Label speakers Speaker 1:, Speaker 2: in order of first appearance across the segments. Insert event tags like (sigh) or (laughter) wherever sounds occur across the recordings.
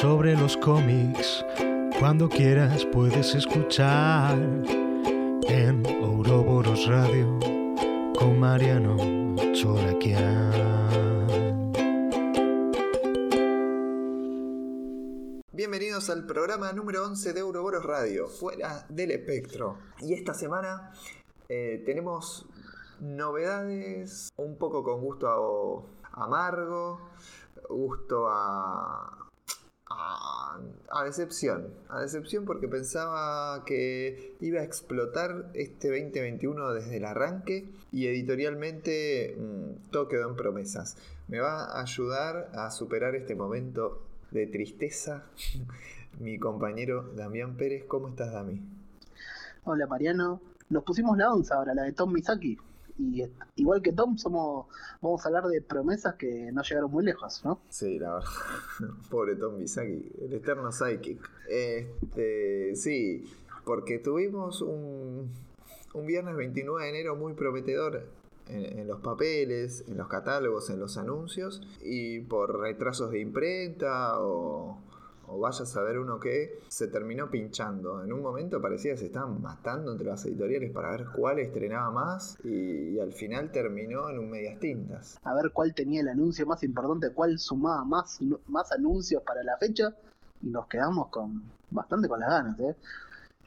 Speaker 1: sobre los cómics. Cuando quieras puedes escuchar en Ouroboros Radio con Mariano Choraquian.
Speaker 2: Bienvenidos al programa número 11 de Ouroboros Radio, fuera del espectro. Y esta semana eh, tenemos novedades un poco con gusto amargo, gusto a, a, decepción. A decepción porque pensaba que iba a explotar este 2021 desde el arranque y editorialmente mm, todo quedó en promesas. Me va a ayudar a superar este momento de tristeza (laughs) mi compañero Damián Pérez. ¿Cómo estás, Dami?
Speaker 3: Hola, Mariano. Nos pusimos la onza ahora, la de Tom Misaki y igual que Tom, somos vamos a hablar de promesas que no llegaron muy lejos, ¿no?
Speaker 2: Sí, la verdad. (laughs) Pobre Tom Misaki, el eterno psychic. Este, sí, porque tuvimos un, un viernes 29 de enero muy prometedor en, los papeles, en los catálogos, en los anuncios, y por retrasos de imprenta o o vaya a saber uno que se terminó pinchando. En un momento parecía que se estaban matando entre las editoriales para ver cuál estrenaba más y, al final terminó en un medias tintas.
Speaker 3: A ver cuál tenía el anuncio más importante, cuál sumaba más, más anuncios para la fecha y nos quedamos con bastante con las ganas. ¿eh?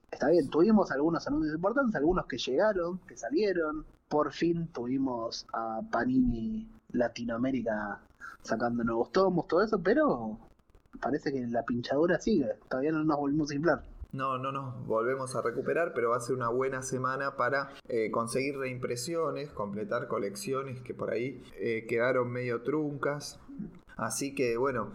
Speaker 3: Está bien, tuvimos algunos anuncios importantes, algunos que llegaron, que salieron. Por fin tuvimos a Panini Latinoamérica sacando nuevos tomos, todo eso, pero parece que la pinchadura sigue, todavía no nos volvimos a inflar.
Speaker 2: No, no nos volvemos a recuperar, pero va a ser una buena semana para eh, conseguir reimpresiones, completar colecciones que por ahí eh, quedaron medio truncas. Así que bueno,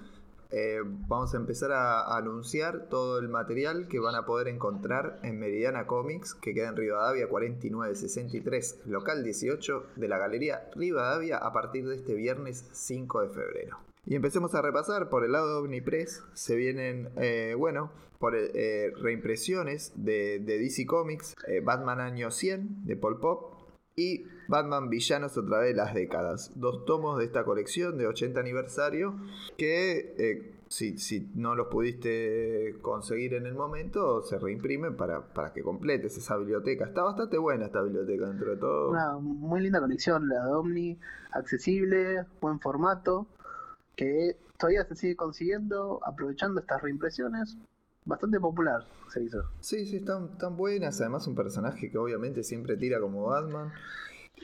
Speaker 2: eh, vamos a empezar a anunciar todo el material que van a poder encontrar en Meridiana Comics, que queda en Rivadavia 4963, local 18 de la Galería Rivadavia, a partir de este viernes 5 de febrero. Y empecemos a repasar por el lado de Omnipress. Se vienen, eh, bueno, por eh, reimpresiones de, DC Comics, eh, Batman Año 100 de Paul Pop y Batman Villanos otra vez las décadas. Dos tomos de esta colección de 80 aniversario que si, si, no los pudiste conseguir en el momento, se reimprimen para, para, que completes esa biblioteca. Está bastante buena esta biblioteca dentro de todo.
Speaker 3: Una muy linda colección, la de Omni, accesible, buen formato que todavía se sigue consiguiendo, aprovechando estas reimpresiones. Bastante popular se hizo.
Speaker 2: Sí, sí, están tan buenas. Además, un personaje que obviamente siempre tira como Batman.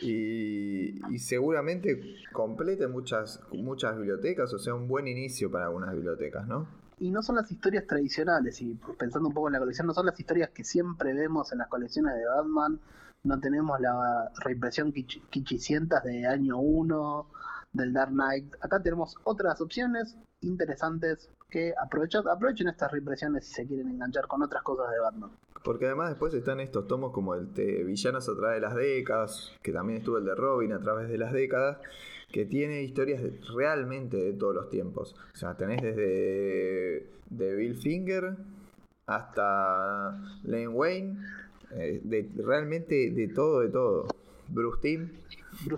Speaker 2: Y, seguramente complete muchas, muchas bibliotecas, o sea, un buen inicio para algunas bibliotecas, ¿no?
Speaker 3: Y no son las historias tradicionales, y pensando un poco en la colección, no son las historias que siempre vemos en las colecciones de Batman, no tenemos la reimpresión quichicientas de año 1, del Dark Knight. Acá tenemos otras opciones interesantes que aprovechen, estas reimpresiones si se quieren enganchar con otras cosas de Batman.
Speaker 2: Porque además después están estos tomos como el de Villanos a través de las décadas, que también estuvo el de Robin a través de las décadas, que tiene historias realmente de todos los tiempos. O sea, tenés desde de Bill Finger hasta Lane Wayne, eh, de, realmente de todo, de todo. Bruce Timm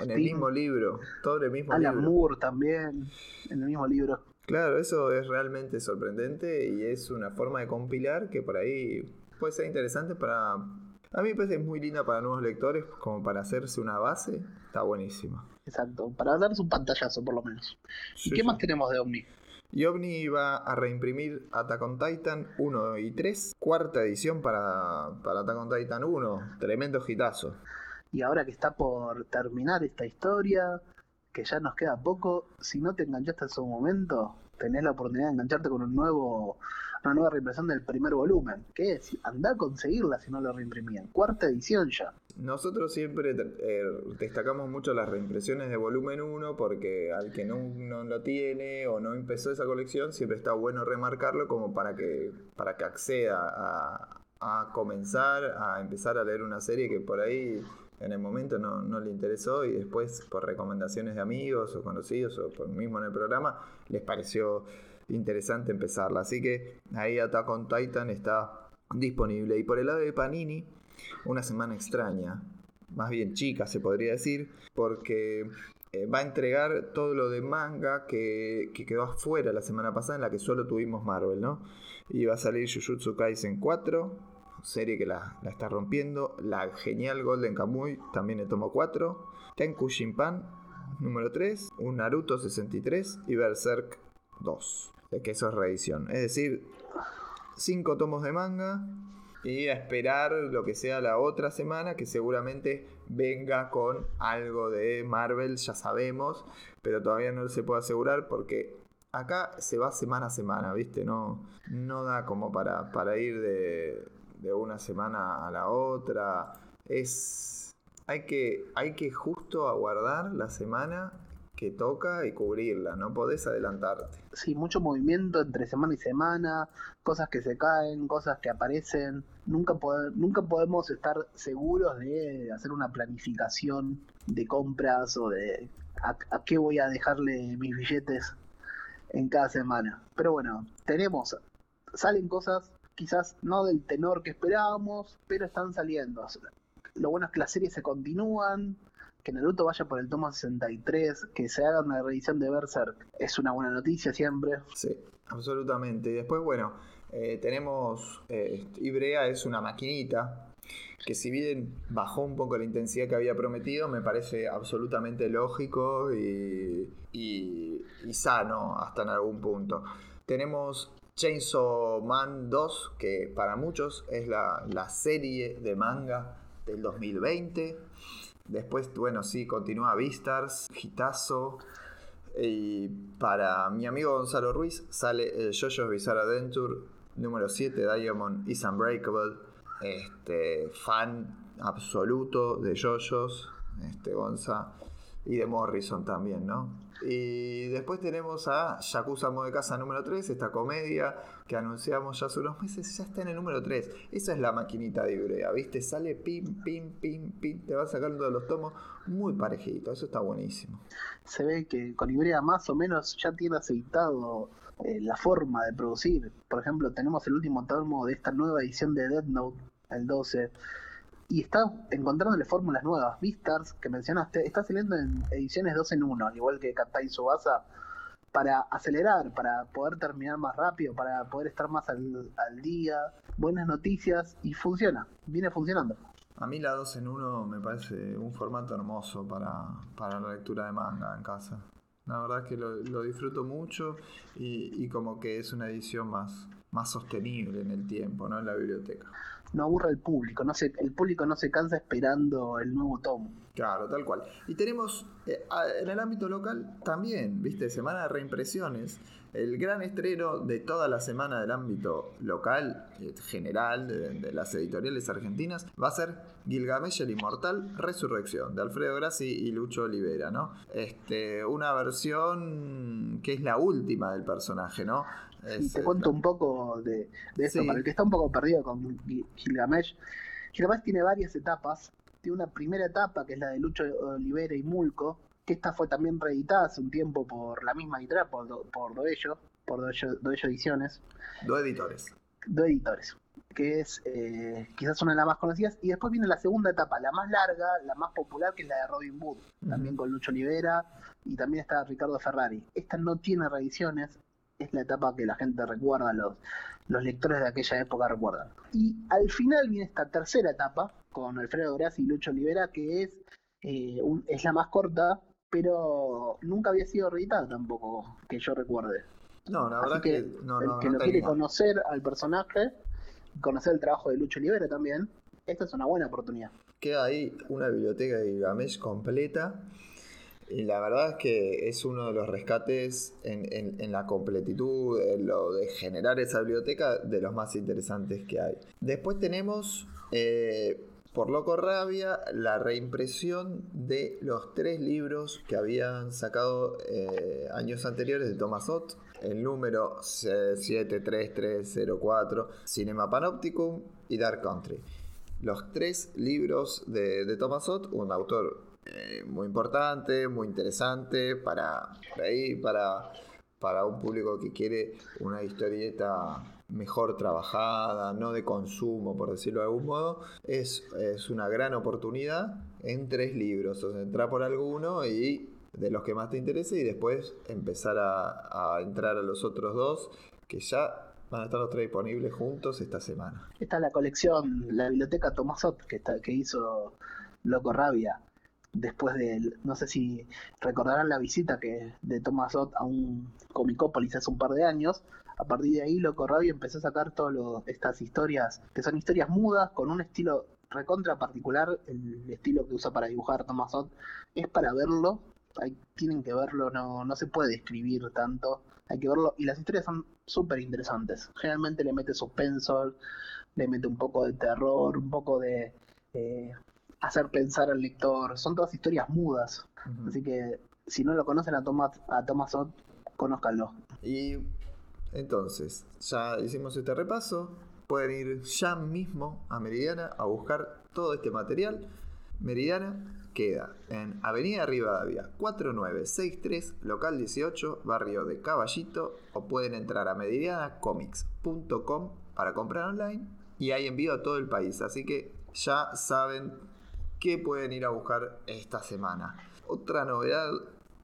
Speaker 2: en el mismo libro, todo el mismo
Speaker 3: Alan Moore también, en el mismo libro.
Speaker 2: Claro, eso es realmente sorprendente y es una forma de compilar que por ahí puede ser interesante para... A mí me parece muy linda para nuevos lectores, como para hacerse una base, está buenísima.
Speaker 3: Exacto, para darse un pantallazo por lo menos. ¿Y qué más tenemos de Omni?
Speaker 2: Y Omni va a reimprimir Attack on Titan 1 y 3, cuarta edición para, para Attack on Titan 1, tremendo hitazo
Speaker 3: y ahora que está por terminar esta historia, que ya nos queda poco, si no te enganchaste en su momento, tenés la oportunidad de engancharte con un nuevo, una nueva reimpresión del primer volumen, que es, anda a conseguirla si no lo reimprimían, cuarta edición ya.
Speaker 2: Nosotros siempre eh, destacamos mucho las reimpresiones de volumen 1 porque al que no, no, lo tiene o no empezó esa colección, siempre está bueno remarcarlo como para que, para que acceda a comenzar, a empezar a leer una serie que por ahí en el momento no, no, le interesó y después por recomendaciones de amigos o conocidos o por mismo en el programa les pareció interesante empezarla. Así que ahí Attack on Titan está disponible. Y por el lado de Panini, una semana extraña. más bien chica se podría decir, porque eh, va a entregar todo lo de manga que, que, quedó afuera la semana pasada en la que solo tuvimos Marvel, ¿no? Y va a salir Jujutsu Kaisen 4, serie que la, está rompiendo, la genial Golden Kamuy también le tomo 4, Tenku Shinpan número 3, un Naruto 63 y Berserk 2, de que eso es reedición. Es decir, 5 tomos de manga y a esperar lo que sea la otra semana, que seguramente venga con algo de Marvel, ya sabemos, pero todavía no se puede asegurar porque acá se va semana a semana, ¿viste? No, no da como para, para ir de, de una semana a la otra. Es. Hay que, hay que justo aguardar la semana que toca y cubrirla, no podés adelantarte.
Speaker 3: Sí, mucho movimiento entre semana y semana, cosas que se caen, cosas que aparecen. Nunca, nunca podemos estar seguros de hacer una planificación de compras o de a, qué voy a dejarle mis billetes en cada semana. Pero bueno, tenemos, salen cosas quizás no del tenor que esperábamos, pero están saliendo. Lo bueno es que las series se continúan, que Naruto vaya por el tomo 63, que se haga una revisión de Berserk, es una buena noticia siempre.
Speaker 2: Sí, absolutamente. Y después, bueno, eh, tenemos eh, Ibrea es una maquinita que si bien bajó un poco la intensidad que había prometido, me parece absolutamente lógico y, y, y sano hasta en algún punto. Tenemos Chainsaw Man 2, que para muchos es la, la serie de manga del 2020. Después, bueno, sí, continúa Vistars, Hitazo. Y para mi amigo Gonzalo Ruiz sale el JoJo's Bizarre Adventure número 7, Diamond is Unbreakable. Este, fan absoluto de JoJo's, este, Gonza. Y de Morrison también, ¿no? Y después tenemos a Yakuza de Casa número 3, esta comedia que anunciamos ya hace unos meses, ya está en el número 3. Esa es la maquinita de Ibrea, ¿viste? Sale pim, pim, pim, pim, te va sacando de los tomos muy parejito, eso está buenísimo.
Speaker 3: Se ve que con Ibrea más o menos ya tiene aceitado eh, la forma de producir. Por ejemplo, tenemos el último tomo de esta nueva edición de Dead Note, el 12 y está encontrándole fórmulas nuevas. Vistars, que mencionaste, está saliendo en ediciones 2 en 1, igual que Katai Subasa, para acelerar, para poder terminar más rápido, para poder estar más al, día. Buenas noticias y funciona, viene funcionando.
Speaker 2: A mí la 2 en 1 me parece un formato hermoso para, para la lectura de manga en casa. La verdad es que lo, lo disfruto mucho y, y, como que es una edición más, más sostenible en el tiempo, ¿no? En la biblioteca
Speaker 3: no aburra al público, no se, el público no se cansa esperando el nuevo tomo.
Speaker 2: Claro, tal cual. Y tenemos eh, en el ámbito local también, viste, semana de reimpresiones. El gran estreno de toda la semana del ámbito local, eh, general, de, las editoriales argentinas, va a ser Gilgamesh el Inmortal Resurrección, de Alfredo Grassi y Lucho Olivera, ¿no? Este, una versión que es la última del personaje, ¿no?
Speaker 3: Y te cuento un poco de, eso, para el que está un poco perdido con Gilgamesh. Gilgamesh tiene varias etapas. Tiene una primera etapa que es la de Lucho Olivera y Mulco, que esta fue también reeditada hace un tiempo por la misma editorial, por, por Doello, por Doello, Ediciones.
Speaker 2: Dos editores.
Speaker 3: Dos editores, que es eh, quizás una de las más conocidas. Y después viene la segunda etapa, la más larga, la más popular, que es la de Robin Hood, también con Lucho Olivera y también está Ricardo Ferrari. Esta no tiene reediciones, es la etapa que la gente recuerda, los, los lectores de aquella época recuerdan. Y al final viene esta tercera etapa con Alfredo Grassi y Lucho Olivera, que es, eh, es la más corta, pero nunca había sido reeditada tampoco, que yo recuerde.
Speaker 2: No, la verdad que, no,
Speaker 3: el que lo quiere conocer al personaje, conocer el trabajo de Lucho Olivera también, esta es una buena oportunidad.
Speaker 2: Queda ahí una biblioteca de Gamesh completa y la verdad es que es uno de los rescates en, la completitud, en lo de generar esa biblioteca, de los más interesantes que hay. Después tenemos, eh, por Loco Rabia, la reimpresión de los tres libros que habían sacado eh, años anteriores de Thomas Ott. El número 73304, Cinema Panopticum y Dark Country. Los tres libros de, de Thomas Ott, un autor eh, muy importante, muy interesante para, ahí, para, para un público que quiere una historieta mejor trabajada, no de consumo, por decirlo de algún modo, es, es una gran oportunidad en tres libros. O sea, entra por alguno y de los que más te interese y después empezar a, a entrar a los otros dos que ya van a estar los tres disponibles juntos esta semana.
Speaker 3: Esta es la colección, la biblioteca Tomasot que, está, que hizo Loco Rabia. Después de, no sé si recordarán la visita que de Tomasot a un Comicópolis hace un par de años. A partir de ahí, Loco Rabia empezó a sacar todas estas historias, que son historias mudas, con un estilo recontra particular. El estilo que usa para dibujar Tomasot es para verlo. Hay, tienen que verlo, no, no se puede escribir tanto hay que verlo. Y las historias son súper interesantes. Generalmente le mete suspenso, le mete un poco de terror, un poco de eh, hacer pensar al lector. Son todas historias mudas. Así que si no lo conocen a Thomas, a Thomas Ott, conózcanlo.
Speaker 2: Y entonces, ya hicimos este repaso. Pueden ir ya mismo a Meridiana a buscar todo este material. Meridiana queda en Avenida Rivadavia 4963, local 18, barrio de Caballito, o pueden entrar a meridianacomics.com para comprar online y hay envío a todo el país, así que ya saben qué pueden ir a buscar esta semana. Otra novedad,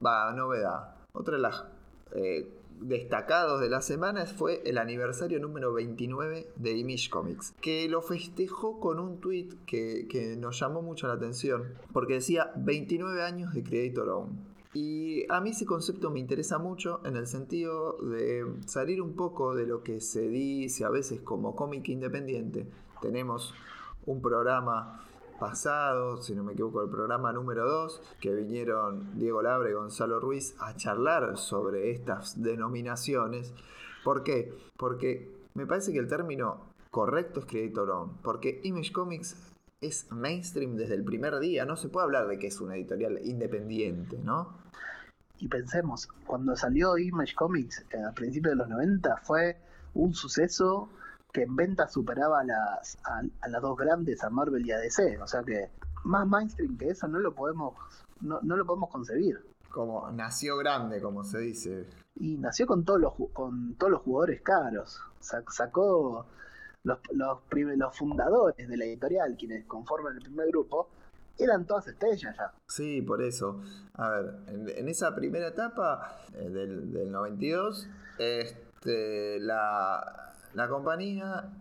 Speaker 2: va, novedad, otra de las eh, destacados de la semana fue el aniversario número 29 de Image Comics, que lo festejó con un tweet que, nos llamó mucho la atención, porque decía 29 años de Creator Own. Y a mí ese concepto me interesa mucho en el sentido de salir un poco de lo que se dice a veces como cómic independiente. Tenemos un programa pasado, si no me equivoco, el programa número 2, que vinieron Diego Labre y Gonzalo Ruiz a charlar sobre estas denominaciones. ¿Por qué? Porque me parece que el término correcto es Creator Own, porque Image Comics es mainstream desde el primer día, no se puede hablar de que es una editorial independiente, ¿no?
Speaker 3: Y pensemos, cuando salió Image Comics eh, a principios de los 90 fue un suceso que en venta superaba a las, a, las dos grandes, a Marvel y a DC. O sea que más mainstream que eso no lo podemos, no, lo podemos concebir.
Speaker 2: Como nació grande, como se dice.
Speaker 3: Y nació con todos los, con todos los jugadores caros. Sacó los, los, los fundadores de la editorial, quienes conforman el primer grupo, eran todas estrellas ya.
Speaker 2: Sí, por eso. A ver, en, esa primera etapa eh, del, del 92, este, la, la compañía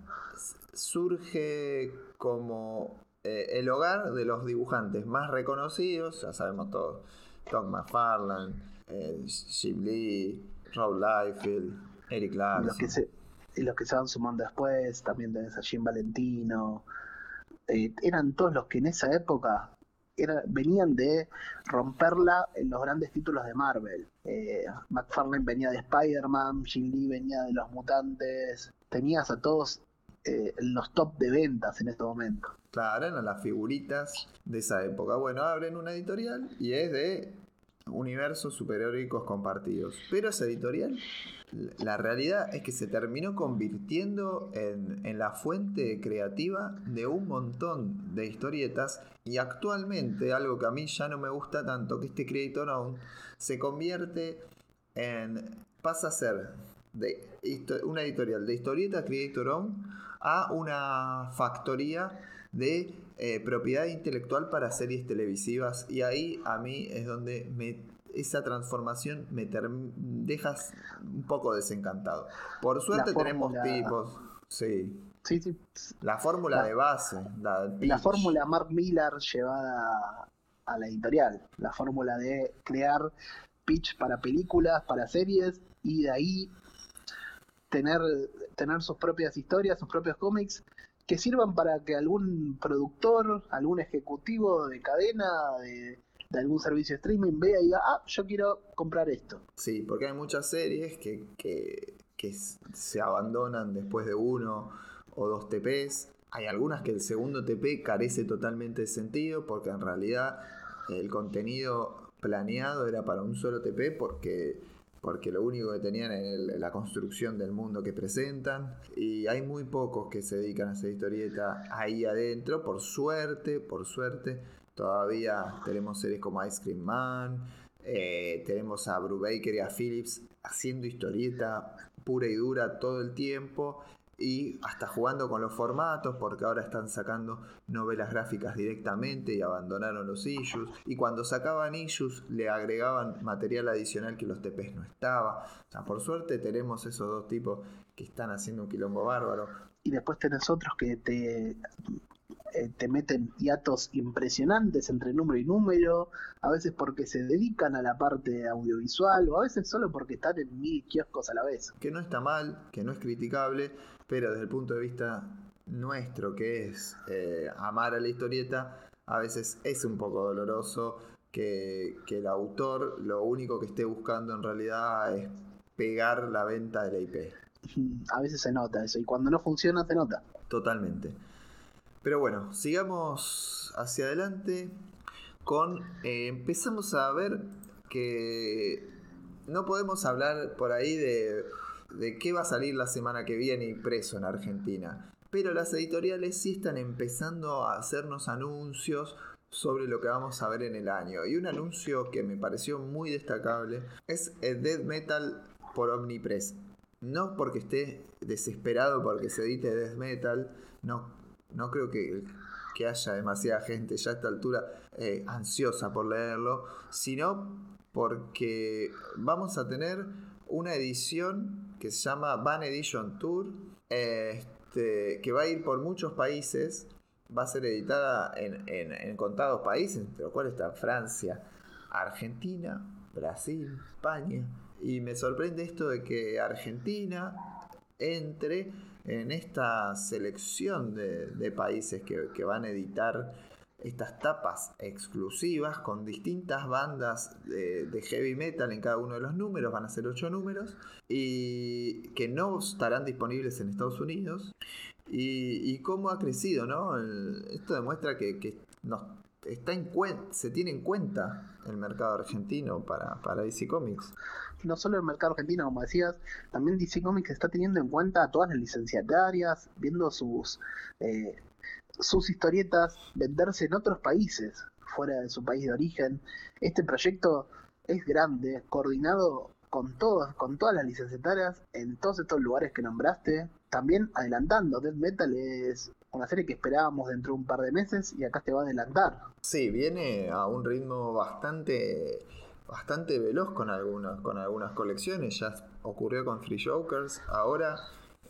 Speaker 2: surge como eh, el hogar de los dibujantes más reconocidos, ya sabemos todos, Tom McFarlane, eh, Jim Lee, Rob Liefeld, Eric Larson.
Speaker 3: Los que se, y los que se van sumando después, también tenés a Jim Valentino. Eh, eran todos los que en esa época venían de romperla en los grandes títulos de Marvel. Eh, McFarlane venía de Spider-Man, Jim Lee venía de Los Mutantes. Tenías a todos eh, los top de ventas en este momento.
Speaker 2: Claro, eran las figuritas de esa época. Bueno, abren una editorial y es de universos superhéroicos compartidos. Pero esa editorial, la realidad es que se terminó convirtiendo en, en, la fuente creativa de un montón de historietas y actualmente, algo que a mí ya no me gusta tanto, que este Creator Own se convierte en, pasa a ser de una editorial de historietas Creator Own a una factoría de eh, propiedad intelectual para series televisivas y ahí a mí es donde me, esa transformación me dejas un poco desencantado. Por suerte tenemos tipos, sí.
Speaker 3: Sí, sí.
Speaker 2: La fórmula de base.
Speaker 3: La, fórmula Mark Miller llevada a la editorial. La fórmula de crear pitch para películas, para series y de ahí tener, tener sus propias historias, sus propios cómics que sirvan para que algún productor, algún ejecutivo de cadena, de, algún servicio de streaming vea y diga, ah, yo quiero comprar esto.
Speaker 2: Sí, porque hay muchas series que, que, que se abandonan después de uno o dos TPs. Hay algunas que el segundo TP carece totalmente de sentido porque en realidad el contenido planeado era para un solo TP porque porque lo único que tenían es la construcción del mundo que presentan. Y hay muy pocos que se dedican a hacer historieta ahí adentro, por suerte, por suerte, todavía tenemos series como Ice Cream Man, Eh, tenemos a Brubaker y a Phillips haciendo historieta pura y dura todo el tiempo y hasta jugando con los formatos porque ahora están sacando novelas gráficas directamente y abandonaron los issues y cuando sacaban issues le agregaban material adicional que los TPs no estaba. O sea, por suerte tenemos esos dos tipos que están haciendo un quilombo bárbaro.
Speaker 3: Y después tenés otros que te eh, te meten hiatos impresionantes entre número y número, a veces porque se dedican a la parte audiovisual o a veces solo porque están en mil kioscos a la vez.
Speaker 2: Que no está mal, que no es criticable, pero desde el punto de vista nuestro, que es eh, amar a la historieta, a veces es un poco doloroso que, que el autor lo único que esté buscando en realidad es pegar la venta de la IP. (laughs)
Speaker 3: A veces se nota eso, y cuando no funciona se nota.
Speaker 2: Totalmente. Pero bueno, sigamos hacia adelante con... Eh, empezamos a ver que no podemos hablar por ahí de, de qué va a salir la semana que viene impreso en Argentina. Pero las editoriales sí están empezando a hacernos anuncios sobre lo que vamos a ver en el año. Y un anuncio que me pareció muy destacable es el Death Metal por Omnipress. No porque esté desesperado porque se edite Death Metal, no, no creo que, haya demasiada gente ya a esta altura eh, ansiosa por leerlo, sino porque vamos a tener una edición que se llama Van Edition Tour, este, que va a ir por muchos países, va a ser editada en, en contados países, entre los cuales están Francia, Argentina, Brasil, España. Y me sorprende esto de que Argentina entre en esta selección de, países que, van a editar estas tapas exclusivas con distintas bandas de, heavy metal en cada uno de los números, van a ser ocho números, y que no estarán disponibles en Estados Unidos. Y, cómo ha crecido, ¿no? esto demuestra que, que está en se tiene en cuenta el mercado argentino para, para DC Comics
Speaker 3: no solo el mercado argentino, como decías, también DC Comics está teniendo en cuenta a todas las licenciatarias, viendo sus, eh, sus historietas venderse en otros países, fuera de su país de origen. Este proyecto es grande, coordinado con todos, con todas las licenciatarias en todos estos lugares que nombraste. También adelantando, Death Metal es una serie que esperábamos dentro de un par de meses y acá te va a adelantar.
Speaker 2: Sí, viene a un ritmo bastante bastante veloz con algunas, con algunas colecciones. Ya ocurrió con Free Jokers. Ahora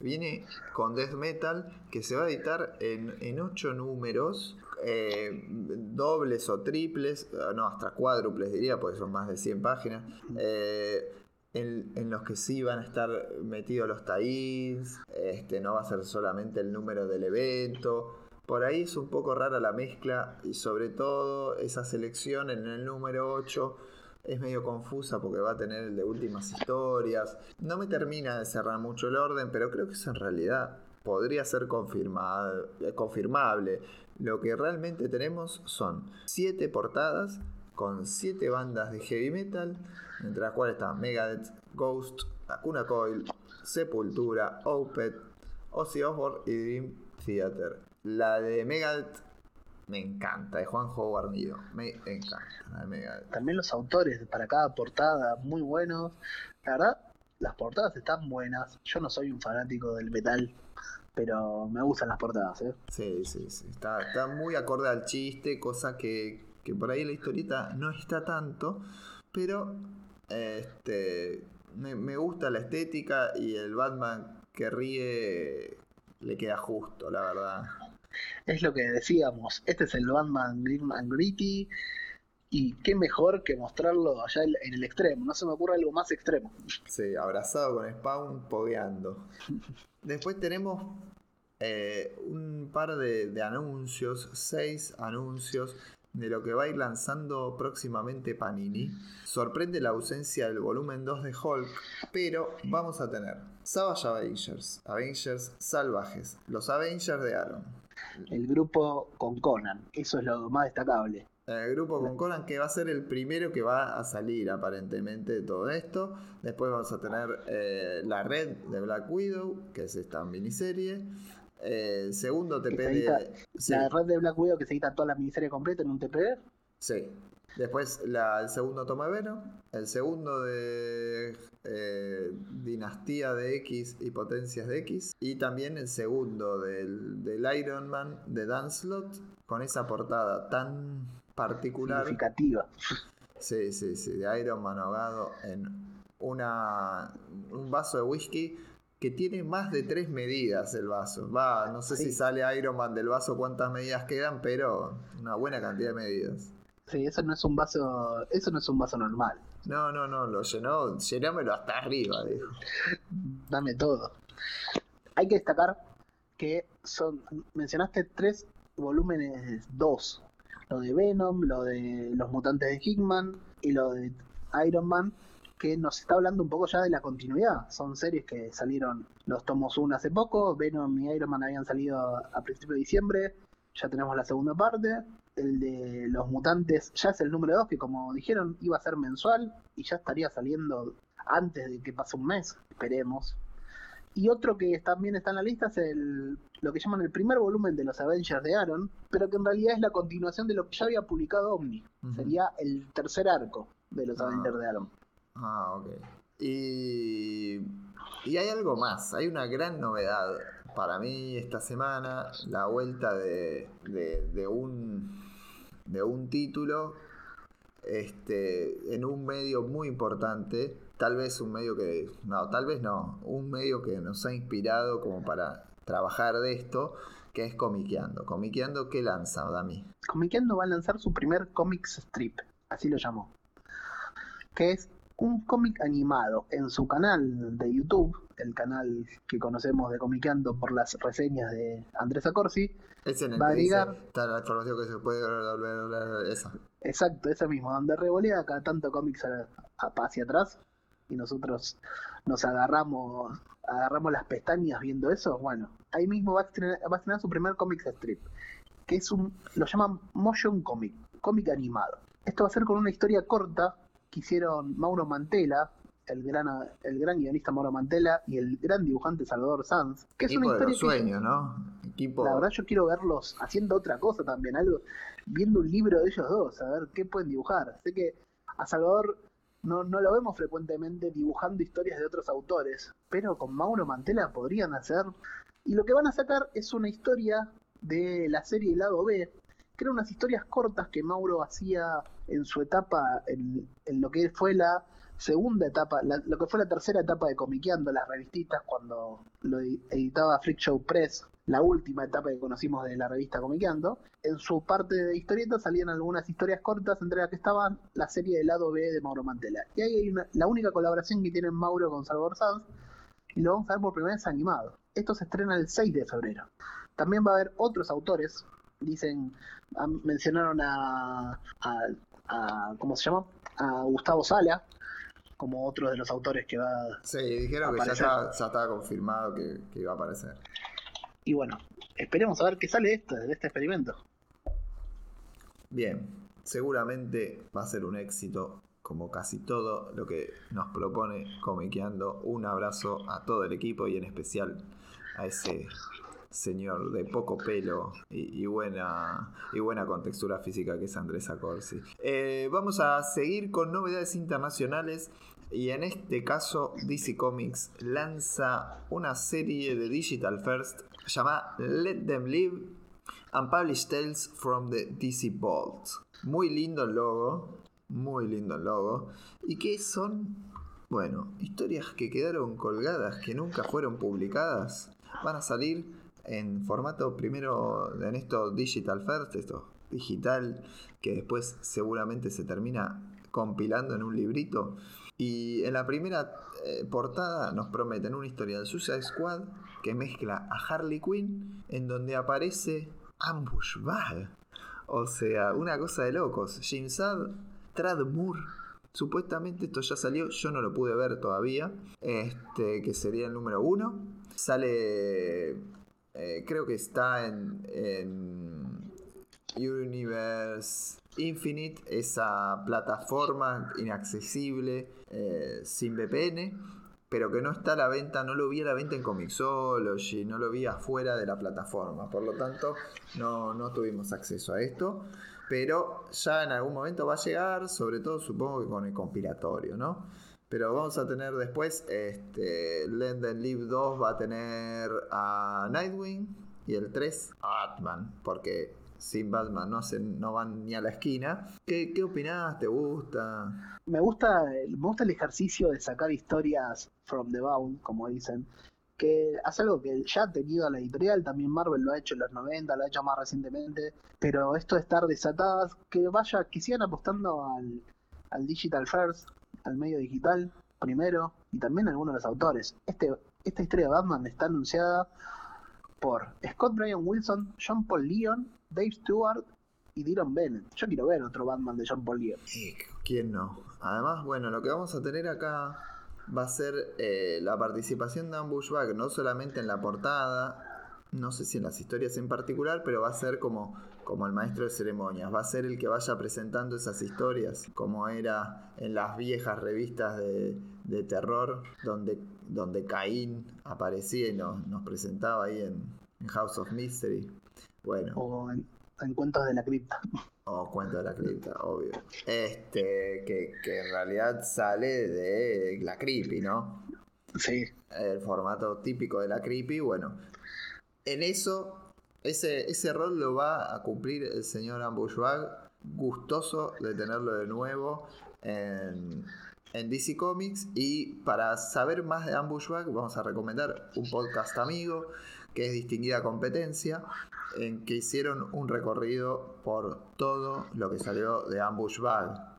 Speaker 2: viene con Death Metal que se va a editar en, en 8 números. Eh, dobles o triples, no, hasta cuádruples diría, porque son más de 100 páginas. Eh, en, los que sí van a estar metidos los taís, este, no va a ser solamente el número del evento. Por ahí es un poco rara la mezcla y sobre todo esa selección en el número 8 es medio confusa porque va a tener el de últimas historias. No me termina de cerrar mucho el orden, pero creo que eso en realidad podría ser confirmable. Lo que realmente tenemos son siete portadas con siete bandas de heavy metal, entre las cuales están Megadeth, Ghost, Akuna Coil, Sepultura, Opeth, Ozzy Osbourne y Dream Theater. La de Megadeth me encanta, de Juanjo Guarnido. Me encanta.
Speaker 3: También los autores para cada portada, muy buenos. La verdad, las portadas están buenas. Yo no soy un fanático del metal, pero me gustan las portadas. ¿eh?
Speaker 2: Sí, sí, sí. Está, está muy acorde al chiste, cosa que, que por ahí la historieta no está tanto, pero este me, me gusta la estética y el Batman que ríe le queda justo, la verdad
Speaker 3: es lo que decíamos, este es el Batman Green and Gritty y qué mejor que mostrarlo allá en el extremo, no se me ocurre algo más extremo.
Speaker 2: Sí, abrazado con Spawn, pogueando. Después tenemos eh, un par de, anuncios, seis anuncios de lo que va a ir lanzando próximamente Panini. Sorprende la ausencia del volumen 2 de Hulk, pero vamos a tener Savage Avengers, Avengers salvajes, los Avengers de Aaron,
Speaker 3: el grupo con Conan. Eso es lo más destacable.
Speaker 2: El grupo con Conan que va a ser el primero que va a salir aparentemente de todo esto. Después vamos a tener eh, la red de Black Widow, que es esta miniserie. Eh, segundo TP
Speaker 3: de... La red de Black Widow que se edita toda la miniserie completa en un TP.
Speaker 2: Sí. Después la- el segundo tomo de Venom, el segundo de eh, Dinastía de X y Potencias de X, y también el segundo del, del Iron Man de Dan Slott, con esa portada tan particular.
Speaker 3: Significativa.
Speaker 2: Sí, sí, sí, de Iron Man ahogado en una, un vaso de whisky que tiene más de tres medidas el vaso. Va, no sé si sale Iron Man del vaso cuántas medidas quedan, pero una buena cantidad de medidas.
Speaker 3: Sí, eso no es un vaso, eso no es un vaso normal.
Speaker 2: No, no, no, lo llenó, llenámelo hasta arriba, dijo.
Speaker 3: Dame todo. Hay que destacar que son, mencionaste tres volúmenes, dos. Lo de Venom, lo de los mutantes de Hickman y lo de Iron Man, que nos está hablando un poco ya de la continuidad. Son series que salieron los tomos 1 hace poco, Venom y Iron Man habían salido a principios de diciembre, ya tenemos la segunda parte. El de los mutantes ya es el número 2, que como dijeron iba a ser mensual y ya estaría saliendo antes de que pase un mes, esperemos. Y otro que también está en la lista es el, lo que llaman el primer volumen de los Avengers de Aaron, pero que en realidad es la continuación de lo que ya había publicado Omni. Sería el tercer arco de los
Speaker 2: Ah.
Speaker 3: Avengers de Aaron.
Speaker 2: Ah, ok. Y, y hay algo más, hay una gran novedad para mí esta semana, la vuelta de, de, un, de un título este, en un medio muy importante, tal vez un medio que, no, tal vez no, un medio que nos ha inspirado como para trabajar de esto, que es Comiqueando. Comiqueando, ¿qué lanza, Dami?
Speaker 3: Comiqueando va a lanzar su primer comics strip, así lo llamó. Que es un cómic animado en su canal de YouTube, el canal que conocemos de Comiqueando por las reseñas de Andrés Acorsi.
Speaker 2: Es en el
Speaker 3: Va a agregar-
Speaker 2: la información que se puede volver esa.
Speaker 3: Exacto, ese mismo, donde revolea cada tanto cómics a- a- hacia atrás y nosotros nos agarramos agarramos las pestañas viendo eso. Bueno, ahí mismo va a estrenar, va a estrenar su primer cómic strip, que es un, lo llaman motion comic, cómic animado. Esto va a ser con una historia corta que hicieron Mauro Mantela, el gran, el gran guionista Mauro Mantela y el gran dibujante Salvador Sanz, que es
Speaker 2: Equipo
Speaker 3: una
Speaker 2: de los
Speaker 3: historia que
Speaker 2: sueños, ¿no? Equipo...
Speaker 3: la verdad yo quiero verlos haciendo otra cosa también, algo, viendo un libro de ellos dos, a ver qué pueden dibujar. Sé que a Salvador no, no lo vemos frecuentemente dibujando historias de otros autores, pero con Mauro Mantela podrían hacer. Y lo que van a sacar es una historia de la serie Lado B, que eran unas historias cortas que Mauro hacía en su etapa, en, lo que fue la segunda etapa, lo que fue la tercera etapa de Comiqueando, las revistitas, cuando lo edi- editaba Freak Show Press, la última etapa que conocimos de la revista Comiqueando. En su parte de historietas salían algunas historias cortas, entre las que estaban la serie del lado B de Mauro Mantela. Y ahí hay una- la única colaboración que tienen Mauro con Salvador Sanz, y lo vamos a ver por primera vez animado. Esto se estrena el 6 de febrero. También va a haber otros autores, dicen, ah, mencionaron a, a, a- ¿cómo se llama? A Gustavo Sala, como otro de los autores que va
Speaker 2: Sí, dijeron que ya estaba, ya estaba confirmado que, que iba a aparecer.
Speaker 3: Y bueno, esperemos a ver qué sale de este, de este experimento.
Speaker 2: Bien, seguramente va a ser un éxito, como casi todo lo que nos propone Comiqueando. Un abrazo a todo el equipo y en especial a ese señor de poco pelo y, buena, y buena contextura física que es Andrés Acorsi. Eh, vamos a seguir con novedades internacionales. Y en este caso, DC Comics lanza una serie de Digital First llamada Let Them Live Unpublished Tales from the DC Vault. Muy lindo el logo, muy lindo el logo. ¿Y qué son? Bueno, historias que quedaron colgadas, que nunca fueron publicadas, van a salir en formato primero en esto Digital First, esto digital, que después seguramente se termina compilando en un librito. Y en la primera eh, portada nos prometen una historia del Suicide Squad que mezcla a Harley Quinn, en donde aparece Ambush Bag. O sea, una cosa de locos. Jimsad Tradmur. Supuestamente esto ya salió, yo no lo pude ver todavía. Este, que sería el número uno. Sale. Eh, creo que está en, en Universe Infinite, esa plataforma inaccesible, eh, sin VPN, pero que no está a la venta, no lo vi a la venta en Comixology, no lo vi afuera de la plataforma, por lo tanto no, no tuvimos acceso a esto. pero ya en algún momento va a llegar, sobre todo supongo que con el compilatorio, ¿no? Pero vamos a tener después, este, Lend and Live 2 va a tener a Nightwing y el 3 a Batman, porque sin Batman no, hacen, no van ni a la esquina. ¿Qué, qué opinás? ¿Te gusta?
Speaker 3: Me gusta, me gusta el ejercicio de sacar historias from the bound, como dicen, que hace algo que ya ha tenido la editorial, también Marvel lo ha hecho en los 90, lo ha hecho más recientemente, pero esto de estar desatadas, que vaya, que sigan apostando al, al digital first, al medio digital primero, y también algunos de los autores. Este, esta historia de Batman está anunciada por Scott Brian Wilson, John Paul Leon, Dave Stewart y Dylan Bennett. Yo quiero ver otro Batman de John Paul Leon.
Speaker 2: ¿Quién no? Además, bueno, lo que vamos a tener acá va a ser eh, la participación de Ambushback, no solamente en la portada, no sé si en las historias en particular, pero va a ser como, como el maestro de ceremonias, va a ser el que vaya presentando esas historias, como era en las viejas revistas de, de terror, donde, donde Caín aparecía y nos, nos presentaba ahí en, en House of Mystery. Bueno.
Speaker 3: O en, en Cuentos de la Cripta.
Speaker 2: O Cuento de la Cripta, obvio. Este, que, que en realidad sale de la Creepy, ¿no?
Speaker 3: Sí.
Speaker 2: El formato típico de la Creepy, bueno. En eso, ese, ese rol lo va a cumplir el señor Ambushbag. Gustoso de tenerlo de nuevo en, en DC Comics. Y para saber más de Ambushbag, vamos a recomendar un podcast amigo que es Distinguida Competencia, en que hicieron un recorrido por todo lo que salió de Ambush Bag.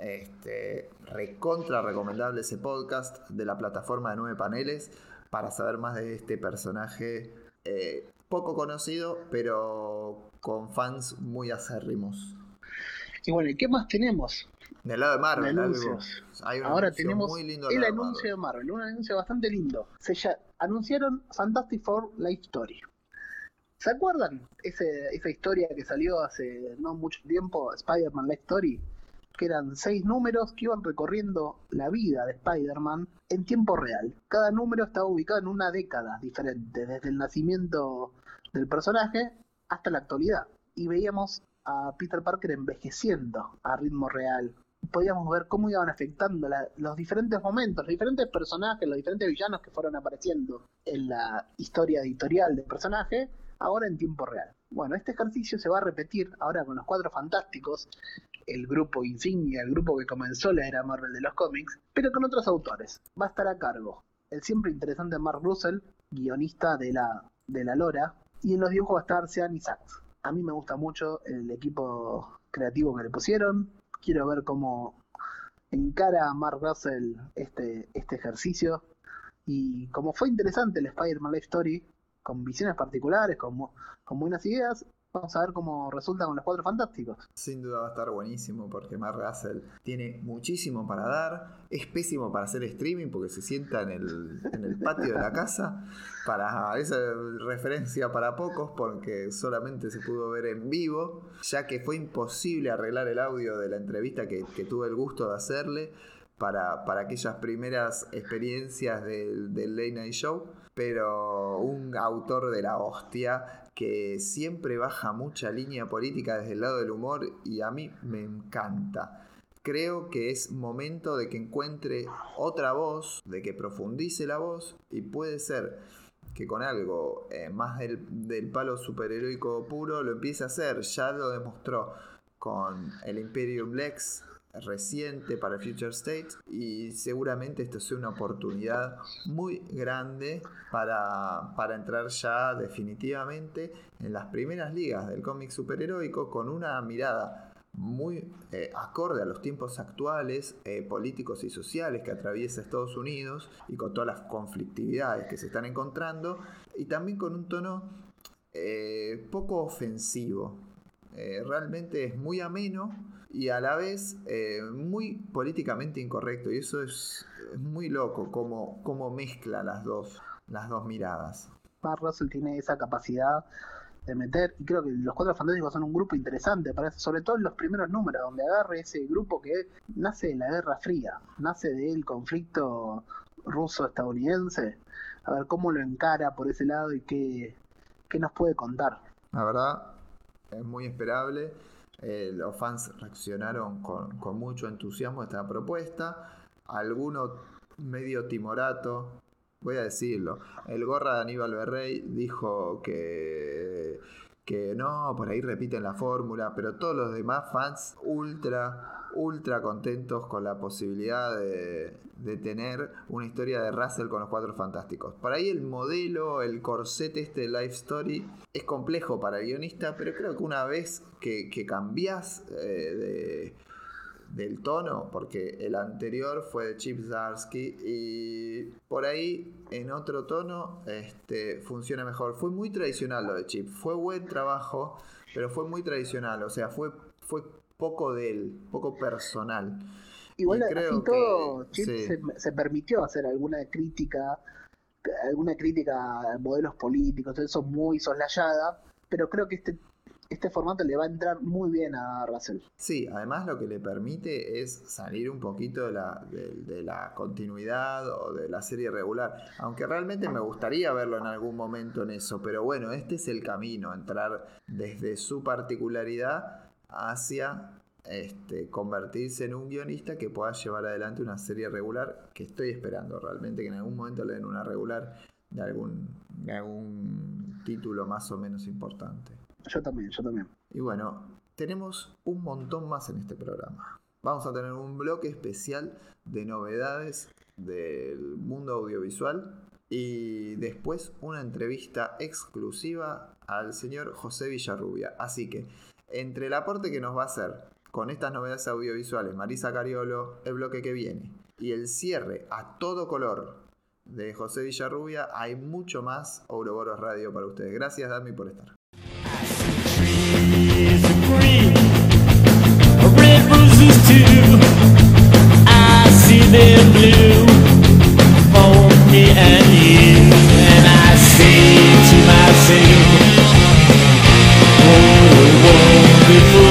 Speaker 2: Este, recontra recomendable ese podcast de la plataforma de nueve paneles para saber más de este personaje eh, poco conocido, pero con fans muy acérrimos.
Speaker 3: Y bueno, ¿y qué más tenemos?
Speaker 2: Del lado de Marvel, algo-
Speaker 3: anuncios.
Speaker 2: hay un
Speaker 3: Ahora tenemos
Speaker 2: muy lindo
Speaker 3: el
Speaker 2: de
Speaker 3: anuncio de
Speaker 2: Marvel.
Speaker 3: Marvel, un anuncio bastante lindo. Se ya, anunciaron Fantastic Four Life Story. ¿Se acuerdan ese, esa historia que salió hace no mucho tiempo, Spider-Man Life Story? Que eran seis números que iban recorriendo la vida de Spider-Man en tiempo real. Cada número estaba ubicado en una década diferente, desde el nacimiento del personaje hasta la actualidad. Y veíamos a Peter Parker envejeciendo a ritmo real. Podíamos ver cómo iban afectando los diferentes momentos, los diferentes personajes, los diferentes villanos que fueron apareciendo en la historia editorial del personaje, ahora en tiempo real. Bueno, este ejercicio se va a repetir ahora con los Cuatro Fantásticos, el grupo insignia, el grupo que comenzó la era Marvel de los cómics, pero con otros autores. Va a estar a cargo el siempre interesante Mark Russell, guionista de la, de la Lora, y en los dibujos va a estar Sean Isaacs. A mí me gusta mucho el equipo creativo que le pusieron. Quiero ver cómo encara a Mark Russell este, este ejercicio. Y como fue interesante el Spider-Man Life Story, con visiones particulares, con, buenas ideas, vamos a ver cómo resulta con los cuatro fantásticos.
Speaker 2: Sin duda va a estar buenísimo porque Mark Russell tiene muchísimo para dar. Es pésimo para hacer streaming porque se sienta en el, patio de la casa. Para esa referencia para pocos porque solamente se pudo ver en vivo, ya que fue imposible arreglar el audio de la entrevista que, tuve el gusto de hacerle para, aquellas primeras experiencias del Late Night Show. Pero un autor de la hostia que siempre baja mucha línea política desde el lado del humor y a mí me encanta. Creo que es momento de que encuentre otra voz, de que profundice la voz y puede ser que con algo eh, más del, del palo superheroico puro lo empiece a hacer. Ya lo demostró con el Imperium Lex reciente para Future State y seguramente esto sea una oportunidad muy grande para, para entrar ya definitivamente en las primeras ligas del cómic superheroico con una mirada muy eh, acorde a los tiempos actuales, eh, políticos y sociales que atraviesa Estados Unidos y con todas las conflictividades que se están encontrando y también con un tono eh, poco ofensivo. Realmente es muy ameno y a la vez eh, muy políticamente incorrecto y eso es, es muy loco como, como mezcla las dos, las dos miradas.
Speaker 3: Mark Russell tiene esa capacidad de meter, y creo que los Cuatro Fantásticos son un grupo interesante, parece, sobre todo en los primeros números, donde agarre ese grupo que nace de la Guerra Fría, nace del conflicto ruso-estadounidense, a ver cómo lo encara por ese lado y qué, qué nos puede contar.
Speaker 2: La verdad, es muy esperable. Eh, los fans reaccionaron con, con mucho entusiasmo a esta propuesta. Alguno medio timorato, voy a decirlo. El gorra de Aníbal Berrey dijo que, que no, por ahí repiten la fórmula, pero todos los demás fans ultra, ultra contentos con la posibilidad de, de tener una historia de Russell con los cuatro fantásticos. Por ahí el modelo, el corset este de Life Story es complejo para el guionista, pero creo que una vez que, cambias eh, de del tono, porque el anterior fue de Chip Zarsky y por ahí en otro tono este, funciona mejor. Fue muy tradicional lo de Chip, fue buen trabajo, pero fue muy tradicional, o sea, fue, fue poco de él, poco personal.
Speaker 3: Igual creo todo, Chip se, permitió hacer alguna crítica, alguna crítica a modelos políticos, eso muy soslayada, pero creo que este este formato le va a entrar muy bien a Russell.
Speaker 2: Sí, además lo que le permite es salir un poquito de la, de, la continuidad o de la serie regular. Aunque realmente me gustaría verlo en algún momento en eso. Pero bueno, este es el camino, entrar desde su particularidad hacia este, convertirse en un guionista que pueda llevar adelante una serie regular que estoy esperando realmente que en algún momento le den una regular de algún, de algún título más o menos importante.
Speaker 3: Yo también, yo también.
Speaker 2: Y bueno, tenemos un montón más en este programa. Vamos a tener un bloque especial de novedades del mundo audiovisual y después una entrevista exclusiva al señor José Villarrubia. Así que, entre el aporte que nos va a hacer con estas novedades audiovisuales Marisa Cariolo, el bloque que viene, y el cierre a todo color de José Villarrubia, hay mucho más Ouroboros Radio para ustedes. Gracias, Dami, por estar. Them blue for me and you. And I to myself, a world.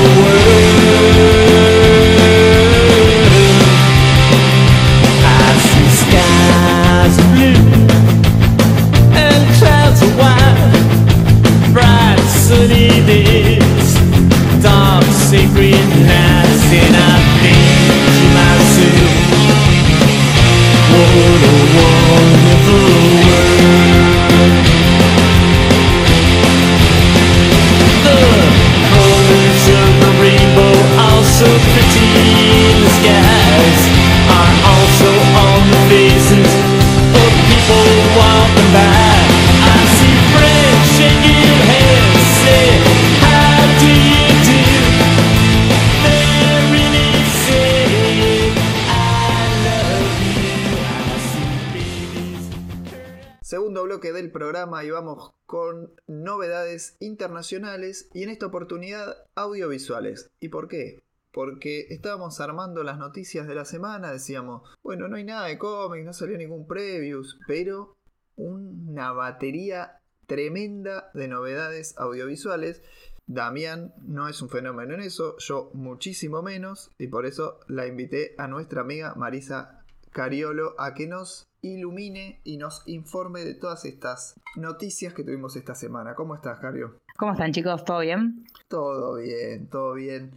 Speaker 2: Vamos con novedades internacionales y en esta oportunidad audiovisuales. ¿Y por qué? Porque estábamos armando las noticias de la semana, decíamos, bueno, no hay nada de cómics, no salió ningún previews, pero una batería tremenda de novedades audiovisuales. Damián no es un fenómeno en eso, yo muchísimo menos, y por eso la invité a nuestra amiga Marisa Cariolo a que nos ilumine y nos informe de todas estas noticias que tuvimos esta semana. ¿Cómo estás, Cario?
Speaker 4: ¿Cómo están chicos? ¿Todo bien?
Speaker 2: Todo bien, todo bien.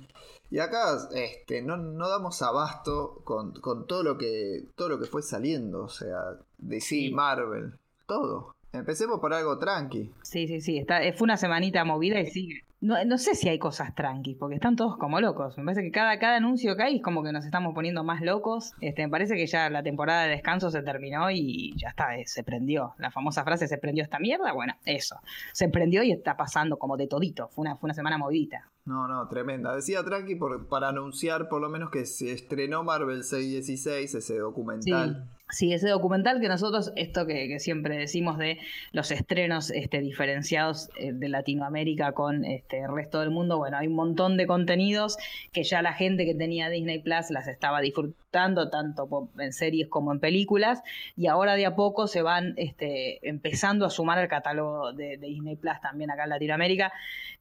Speaker 2: Y acá este, no, no damos abasto con, con todo, lo que, todo lo que fue saliendo, o sea, DC,
Speaker 4: Sí.
Speaker 2: Marvel, todo. Empecemos por algo tranqui.
Speaker 4: Sí, sí, sí. Está, eh, fue una semanita movida y sigue. No, no sé si hay cosas tranquis, porque están todos como locos. Me parece que cada, cada anuncio que hay es como que nos estamos poniendo más locos. Este, me parece que ya la temporada de descanso se terminó y ya está, eh, se prendió. La famosa frase, ¿se prendió esta mierda? Bueno, eso. Se prendió y está pasando como de todito. Fue una, fue una semana movidita.
Speaker 2: No, no, tremenda. Decía tranqui por, para anunciar por lo menos que se estrenó Marvel 616, ese documental.
Speaker 4: Sí, ese documental que nosotros, esto que, siempre decimos de los estrenos este, diferenciados eh, de Latinoamérica con este, el resto del mundo, bueno, hay un montón de contenidos que ya la gente que tenía Disney Plus las estaba disfrutando, tanto en series como en películas, y ahora de a poco se van este, empezando a sumar al catálogo de, de Disney Plus también acá en Latinoamérica,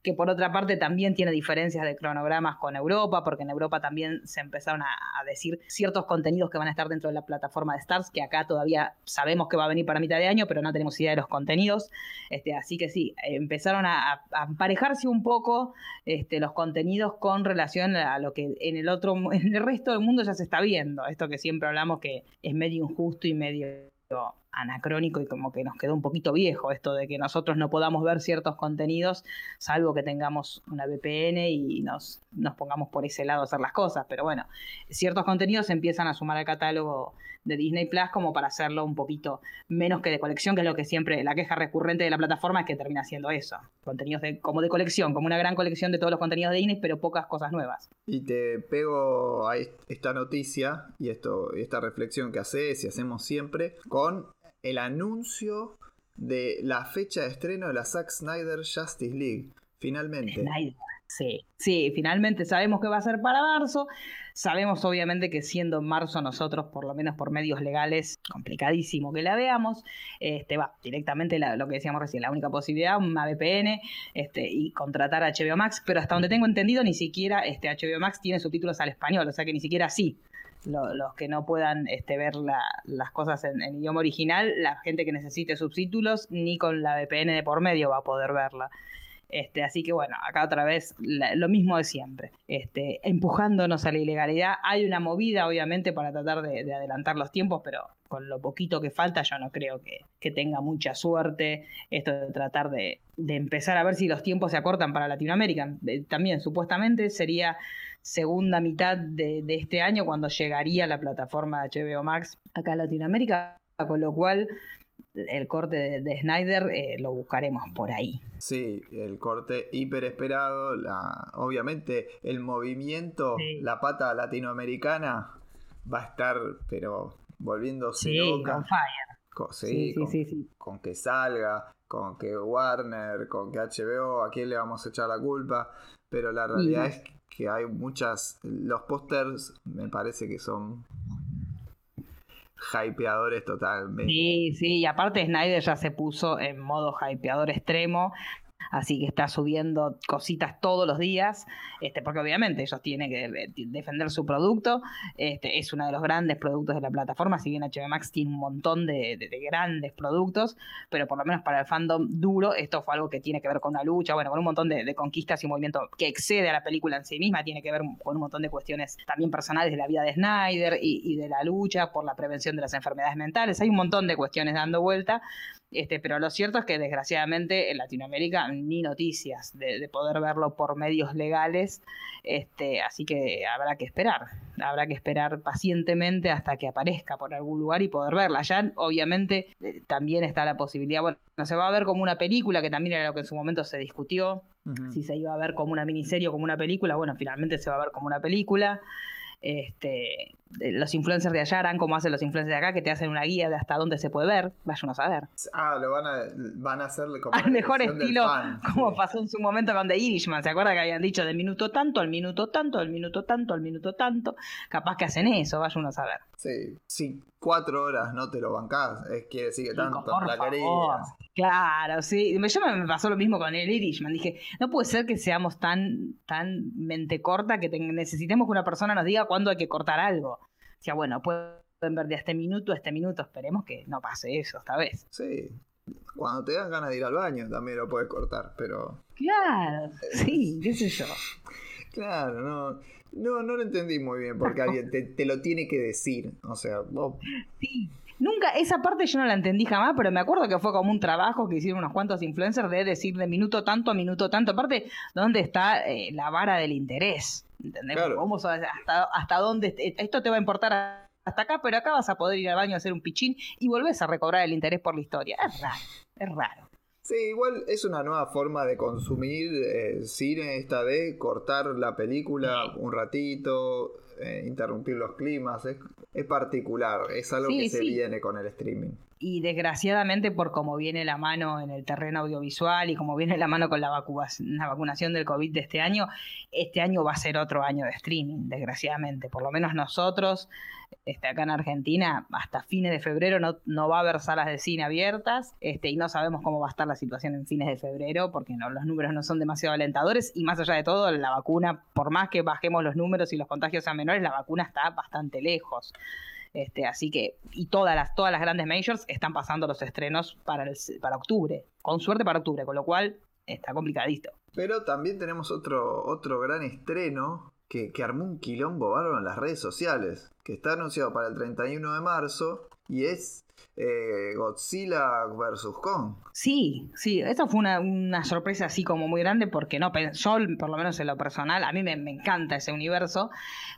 Speaker 4: que por otra parte también tiene diferencias de cronogramas con Europa, porque en Europa también se empezaron a, a decir ciertos contenidos que van a estar dentro de la plataforma de Star Que acá todavía sabemos que va a venir para mitad de año, pero no tenemos idea de los contenidos. Este, así que sí, empezaron a, emparejarse un poco este, los contenidos con relación a lo que en el otro, (laughs) en el resto del mundo ya se está viendo. Esto que siempre hablamos que es medio injusto y medio anacrónico y como que nos quedó un poquito viejo esto de que nosotros no podamos ver ciertos contenidos, salvo que tengamos una VPN y nos, nos pongamos por ese lado a hacer las cosas. Pero bueno, ciertos contenidos se empiezan a sumar al catálogo de Disney Plus como para hacerlo un poquito menos que de colección, que es lo que siempre, la queja recurrente de la plataforma es que termina siendo eso. Contenidos de, como de colección, como una gran colección de todos los contenidos de Disney, pero pocas cosas nuevas.
Speaker 2: Y te pego a esta noticia y esto, esta reflexión que haces y hacemos siempre con el anuncio de la fecha de estreno de la Zack Snyder Justice League. Finalmente.
Speaker 4: Sí, sí, finalmente sabemos que va a ser para marzo. Sabemos obviamente que siendo marzo nosotros, por lo menos por medios legales, complicadísimo que la veamos. Este va directamente lo que decíamos recién, la única posibilidad, una VPN este, y contratar a HBO Max, pero hasta donde tengo entendido ni siquiera este HBO Max tiene subtítulos al español, o sea que ni siquiera los que no puedan este, ver las cosas en, idioma original, la gente que necesite subtítulos, ni con la VPN de por medio va a poder verla. Este, así que bueno, acá otra vez lo mismo de siempre, este, empujándonos a la ilegalidad. Hay una movida, obviamente, para tratar de, adelantar los tiempos, pero con lo poquito que falta, yo no creo que, tenga mucha suerte esto de tratar de, de, empezar a ver si los tiempos se acortan para Latinoamérica. Eh, también, supuestamente, sería segunda mitad de, este año cuando llegaría la plataforma de HBO Max acá a Latinoamérica, con lo cual el corte de, Snyder eh, lo buscaremos por ahí.
Speaker 2: Sí, el corte hiper esperado, obviamente el movimiento, la pata latinoamericana va a estar, pero volviéndose
Speaker 4: sí, Con fire.
Speaker 2: Con, sí, con, que salga, con que Warner, con que HBO, ¿a quién le vamos a echar la culpa? Pero la realidad es que que hay muchas. Los pósters me parece que son hypeadores totalmente.
Speaker 4: Sí, sí, y aparte Snyder ya se puso en modo hypeador extremo así que está subiendo cositas todos los días, este, porque obviamente ellos tienen que defender su producto, este, es uno de los grandes productos de la plataforma, si bien HBO Max tiene un montón de, grandes productos, pero por lo menos para el fandom duro, esto fue algo que tiene que ver con una lucha, bueno, con un montón de, conquistas y movimiento que excede a la película en sí misma, tiene que ver con un montón de cuestiones también personales de la vida de Snyder y, y de la lucha por la prevención de las enfermedades mentales, hay un montón de cuestiones dando vuelta, este, pero lo cierto es que desgraciadamente en Latinoamérica ni noticias de, poder verlo por medios legales, este, así que habrá que esperar, habrá que esperar pacientemente hasta que aparezca por algún lugar y poder verla. Ya obviamente eh, también está la posibilidad, bueno, se va a ver como una película, que también era lo que en su momento se discutió, si se iba a ver como una miniserie o como una película, bueno, finalmente se va a ver como una película. Este, los influencers de allá harán como hacen los influencers de acá, que te hacen una guía de hasta dónde se puede ver, vayan a saber.
Speaker 2: Ah, lo van a, van a hacerle como
Speaker 4: al mejor estilo, (laughs) como pasó en su momento con The Irishman, ¿se acuerda que habían dicho del minuto tanto al minuto tanto, al minuto tanto, al minuto tanto? Capaz que hacen eso, vayan a saber.
Speaker 2: Sí, sí, cuatro horas no te lo bancás, es quiere decir que tanto la
Speaker 4: querías. Claro, sí. Yo me pasó lo mismo con el Irishman. Dije, no puede ser que seamos tan, tan mente corta que necesitemos que una persona nos diga cuándo hay que cortar algo. O sea, bueno, pueden ver de este minuto a este minuto. Esperemos que no pase eso esta vez.
Speaker 2: Sí. Cuando te dan ganas de ir al baño también lo puedes cortar, pero.
Speaker 4: Claro, sí, qué sé yo.
Speaker 2: Claro, no. No, no lo entendí muy bien porque (laughs) alguien te, te lo tiene que decir. O sea, vos.
Speaker 4: Sí. Nunca, esa parte yo no la entendí jamás, pero me acuerdo que fue como un trabajo que hicieron unos cuantos influencers de decir de minuto tanto a minuto tanto. Aparte, ¿dónde está eh, la vara del interés? ¿Entendés? hasta, hasta dónde esto te va a importar hasta acá, pero acá vas a poder ir al baño a hacer un pichín y volvés a recobrar el interés por la historia. Es raro, es raro.
Speaker 2: Sí, igual es una nueva forma de consumir eh, cine esta de cortar la película un ratito, eh, interrumpir los climas, es, es, particular, es algo que se viene con el streaming.
Speaker 4: Y desgraciadamente por cómo viene la mano en el terreno audiovisual y como viene la mano con la, la vacunación del COVID de este año, este año va a ser otro año de streaming, desgraciadamente. Por lo menos nosotros este, acá en Argentina, hasta fines de febrero no, no va a haber salas de cine abiertas este, y no sabemos cómo va a estar la situación en fines de febrero porque no, los números no son demasiado alentadores y más allá de todo, la vacuna, por más que bajemos los números y los contagios sean menores, la vacuna está bastante lejos. Este, así que, y todas las, todas las grandes majors están pasando los estrenos para, el, para octubre, con suerte para octubre, con lo cual está complicadito.
Speaker 2: Pero también tenemos otro, otro gran estreno que, armó un quilombo bárbaro en las redes sociales, que está anunciado para el 31 de marzo y es eh, Godzilla vs. Kong.
Speaker 4: Sí, sí, esa fue una, sorpresa así como muy grande porque no yo, por lo menos en lo personal, a mí me, encanta ese universo,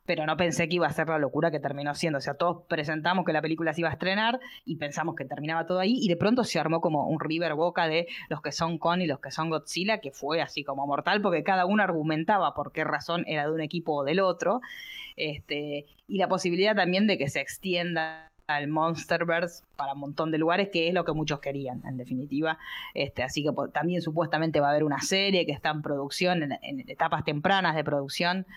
Speaker 4: pero no pensé que iba a ser la locura que terminó siendo. O sea, todos presentamos que la película se iba a estrenar y pensamos que terminaba todo ahí y de pronto se armó como un river boca de los que son Kong y los que son Godzilla, que fue así como mortal porque cada uno argumentaba por qué razón era de un equipo o del otro. Este, y la posibilidad también de que se extienda al Monsterverse para un montón de lugares, que es lo que muchos querían, en definitiva. Este, así que también supuestamente va a haber una serie que está en producción, en etapas tempranas de producción,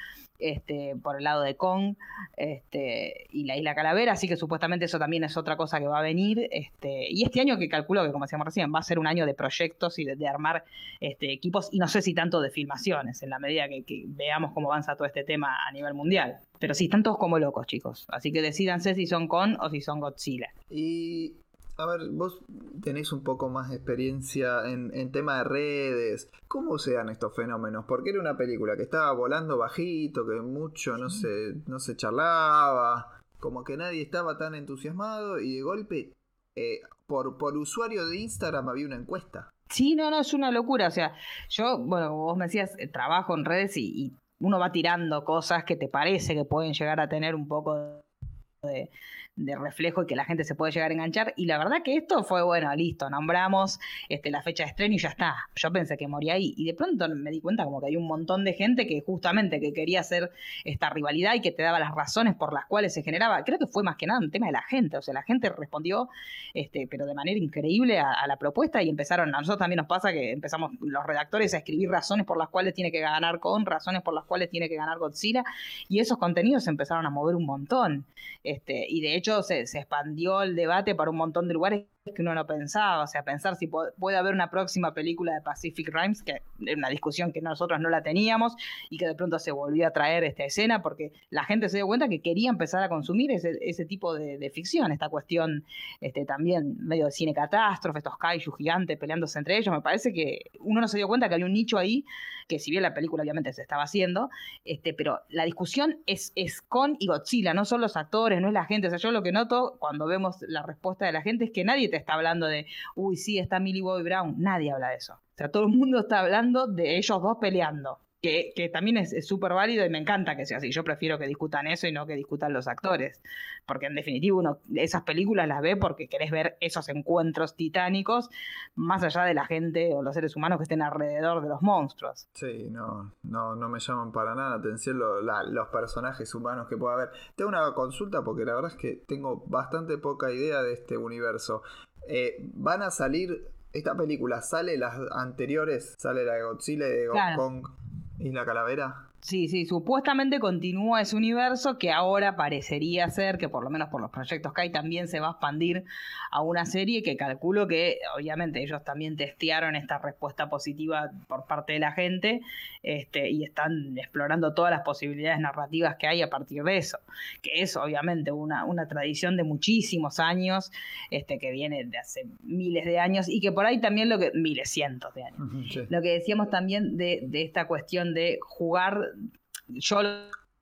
Speaker 4: este, por el lado de Kong este, y la isla Calavera, así que supuestamente eso también es otra cosa que va a venir. Este, y este año que calculo que, como decíamos recién, va a ser un año de proyectos y de, armar este, equipos, y no sé si tanto de filmaciones, en la medida que, veamos cómo avanza todo este tema a nivel mundial. Pero sí, están todos como locos, chicos. Así que decidanse si son Kong o si son Godzilla.
Speaker 2: Y a ver, vos tenés un poco más de experiencia en, en tema de redes. ¿Cómo se dan estos fenómenos? Porque era una película que estaba volando bajito, que mucho no se, no se charlaba, como que nadie estaba tan entusiasmado y de golpe, eh, por, por usuario de Instagram había una encuesta.
Speaker 4: Sí, no, no, es una locura. O sea, yo, bueno, vos me decías, eh, trabajo en redes y uno va tirando cosas que te parece que pueden llegar a tener un poco de, de reflejo y que la gente se puede llegar a enganchar. Y la verdad que esto fue, bueno, listo, nombramos este, la fecha de estreno y ya está. Yo pensé que moría ahí. Y de pronto me di cuenta como que hay un montón de gente que justamente que quería hacer esta rivalidad y que te daba las razones por las cuales se generaba. Creo que fue más que nada un tema de la gente. O sea, la gente respondió, este, pero de manera increíble a, la propuesta y empezaron, a nosotros también nos pasa que empezamos los redactores a escribir razones por las cuales tiene que ganar con, razones por las cuales tiene que ganar Godzilla. Y esos contenidos se empezaron a mover un montón. Este, y de hecho se, se expandió el debate para un montón de lugares que uno no pensaba, o sea, pensar si puede haber una próxima película de Pacific Rimes, que es una discusión que nosotros no la teníamos y que de pronto se volvió a traer esta escena porque la gente se dio cuenta que quería empezar a consumir ese, tipo de, ficción, esta cuestión este, también medio de cine catástrofe, estos kaiju gigantes peleándose entre ellos, me parece que uno no se dio cuenta que había un nicho ahí, que si bien la película obviamente se estaba haciendo, este, pero la discusión es, es con y Godzilla, no son los actores, no es la gente, o sea, yo lo que noto cuando vemos la respuesta de la gente es que nadie está hablando de, uy, sí, está Millie Bobby Brown. Nadie habla de eso. O sea, todo el mundo está hablando de ellos dos peleando. Que, que también es súper válido y me encanta que sea así. Yo prefiero que discutan eso y no que discutan los actores. Porque en definitiva uno esas películas las ve porque querés ver esos encuentros titánicos más allá de la gente o los seres humanos que estén alrededor de los monstruos.
Speaker 2: Sí, no, no, no me llaman para nada la atención los personajes humanos que pueda haber. Tengo una consulta porque la verdad es que tengo bastante poca idea de este universo. Eh, van a salir. Esta película sale las anteriores, sale la de Godzilla y de Kong y la calavera.
Speaker 4: Sí, sí, supuestamente continúa ese universo que ahora parecería ser, que por lo menos por los proyectos que hay, también se va a expandir a una serie que calculo que obviamente ellos también testearon esta respuesta positiva por parte de la gente este, y están explorando todas las posibilidades narrativas que hay a partir de eso, que es obviamente una, una tradición de muchísimos años, este, que viene de hace miles de años y que por ahí también lo que, miles, cientos de años, lo que decíamos también de, de esta cuestión de jugar yo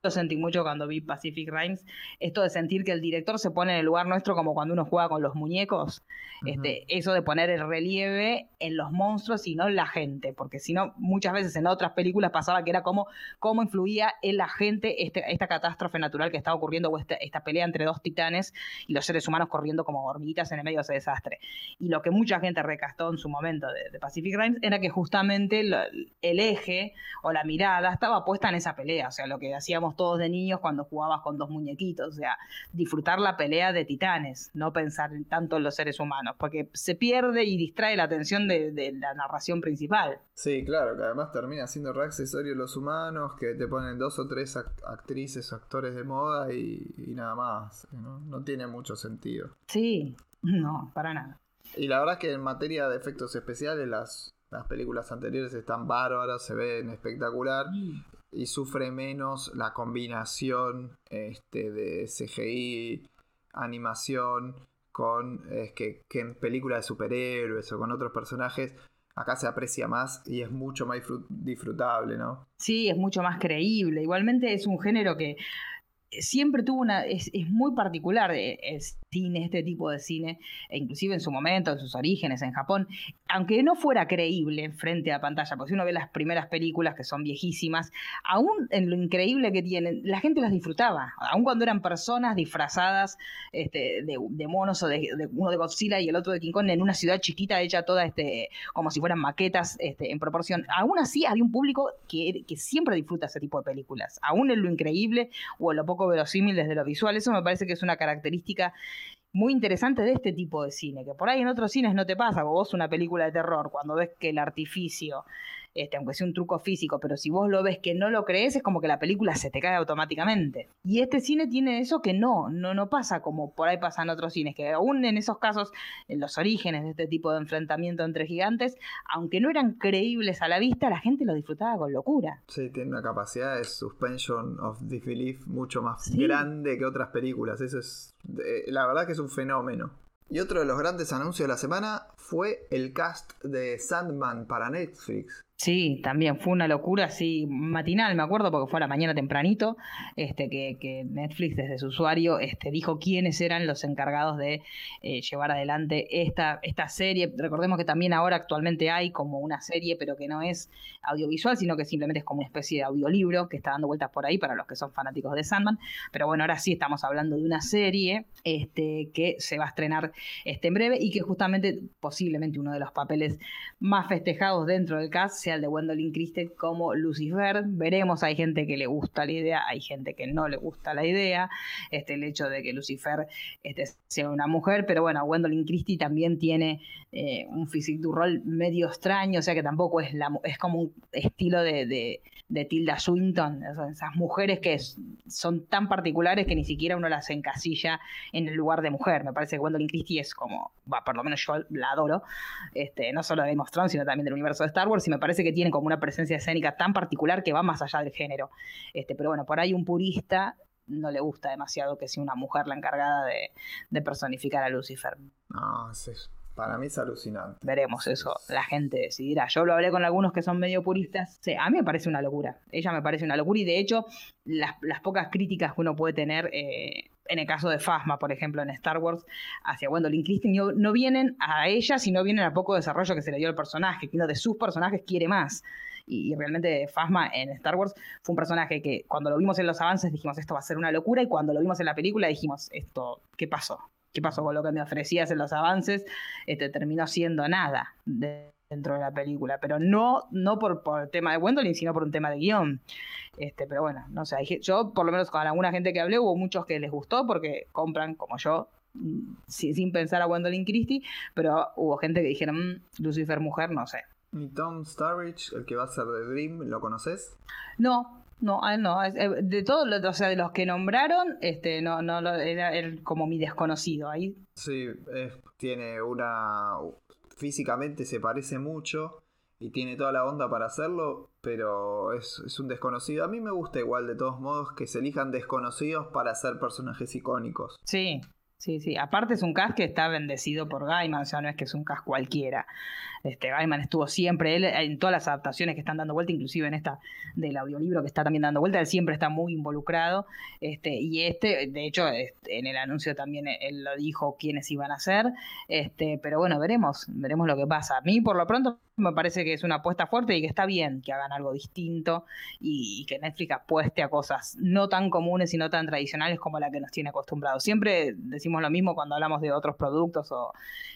Speaker 4: lo sentí mucho cuando vi Pacific Rimes, esto de sentir que el director se pone en el lugar nuestro como cuando uno juega con los muñecos, este, eso de poner el relieve en los monstruos y no en la gente, porque si no, muchas veces en otras películas pasaba que era como cómo influía en la gente este, esta catástrofe natural que estaba ocurriendo, o esta, pelea entre dos titanes y los seres humanos corriendo como hormiguitas en el medio de ese desastre. Y lo que mucha gente recastó en su momento de, Pacific Rimes era que justamente el eje o la mirada estaba puesta en esa pelea, o sea, lo que hacíamos todos de niños cuando jugabas con dos muñequitos, o sea, disfrutar la pelea de titanes, no pensar tanto en los seres humanos, porque se pierde y distrae la atención de, la narración principal.
Speaker 2: Sí, claro, que además termina siendo re accesorio los humanos, que te ponen dos o tres actrices o actores de moda y, nada más, ¿no? no tiene mucho sentido.
Speaker 4: Sí, no, para nada.
Speaker 2: Y la verdad es que en materia de efectos especiales las, las películas anteriores están bárbaras, se ven espectacular y sufre menos la combinación este, de CGI animación, con es que, que películas de superhéroes o con otros personajes, acá se aprecia más y es mucho más disfrutable, ¿no?
Speaker 4: Sí, es mucho más creíble. Igualmente es un género que siempre tuvo una, es, es muy particular eh, el cine, este tipo de cine, e inclusive en su momento, en sus orígenes en Japón, aunque no fuera creíble frente a pantalla, porque si uno ve las primeras películas que son viejísimas, aún en lo increíble que tienen, la gente las disfrutaba, aún cuando eran personas disfrazadas este, de, monos o de, uno de Godzilla y el otro de King Kong en una ciudad chiquita hecha toda este, como si fueran maquetas este, en proporción, aún así había un público que, que siempre disfruta ese tipo de películas, aún en lo increíble o en lo poco verosímil desde lo visual. Eso me parece que es una característica muy interesante de este tipo de cine, que por ahí en otros cines no te pasa, vos una película de terror, cuando ves que el artificio este, aunque sea un truco físico, pero si vos lo ves que no lo crees, es como que la película se te cae automáticamente. Y este cine tiene eso que no, no, no pasa como por ahí pasa en otros cines, que aún en esos casos, en los orígenes de este tipo de enfrentamiento entre gigantes, aunque no eran creíbles a la vista, la gente lo disfrutaba con locura.
Speaker 2: Sí, tiene una capacidad de suspension of disbelief mucho más grande que otras películas. Eso es, la verdad que es un fenómeno. Y otro de los grandes anuncios de la semana fue el cast de Sandman para Netflix.
Speaker 4: Sí, también fue una locura así matinal, me acuerdo, porque fue a la mañana tempranito, este, que, Netflix desde su usuario este, dijo quiénes eran los encargados de eh, llevar adelante esta, esta serie. Recordemos que también ahora actualmente hay como una serie, pero que no es audiovisual, sino que simplemente es como una especie de audiolibro que está dando vueltas por ahí para los que son fanáticos de Sandman. Pero bueno, ahora sí estamos hablando de una serie este, que se va a estrenar este, en breve y que justamente posiblemente uno de los papeles más festejados dentro del cast sea el de Gwendolyn Christie como Lucifer. Veremos, hay gente que le gusta la idea, hay gente que no le gusta la idea. Este, el hecho de que Lucifer este, sea una mujer, pero bueno, Gwendolyn Christie también tiene eh, un physique du rol medio extraño, o sea que tampoco es, la, es como un estilo de, de, Tilda Swinton, esas mujeres que son tan particulares que ni siquiera uno las encasilla en el lugar de mujer. Me parece que Gwendolyn Christie es como, va, por lo menos yo la adoro, este, no solo de Game of sino también del universo de Star Wars, y me parece que tiene como una presencia escénica tan particular que va más allá del género. Este, pero bueno, por ahí un purista no le gusta demasiado que sea una mujer la encargada de, personificar a Lucifer.
Speaker 2: No, para mí es alucinante.
Speaker 4: Veremos eso, la gente decidirá. Yo lo hablé con algunos que son medio puristas. Sí, a mí me parece una locura. Ella me parece una locura y de hecho las, pocas críticas que uno puede tener eh, en el caso de Fasma, por ejemplo, en Star Wars, hacia Gwendolyn Christie, no, vienen a ella, sino vienen a poco desarrollo que se le dio al personaje, que uno de sus personajes quiere más. Y, realmente Fasma en Star Wars fue un personaje que cuando lo vimos en los avances dijimos esto va a ser una locura y cuando lo vimos en la película dijimos esto, ¿qué pasó? ¿Qué pasó con lo que me ofrecías en los avances? Este, terminó siendo nada dentro de la película, pero no, no por, por el tema de Gwendolyn, sino por un tema de guion. Este, pero bueno, no sé, yo por lo menos con alguna gente que hablé hubo muchos que les gustó porque compran, como yo, mm, sin, pensar a Gwendolyn Christie, pero hubo gente que dijeron, mm, Lucifer mujer, no sé.
Speaker 2: ¿Y Tom Starridge, el que va a ser de Dream, lo conoces?
Speaker 4: No, no, no. Eh, de todos, o sea, de los que nombraron, este, no, no, era, como mi desconocido ahí.
Speaker 2: Sí, tiene una. Físicamente se parece mucho y tiene toda la onda para hacerlo, pero es, un desconocido. A mí me gusta igual, de todos modos, que se elijan desconocidos para ser personajes icónicos.
Speaker 4: Sí, sí, sí. Aparte es un cast que está bendecido por Gaiman, o sea, no es que es un cast cualquiera. Este, Gaiman estuvo siempre, él en todas las adaptaciones que están dando vuelta, inclusive en esta del audiolibro que está también dando vuelta, él siempre está muy involucrado. Este, y este, de hecho, este, en el anuncio también él lo dijo quiénes iban a ser. Este, pero bueno, veremos, veremos lo que pasa. A mí, por lo pronto, me parece que es una apuesta fuerte y que está bien que hagan algo distinto y, que Netflix apueste a cosas no tan comunes y no tan tradicionales como la que nos tiene acostumbrados. Siempre decimos lo mismo cuando hablamos de otros productos o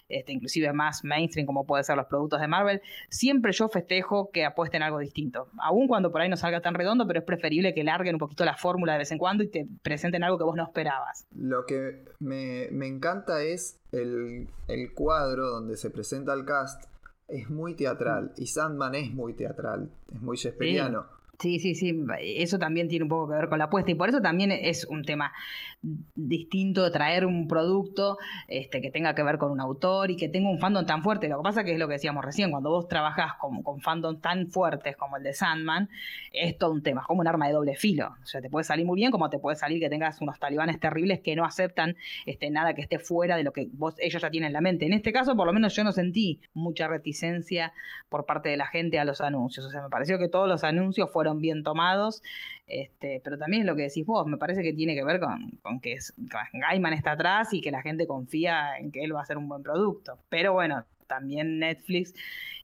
Speaker 4: este, inclusive más mainstream como puede ser los productos de Marvel. Siempre yo festejo que apuesten algo distinto, aun cuando por ahí no salga tan redondo, pero es preferible que larguen un poquito la fórmula de vez en cuando y te presenten algo que vos no esperabas.
Speaker 2: Lo que me, encanta es el, el cuadro donde se presenta el cast es muy teatral. Y Sandman es muy teatral. Es muy Shakespeareano.
Speaker 4: Sí, sí, sí, eso también tiene un poco que ver con la apuesta y por eso también es un tema distinto traer un producto este, que tenga que ver con un autor y que tenga un fandom tan fuerte. Lo que pasa que es lo que decíamos recién, cuando vos trabajás con, con fandom tan fuertes como el de Sandman, es todo un tema, es como un arma de doble filo. O sea, te puede salir muy bien como te puede salir que tengas unos talibanes terribles que no aceptan este, nada que esté fuera de lo que vos, ellos ya tienen en la mente. En este caso, por lo menos yo no sentí mucha reticencia por parte de la gente a los anuncios. O sea, me pareció que todos los anuncios fueron bien tomados este, pero también es lo que decís vos, me parece que tiene que ver con, con que Gaiman está atrás y que la gente confía en que él va a hacer un buen producto. Pero bueno, también Netflix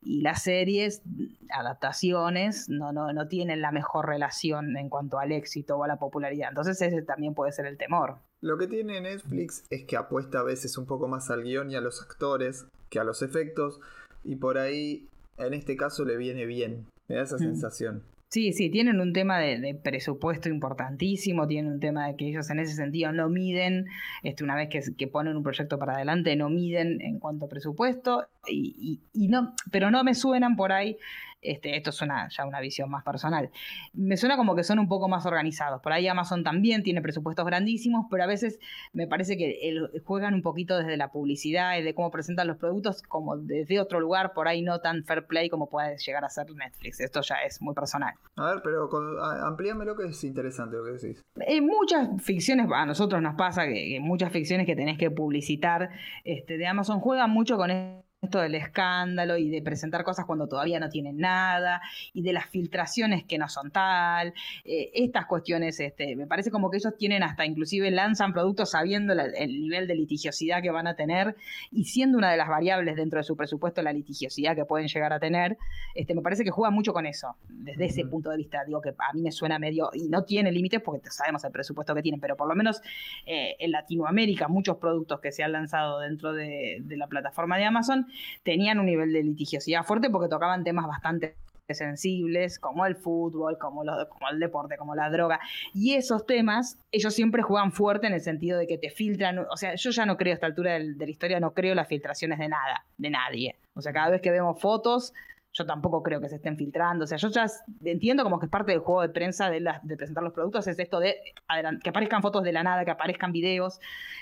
Speaker 4: y las series, adaptaciones, no, no, no tienen la mejor relación en cuanto al éxito o a la popularidad. Entonces ese también puede ser el temor.
Speaker 2: Lo que tiene Netflix es que apuesta a veces un poco más al guion y a los actores que a los efectos. Y por ahí, en este caso, le viene bien. Me da esa sensación.
Speaker 4: Sí, sí, tienen un tema de, presupuesto importantísimo, tienen un tema de que ellos en ese sentido no miden, este, una vez que, ponen un proyecto para adelante, no miden en cuanto a presupuesto, y, y no, pero no me suenan por ahí este, esto es una, ya una visión más personal. Me suena como que son un poco más organizados. Por ahí Amazon también tiene presupuestos grandísimos, pero a veces me parece que juegan un poquito desde la publicidad y de cómo presentan los productos, como desde otro lugar, por ahí no tan fair play como puede llegar a ser Netflix. Esto ya es muy personal.
Speaker 2: A ver, pero amplíame lo que es interesante lo que decís.
Speaker 4: En muchas ficciones, a nosotros nos pasa que, muchas ficciones que tenés que publicitar este, de Amazon juegan mucho con esto del escándalo y de presentar cosas cuando todavía no tienen nada y de las filtraciones que no son tal, eh, estas cuestiones, este, me parece como que ellos tienen hasta inclusive lanzan productos sabiendo el nivel de litigiosidad que van a tener y siendo una de las variables dentro de su presupuesto la litigiosidad que pueden llegar a tener, este, me parece que juega mucho con eso, desde ese punto de vista, digo que a mí me suena medio, y no tiene límites porque sabemos el presupuesto que tienen, pero por lo menos eh, en Latinoamérica muchos productos que se han lanzado dentro de la plataforma de Amazon, tenían un nivel de litigiosidad fuerte porque tocaban temas bastante sensibles, como el fútbol, como, como el deporte, como la droga. Y esos temas, ellos siempre juegan fuerte en el sentido de que te filtran. O sea, yo ya no creo a esta altura de la historia, no creo las filtraciones de nada, de nadie. O sea, cada vez que vemos fotos, yo tampoco creo que se estén filtrando. O sea, yo ya entiendo como que es parte del juego de prensa de, de presentar los productos, es esto de que aparezcan fotos de la nada, que aparezcan videos.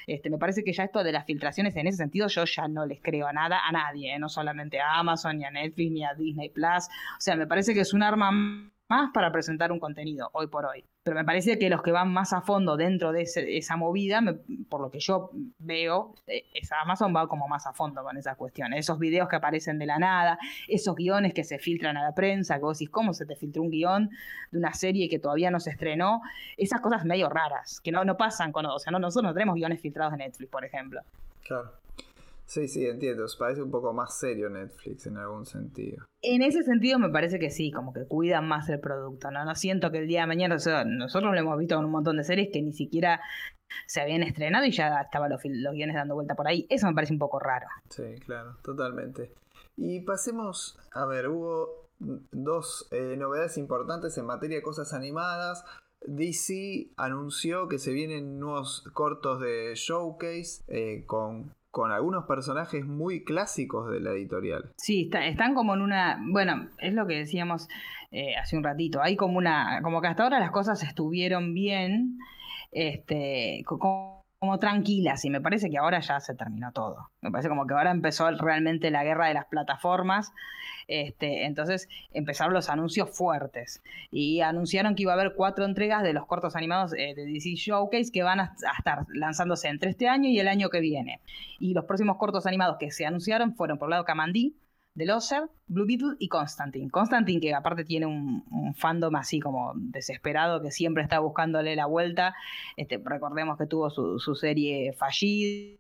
Speaker 4: Este, me parece que ya esto de las filtraciones en ese sentido yo ya no les creo a nada, a nadie, ¿eh? no solamente a Amazon, ni a Netflix, ni a Disney Plus. O sea, me parece que es un arma más para presentar un contenido hoy por hoy. Pero me parece que los que van más a fondo dentro de esa movida, por lo que yo veo, eh, esa Amazon va como más a fondo con esas cuestiones. Esos videos que aparecen de la nada, esos guiones que se filtran a la prensa, que vos decís, ¿cómo se te filtró un guion de una serie que todavía no se estrenó? Esas cosas medio raras, que no, no pasan con... O sea, no, nosotros no tenemos guiones filtrados de Netflix, por ejemplo.
Speaker 2: Claro. Sí, sí, entiendo. Parece un poco más serio Netflix en algún sentido.
Speaker 4: En ese sentido me parece que sí, como que cuidan más el producto, ¿no? No siento que el día de mañana, o sea, nosotros lo hemos visto con un montón de series que ni siquiera se habían estrenado y ya estaban los, los guiones dando vuelta por ahí. Eso me parece un poco raro.
Speaker 2: Sí, claro, totalmente. Y pasemos, a ver, hubo dos eh, novedades importantes en materia de cosas animadas. DC anunció que se vienen nuevos cortos de Showcase eh, con con algunos personajes muy clásicos de la editorial.
Speaker 4: Sí, están como en una, bueno, es lo que decíamos eh, hace un ratito, hay como una, como que hasta ahora las cosas estuvieron bien, este, como, como tranquilas y me parece que ahora ya se terminó todo. Me parece como que ahora empezó realmente la guerra de las plataformas este, entonces empezaron los anuncios fuertes y anunciaron que iba a haber cuatro entregas de los cortos animados eh, de DC Showcase que van a, estar lanzándose entre este año y el año que viene. Y los próximos cortos animados que se anunciaron fueron por el lado Kamandi, The Loser, Blue Beetle y Constantine. Constantine, que aparte tiene un, fandom así como desesperado, que siempre está buscándole la vuelta. Este, recordemos que tuvo su, su serie fallida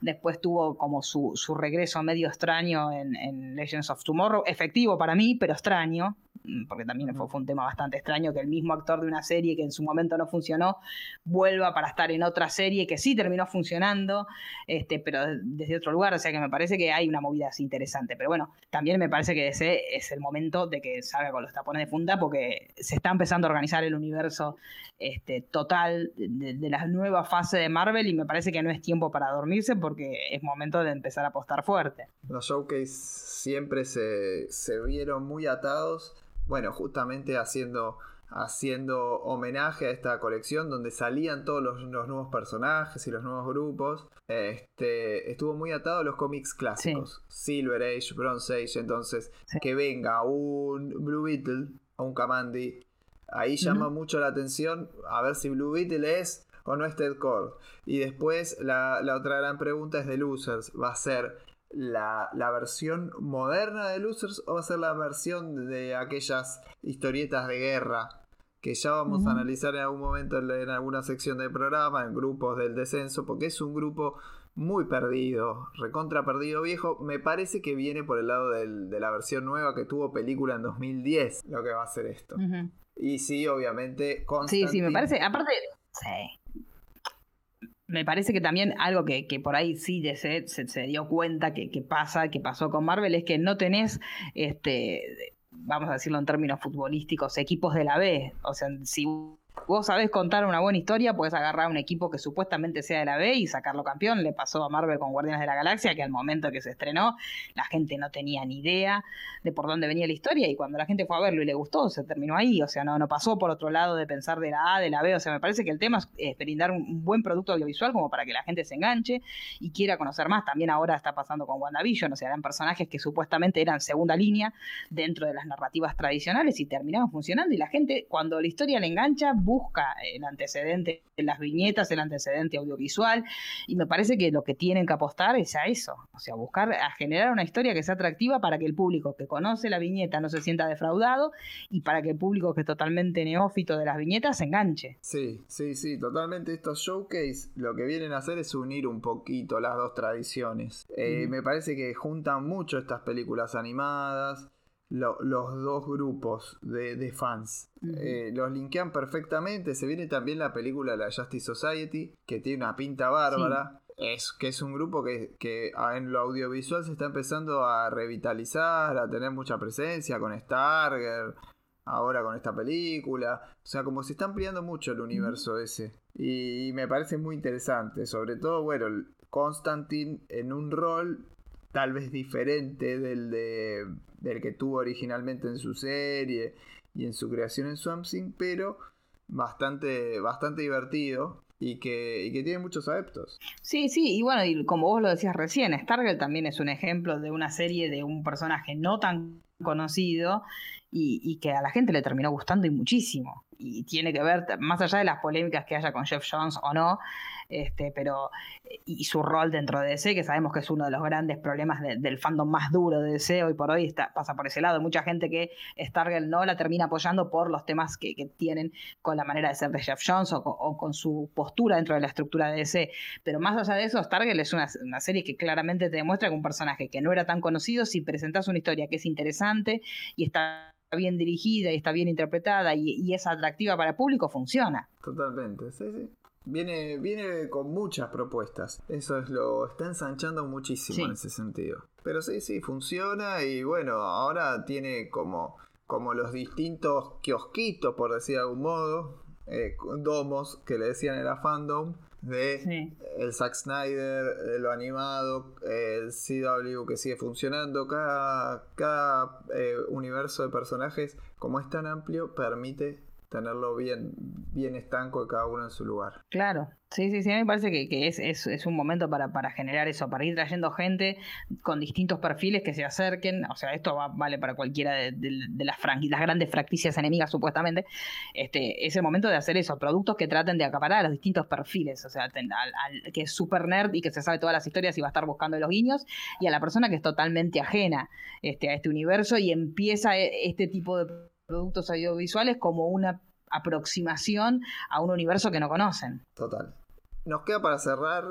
Speaker 4: después tuvo como su, regreso medio extraño en, Legends of Tomorrow, efectivo para mí, pero extraño, mm, porque también fue, un tema bastante extraño que el mismo actor de una serie que en su momento no funcionó vuelva para estar en otra serie que sí terminó funcionando, este, pero desde otro lugar, o sea que me parece que hay una movida así interesante, pero bueno, también me parece que ese es el momento de que salga con los tapones de funda porque se está empezando a organizar el universo este, total de, de la nueva fase de Marvel y me parece que no es tiempo para dormirse porque es momento de empezar a apostar fuerte.
Speaker 2: Los showcase siempre se vieron muy atados bueno, justamente haciendo haciendo homenaje a esta colección donde salían todos los, nuevos personajes y los nuevos grupos. Este, estuvo muy atado a los cómics clásicos. Silver Age, Bronze Age, entonces que venga un Blue Beetle o un Kamandi. Ahí llama mucho la atención a ver si Blue Beetle es o no es Ted Cord. Y después la, la otra gran pregunta es de Losers. ¿Va a ser la, versión moderna de Losers o va a ser la versión de aquellas historietas de guerra que ya vamos a analizar en algún momento en, alguna sección del programa, en grupos del descenso, porque es un grupo muy perdido, recontra perdido viejo. Me parece que viene por el lado de la versión nueva que tuvo película en 2010, lo que va a ser esto. Y sí, obviamente,
Speaker 4: Sí, sí, me parece, aparte, sí me parece que también algo que, por ahí sí se, se, dio cuenta que, que, pasa, que pasó con Marvel, es que no tenés, este, vamos a decirlo en términos futbolísticos, equipos de la B. O sea, si vos sabés contar una buena historia, puedes agarrar un equipo que supuestamente sea de la B y sacarlo campeón. Le pasó a Marvel con Guardianes de la Galaxia, que al momento que se estrenó, la gente no tenía ni idea de por dónde venía la historia, y cuando la gente fue a verlo y le gustó, se terminó ahí. O sea, no, no pasó por otro lado de pensar de la A, de la B. O sea, me parece que el tema es brindar un buen producto audiovisual como para que la gente se enganche y quiera conocer más. También ahora está pasando con WandaVision, o sea, eran personajes que supuestamente eran segunda línea dentro de las narrativas tradicionales y terminaban funcionando. Y la gente, cuando la historia le engancha, busca el antecedente en las viñetas, el antecedente audiovisual, y me parece que lo que tienen que apostar es a eso, o sea, buscar a generar una historia que sea atractiva para que el público que conoce la viñeta no se sienta defraudado y para que el público que es totalmente neófito de las viñetas se enganche.
Speaker 2: Sí, sí, sí, totalmente. Estos showcase lo que vienen a hacer es unir un poquito las dos tradiciones. Eh, me parece que juntan mucho estas películas animadas los dos grupos de, fans. Eh, los linkean perfectamente. Se viene también la película La Justice Society, que tiene una pinta bárbara. Es, que es un grupo que, que, en lo audiovisual se está empezando a revitalizar, a tener mucha presencia con Starger, ahora con esta película. O sea, como se está ampliando mucho el universo ese. Y, y me parece muy interesante. Sobre todo, bueno, Constantine en un rol tal vez diferente del, de, del que tuvo originalmente en su serie y en su creación en Swamp pero bastante, bastante divertido y que, y que tiene muchos adeptos.
Speaker 4: Sí, sí, y bueno, y como vos lo decías recién, Stargirl también es un ejemplo de una serie de un personaje no tan conocido y, y, que a la gente le terminó gustando y muchísimo. Y tiene que ver, más allá de las polémicas que haya con Jeff Jones o no, este, pero y su rol dentro de DC, que sabemos que es uno de los grandes problemas del fandom más duro de DC hoy por hoy, pasa por ese lado. Mucha gente que Stargirl no la termina apoyando por los temas que, tienen con la manera de ser de Jeff Jones o, con su postura dentro de la estructura de DC. Pero más allá de eso, Stargirl es una, serie que claramente te demuestra que un personaje que no era tan conocido, si presentas una historia que es interesante y está bien dirigida y está bien interpretada y, y, es atractiva para el público, funciona.
Speaker 2: Totalmente, sí, sí. Viene, viene con muchas propuestas. Eso es lo. Está ensanchando muchísimo en ese sentido. Pero sí, sí, funciona. Y bueno, ahora tiene como, como los distintos kiosquitos, por decir de algún modo. Eh, domos que le decían en la fandom. De el Zack Snyder, lo animado, el CW que sigue funcionando. Cada, cada eh, universo de personajes, como es tan amplio, permite tenerlo bien, bien estanco de cada uno en su lugar.
Speaker 4: Claro, sí, sí, sí, a mí me parece que, es, es, un momento para, para, generar eso, para ir trayendo gente con distintos perfiles que se acerquen, o sea, esto vale para cualquiera de, las, grandes franquicias enemigas supuestamente, este, es el momento de hacer eso, productos que traten de acaparar a los distintos perfiles, o sea, al, que es super nerd y que se sabe todas las historias y va a estar buscando los guiños, y a la persona que es totalmente ajena este, a este universo y empieza e, este tipo de productos audiovisuales como una aproximación a un universo que no conocen.
Speaker 2: Total. Nos queda para cerrar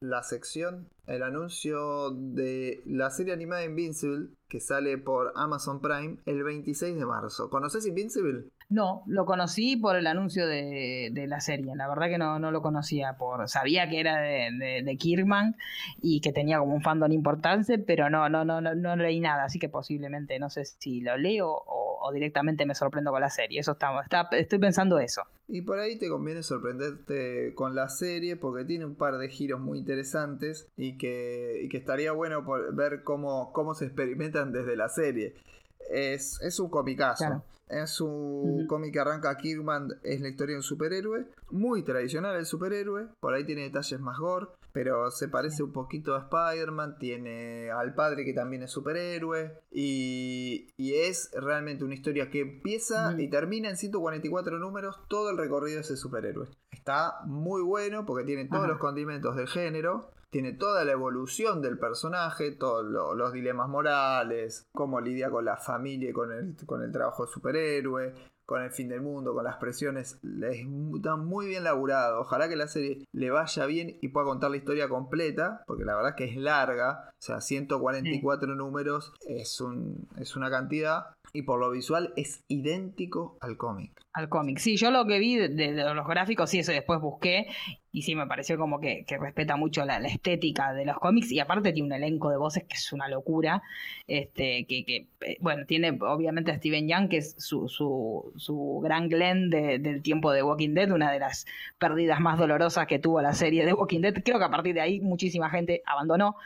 Speaker 2: la sección el anuncio de la serie animada Invincible que sale por Amazon Prime el 26 de marzo. ¿Conoces Invincible?
Speaker 4: No, lo conocí por el anuncio de, la serie. La verdad que no, no, lo conocía. por Sabía que era de, de, Kirkman y que tenía como un fandom importante, pero no, no, no, no, no leí nada. Así que posiblemente no sé si lo leo o, directamente me sorprendo con la serie. Eso está, está, estoy pensando eso.
Speaker 2: Y por ahí te conviene sorprenderte con la serie porque tiene un par de giros muy interesantes y que, y que estaría bueno por ver cómo, cómo se experimentan desde la serie. es, es un comicazo.
Speaker 4: Claro.
Speaker 2: Es un
Speaker 4: Ujú.
Speaker 2: cómic que arranca Kirkman, es la historia de un superhéroe, muy tradicional el superhéroe, por ahí tiene detalles más gore, pero se parece un poquito a Spider-Man, tiene al padre que también es superhéroe, y, y es realmente una historia que empieza y termina en 144 números todo el recorrido de ese superhéroe. Está muy bueno porque tiene todos los condimentos del género, tiene toda la evolución del personaje, todos lo- los dilemas morales, cómo lidia con la familia y con el, con el trabajo de superhéroe, con el fin del mundo, con las presiones. Es está muy bien laburado. Ojalá que la serie le vaya bien y pueda contar la historia completa, porque la verdad que es larga. O sea, 144 números es, un, es una cantidad. Y por lo visual es idéntico al cómic.
Speaker 4: Al cómic. Sí, yo lo que vi de, los gráficos, sí, eso después busqué, y sí me pareció como que, que respeta mucho la, estética de los cómics, y aparte tiene un elenco de voces que es una locura, este, que, que eh, bueno, tiene obviamente a Steven Young, que es su, su, su gran Glenn de- del tiempo de Walking Dead, una de las pérdidas más dolorosas que tuvo la serie de Walking Dead. Creo que a partir de ahí muchísima gente abandonó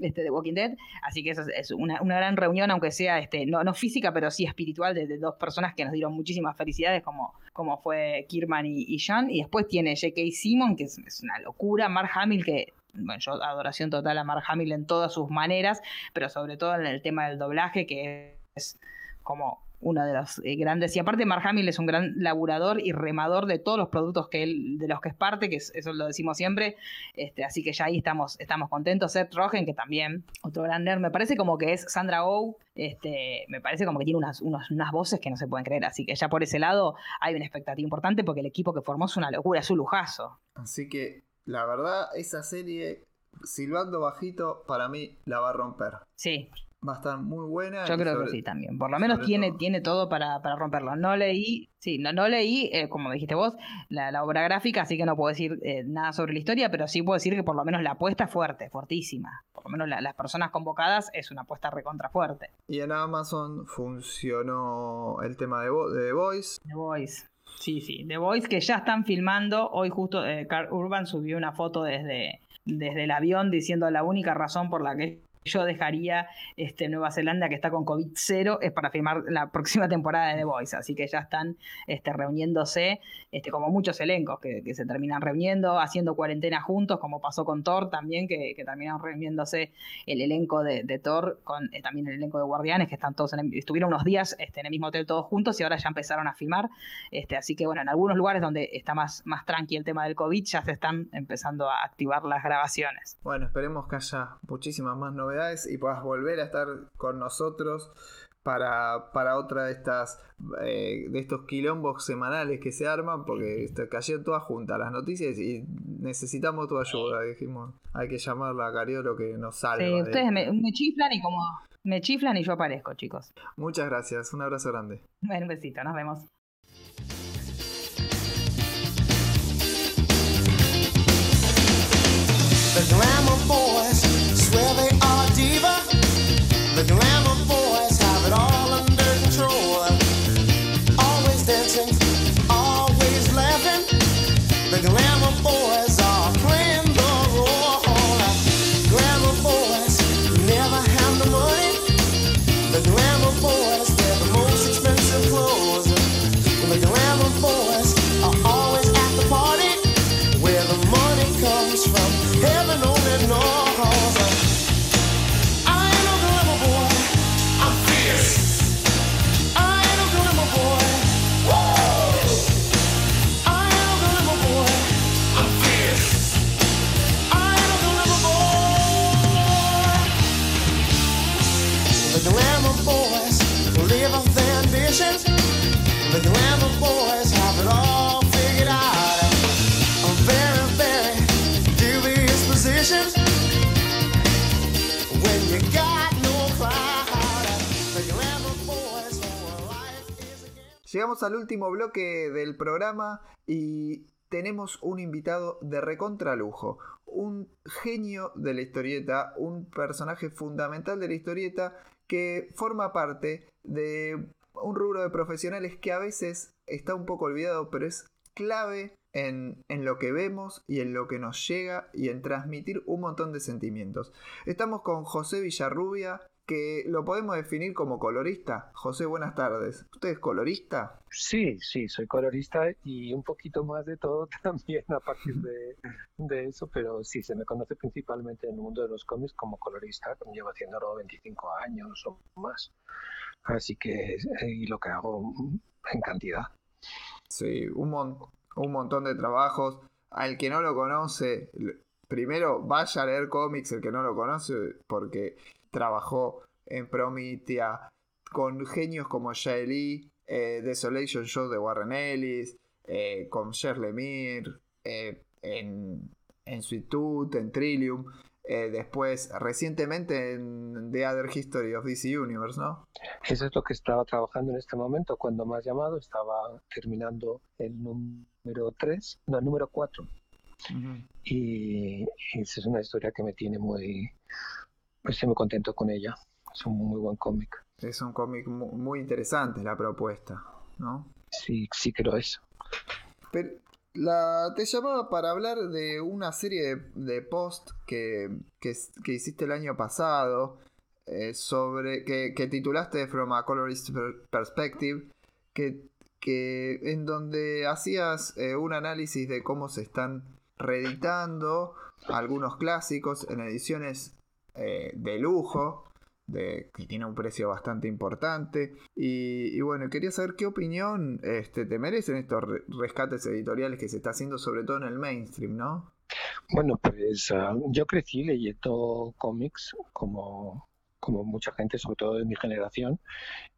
Speaker 4: este, de Walking Dead, así que eso es, una, una gran reunión, aunque sea este, no, no física, pero sí espiritual, de dos personas que nos dieron muchísimas felicidades, como, como fue Kirman y, y. Y después tiene J.K. Simon, que es, es una locura, Mark Hamill, que bueno, yo adoración total a Mark Hamill en todas sus maneras, pero sobre todo en el tema del doblaje, que es como uno de los eh, grandes. Y aparte, Mark Hamill es un gran laburador y remador de todos los productos que él, de los que es parte, que es- eso lo decimos siempre. Este, así que ya ahí estamos, estamos contentos. Seth Rogen, que también, otro gran nerd, me parece como que es Sandra Oh, este, me parece como que tiene unas, unos- unas voces que no se pueden creer. Así que ya por ese lado hay una expectativa importante porque el equipo que formó es una locura, es un lujazo.
Speaker 2: Así que la verdad, esa serie, silbando bajito, para mí la va a romper.
Speaker 4: Sí,
Speaker 2: Va a estar muy buena.
Speaker 4: Yo creo
Speaker 2: sobre-
Speaker 4: que sí también. Por lo menos tiene,
Speaker 2: todo-
Speaker 4: tiene todo para, para romperlo. No leí, sí, no, no leí, eh, como dijiste vos, la, la obra gráfica, así que no puedo decir eh, nada sobre la historia, pero sí puedo decir que por lo menos la apuesta es fuerte, fuertísima. Por lo menos la- las personas convocadas es una apuesta recontra fuerte.
Speaker 2: Y en Amazon funcionó el tema de, de The Voice.
Speaker 4: The Voice. Sí, sí. The Voice que ya están filmando. Hoy justo eh, Carl Urban subió una foto desde, desde el avión diciendo la única razón por la que yo dejaría este, Nueva Zelanda que está con COVID cero es para filmar la (laughs) próxima temporada de The Voice. Así que ya están este, reuniéndose, este, como muchos elencos que, se terminan reuniendo, haciendo cuarentena juntos, como pasó con Thor también, que, que terminaron reuniéndose el elenco de, de Thor con eh, también el elenco de Guardianes, que están todos en el- estuvieron unos días este, en el mismo hotel todos juntos y ahora ya empezaron a filmar. Este, así que bueno, en algunos lugares donde está más, más tranqui el tema del COVID, ya se están empezando a activar las grabaciones.
Speaker 2: Bueno, esperemos que haya muchísimas más novedades y puedas volver a estar con nosotros para, para otra de estas eh, de estos quilombos semanales que se arman porque este, cayeron todas juntas las noticias y necesitamos tu ayuda. Dijimos, hay que llamarla a Cariolo que nos salva.
Speaker 4: Sí,
Speaker 2: de-
Speaker 4: ustedes me, me chiflan y como me chiflan y yo aparezco, chicos.
Speaker 2: Muchas gracias, un abrazo grande.
Speaker 4: Bueno, un besito, nos vemos.
Speaker 5: The swear they are diva. The glamour
Speaker 2: Al último bloque del programa y tenemos un invitado de recontralujo, un genio de la historieta, un personaje fundamental de la historieta que forma parte de un rubro de profesionales que a veces está un poco olvidado, pero es clave en lo que vemos y en lo que nos llega y en transmitir un montón de sentimientos. Estamos con José Villarrubia, que lo podemos definir como colorista. José, buenas tardes. ¿Usted es colorista?
Speaker 6: Sí, sí, soy colorista y un poquito más de todo (laughs) también a partir de, de eso, pero sí, se me conoce principalmente en el mundo de los cómics como colorista, llevo haciéndolo 25 años o más. Así que, eh, y lo que hago en cantidad.
Speaker 2: Sí, un, mon- un montón de trabajos. Al que no lo conoce, primero vaya a leer cómics el que no lo conoce, porque trabajó en Promethea con genios como Lee, eh, Desolation Show de Warren Ellis, eh, con Cher Lemire, eh, en, en Sweet Tooth, en Trillium. eh, después, recientemente en The Other History of DC Universe, ¿no?
Speaker 6: Eso es lo que estaba trabajando en este momento. Cuando me has llamado, estaba terminando el número 3, no, el número 4. Y, y esa es una historia que me tiene muy, estoy muy contento con ella. Es un muy buen cómic.
Speaker 2: Es un cómic mu- muy interesante la propuesta, ¿no?
Speaker 6: Sí, sí que lo es.
Speaker 2: Pero la, te llamaba para hablar de una serie de, de post que, que, que hiciste el año pasado eh, sobre que, que titulaste From a Colorist Per- Perspective, que, que en donde hacías eh, un análisis de cómo se están reeditando algunos clásicos en ediciones eh, de lujo. Que tiene un precio bastante importante. Y, bueno, quería saber qué opinión este, te merecen estos re- rescates editoriales que se está haciendo, sobre todo en el mainstream, ¿no?
Speaker 6: Bueno, pues ah, yo crecí leyendo cómics como, como mucha gente, sobre todo de mi generación,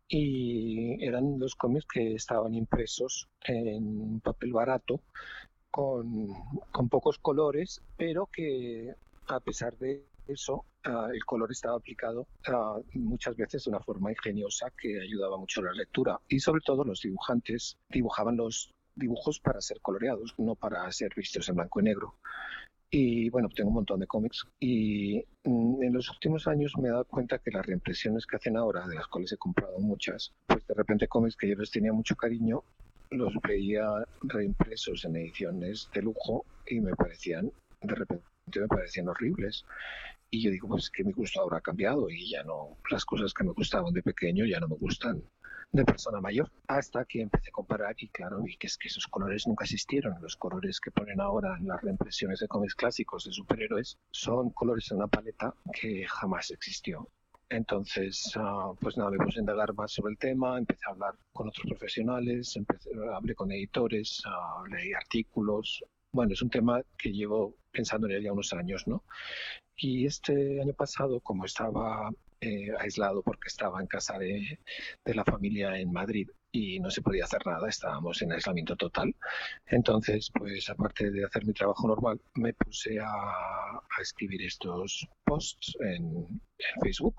Speaker 6: y eran los cómics que estaban impresos en papel barato, con, con pocos colores, pero que a pesar de eso, ah, el color estaba aplicado ah, muchas veces de una forma ingeniosa que ayudaba mucho a la lectura. Y sobre todo los dibujantes dibujaban los dibujos para ser coloreados, no para ser vistos en blanco y negro. Y bueno, tengo un montón de cómics. Y mm, en los últimos años me he dado cuenta que las reimpresiones que hacen ahora, de las cuales he comprado muchas, pues de repente cómics que yo les tenía mucho cariño, los veía reimpresos en ediciones de lujo y me parecían, de repente me parecían horribles. Y yo digo, pues que mi gusto ahora ha cambiado y ya no, las cosas que me gustaban de pequeño ya no me gustan de persona mayor. Hasta que empecé a comparar y claro, vi que es que esos colores nunca existieron. Los colores que ponen ahora en las reimpresiones de cómics clásicos de superhéroes son colores de una paleta que jamás existió. Entonces, ah, pues nada, me puse a indagar más sobre el tema, empecé a hablar con otros profesionales, empecé, hablé con editores, ah, leí artículos. Bueno, es un tema que llevo pensando en él ya unos años, ¿no? Y este año pasado, como estaba eh, aislado porque estaba en casa de, de la familia en Madrid y no se podía hacer nada, estábamos en aislamiento total. Entonces, pues aparte de hacer mi trabajo normal, me puse a, a escribir estos posts en, en Facebook.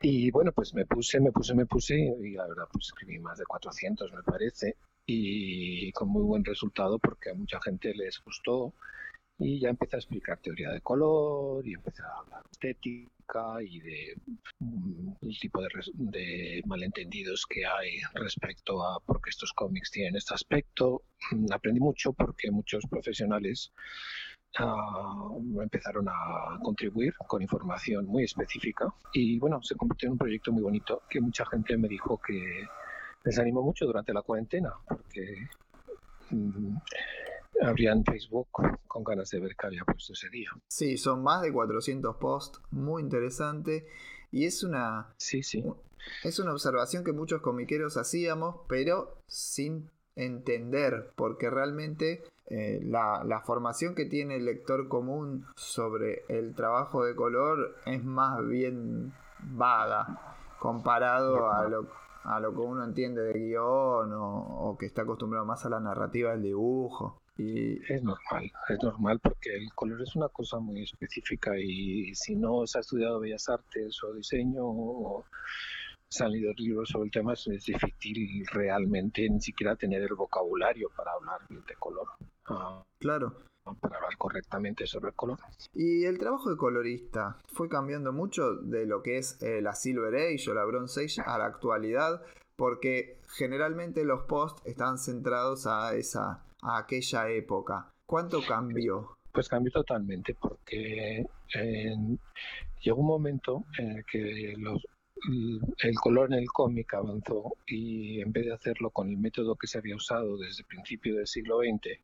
Speaker 6: Y bueno, pues me puse, me puse, me puse y la verdad pues escribí más de 400 me parece y con muy buen resultado porque a mucha gente les gustó y ya empecé a explicar teoría de color y empecé a hablar de estética y de mm, el tipo de, de malentendidos que hay respecto a por qué estos cómics tienen este aspecto. Mm, Aprendí mucho porque muchos profesionales ah, empezaron a contribuir con información muy específica y bueno, se convirtió en un proyecto muy bonito que mucha gente me dijo que les animó mucho durante la cuarentena porque mm, abrían Facebook con ganas de ver qué había puesto ese día.
Speaker 2: Sí, son más de 400 posts, muy interesante. Y es una,
Speaker 6: Sí, sí.
Speaker 2: es una observación que muchos comiqueros hacíamos, pero sin entender, porque realmente eh, la, la formación que tiene el lector común sobre el trabajo de color es más bien vaga comparado a lo, a lo que uno entiende de guion o, o que está acostumbrado más a la narrativa del dibujo. Y
Speaker 6: Es normal, es normal porque el color es una cosa muy específica y si no se ha estudiado Bellas Artes o diseño o se han leído libros sobre el tema, es difícil realmente ni siquiera tener el vocabulario para hablar de color, ah,
Speaker 2: claro,
Speaker 6: para hablar correctamente sobre el color.
Speaker 2: Y el trabajo de colorista fue cambiando mucho de lo que es eh, la Silver Age o la Bronze Age a la actualidad, porque generalmente los posts están centrados a esa a aquella época. ¿Cuánto cambió
Speaker 6: Pues cambió totalmente porque llegó un momento en el que los, el color en el cómic avanzó y en vez de hacerlo con el método que se había usado desde el principio del siglo XX,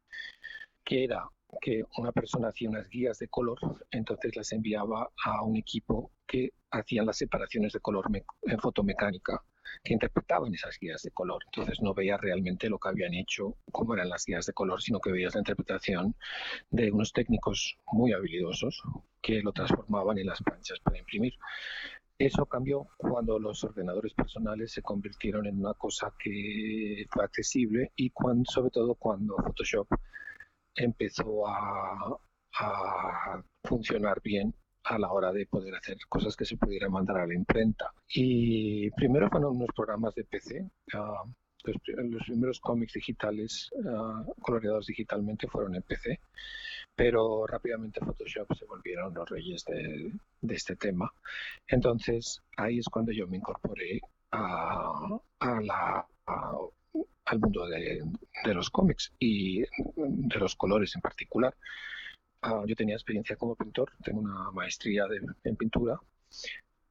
Speaker 6: que era que una persona hacía unas guías de color, entonces las enviaba a un equipo que hacían las separaciones de color en fotomecánica, que interpretaban esas guías de color. Entonces no veías realmente lo que habían hecho, cómo eran las guías de color, sino que veías la interpretación de unos técnicos muy habilidosos que lo transformaban en las planchas para imprimir. Eso cambió cuando los ordenadores personales se convirtieron en una cosa que fue accesible y cuando, sobre todo cuando Photoshop empezó a, a funcionar bien a la hora de poder hacer cosas que se pudieran mandar a la imprenta. Y primero fueron unos programas de PC. ah, los, pri- los primeros cómics digitales ah, coloreados digitalmente fueron en PC, pero rápidamente Photoshop se volvieron los reyes de, este tema. Entonces ahí es cuando yo me incorporé al mundo de, de los cómics y de los colores en particular. Ah, yo tenía experiencia como pintor, tengo una maestría de- en pintura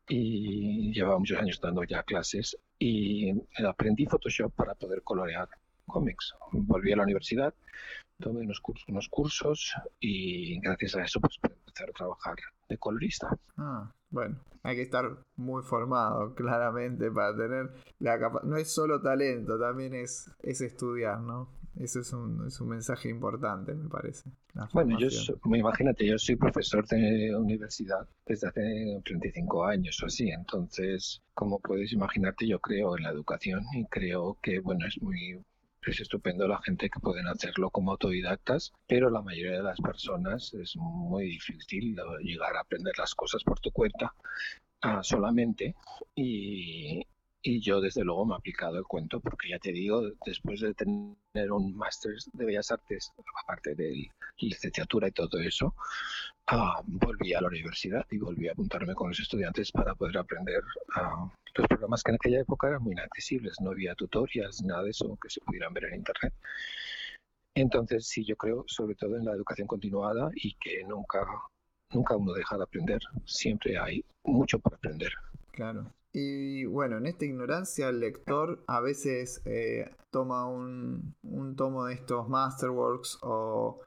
Speaker 6: y llevaba muchos años dando ya clases y aprendí Photoshop para poder colorear cómics. Volví a la universidad, tomé unos cursos, unos cursos y gracias a eso pues pude empezar a trabajar de colorista.
Speaker 2: Ah, bueno, hay que estar muy formado, claramente, para tener la capa- No es solo talento, también es, es estudiar, ¿no? Eso es un, es un mensaje importante, me parece.
Speaker 6: Bueno, yo so- imagínate, yo soy profesor de universidad desde hace 35 años o así, entonces, como puedes imaginarte, yo creo en la educación y creo que, bueno, es muy, es estupendo la gente que pueden hacerlo como autodidactas, pero la mayoría de las personas es muy difícil llegar a aprender las cosas por tu cuenta ah, solamente y, y yo desde luego me he aplicado el cuento porque ya te digo, después de tener un máster de Bellas Artes, aparte de licenciatura y todo eso, ah, volví a la universidad y volví a apuntarme con los estudiantes para poder aprender ah, los programas que en aquella época eran muy inaccesibles, no había tutorials, nada de eso que se pudieran ver en internet. Entonces sí, yo creo sobre todo en la educación continuada y que nunca, nunca uno deja de aprender, siempre hay mucho por aprender.
Speaker 2: Claro. Y bueno, en esta ignorancia el lector a veces eh, toma un, un tomo de estos Masterworks o,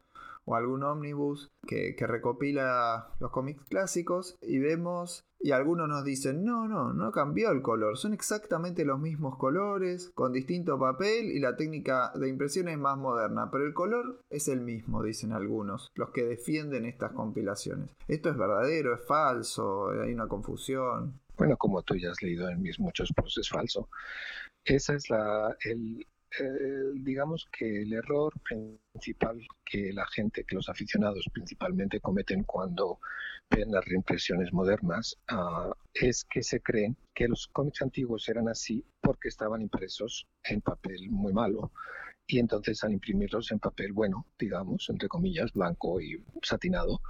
Speaker 2: o algún omnibus que, que recopila los cómics clásicos y vemos y algunos nos dicen, no, no, no cambió el color, son exactamente los mismos colores, con distinto papel y la técnica de impresión es más moderna, pero el color es el mismo, dicen algunos, los que defienden estas compilaciones. ¿Esto es verdadero, es falso? ¿Hay una confusión?
Speaker 6: Bueno, como tú ya has leído en mis muchos posts, es falso. Esa es la, el, el- digamos que el error principal que la gente, que los aficionados principalmente cometen cuando ven las reimpresiones modernas, ah, es que se creen que los cómics antiguos eran así porque estaban impresos en papel muy malo. Y entonces al imprimirlos en papel bueno, digamos, entre comillas, blanco y satinado,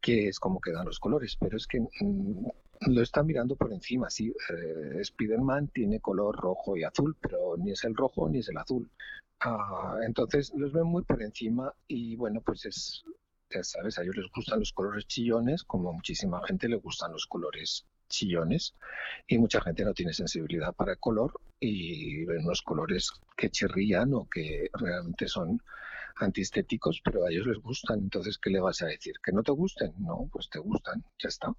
Speaker 6: que es como quedan los colores. Pero es que mm, lo está mirando por encima, sí. eh, Spider-Man tiene color rojo y azul, pero ni es el rojo ni es el azul. Ah, entonces los ven muy por encima y bueno, pues es, ya sabes, a ellos les gustan los colores chillones, como muchísima gente le gustan los colores chillones y mucha gente no tiene sensibilidad para el color y ven unos colores que chirrían o que realmente son antiestéticos, pero a ellos les gustan. Entonces, ¿qué le vas a decir? ¿Que no te gusten? No, pues te gustan, ya está.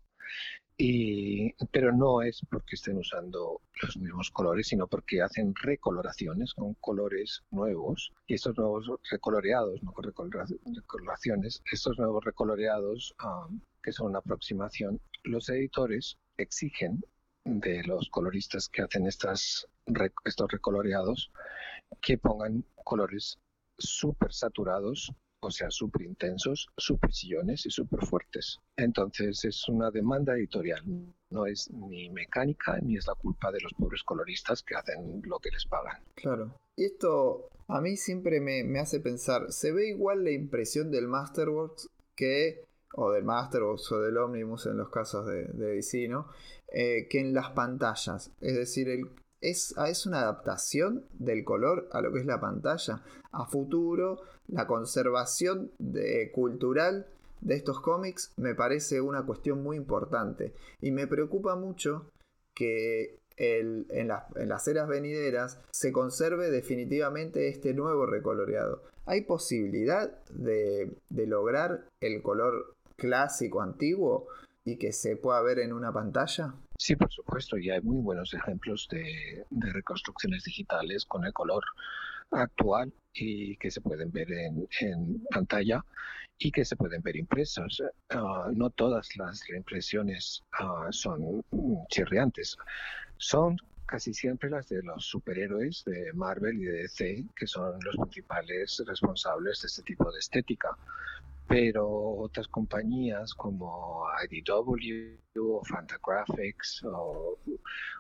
Speaker 6: Y, pero no es porque estén usando los mismos colores, sino porque hacen recoloraciones con colores nuevos. Y estos nuevos recoloreados, no recoloraciones, estos nuevos recoloreados, ah, que son una aproximación, los editores exigen de los coloristas que hacen estas, estos recoloreados que pongan colores súper saturados, o sea, súper intensos, súper chillones y súper fuertes. Entonces es una demanda editorial, no es ni mecánica ni es la culpa de los pobres coloristas que hacen lo que les pagan.
Speaker 2: Claro. Y esto a mí siempre me, me hace pensar, ¿se ve igual la impresión del Masterworks que, o del Masterworks o del Omnibus en los casos de, de DC, ¿no? Eh, que en las pantallas? Es decir, el, es, ah, es una adaptación del color a lo que es la pantalla. A futuro, la conservación de, cultural de estos cómics me parece una cuestión muy importante y me preocupa mucho que en, las- eras venideras se conserve definitivamente este nuevo recoloreado. ¿Hay posibilidad de lograr el color clásico antiguo y que se pueda ver en una pantalla?
Speaker 6: Sí, por supuesto, y hay muy buenos ejemplos de, de reconstrucciones digitales con el color actual y que se pueden ver en, pantalla y que se pueden ver impresas. Ah, no todas las reimpresiones ah, son mm, chirriantes. Son casi siempre las de los superhéroes de Marvel y de DC, que son los principales responsables de este tipo de estética. Pero otras compañías como IDW o Fantagraphics o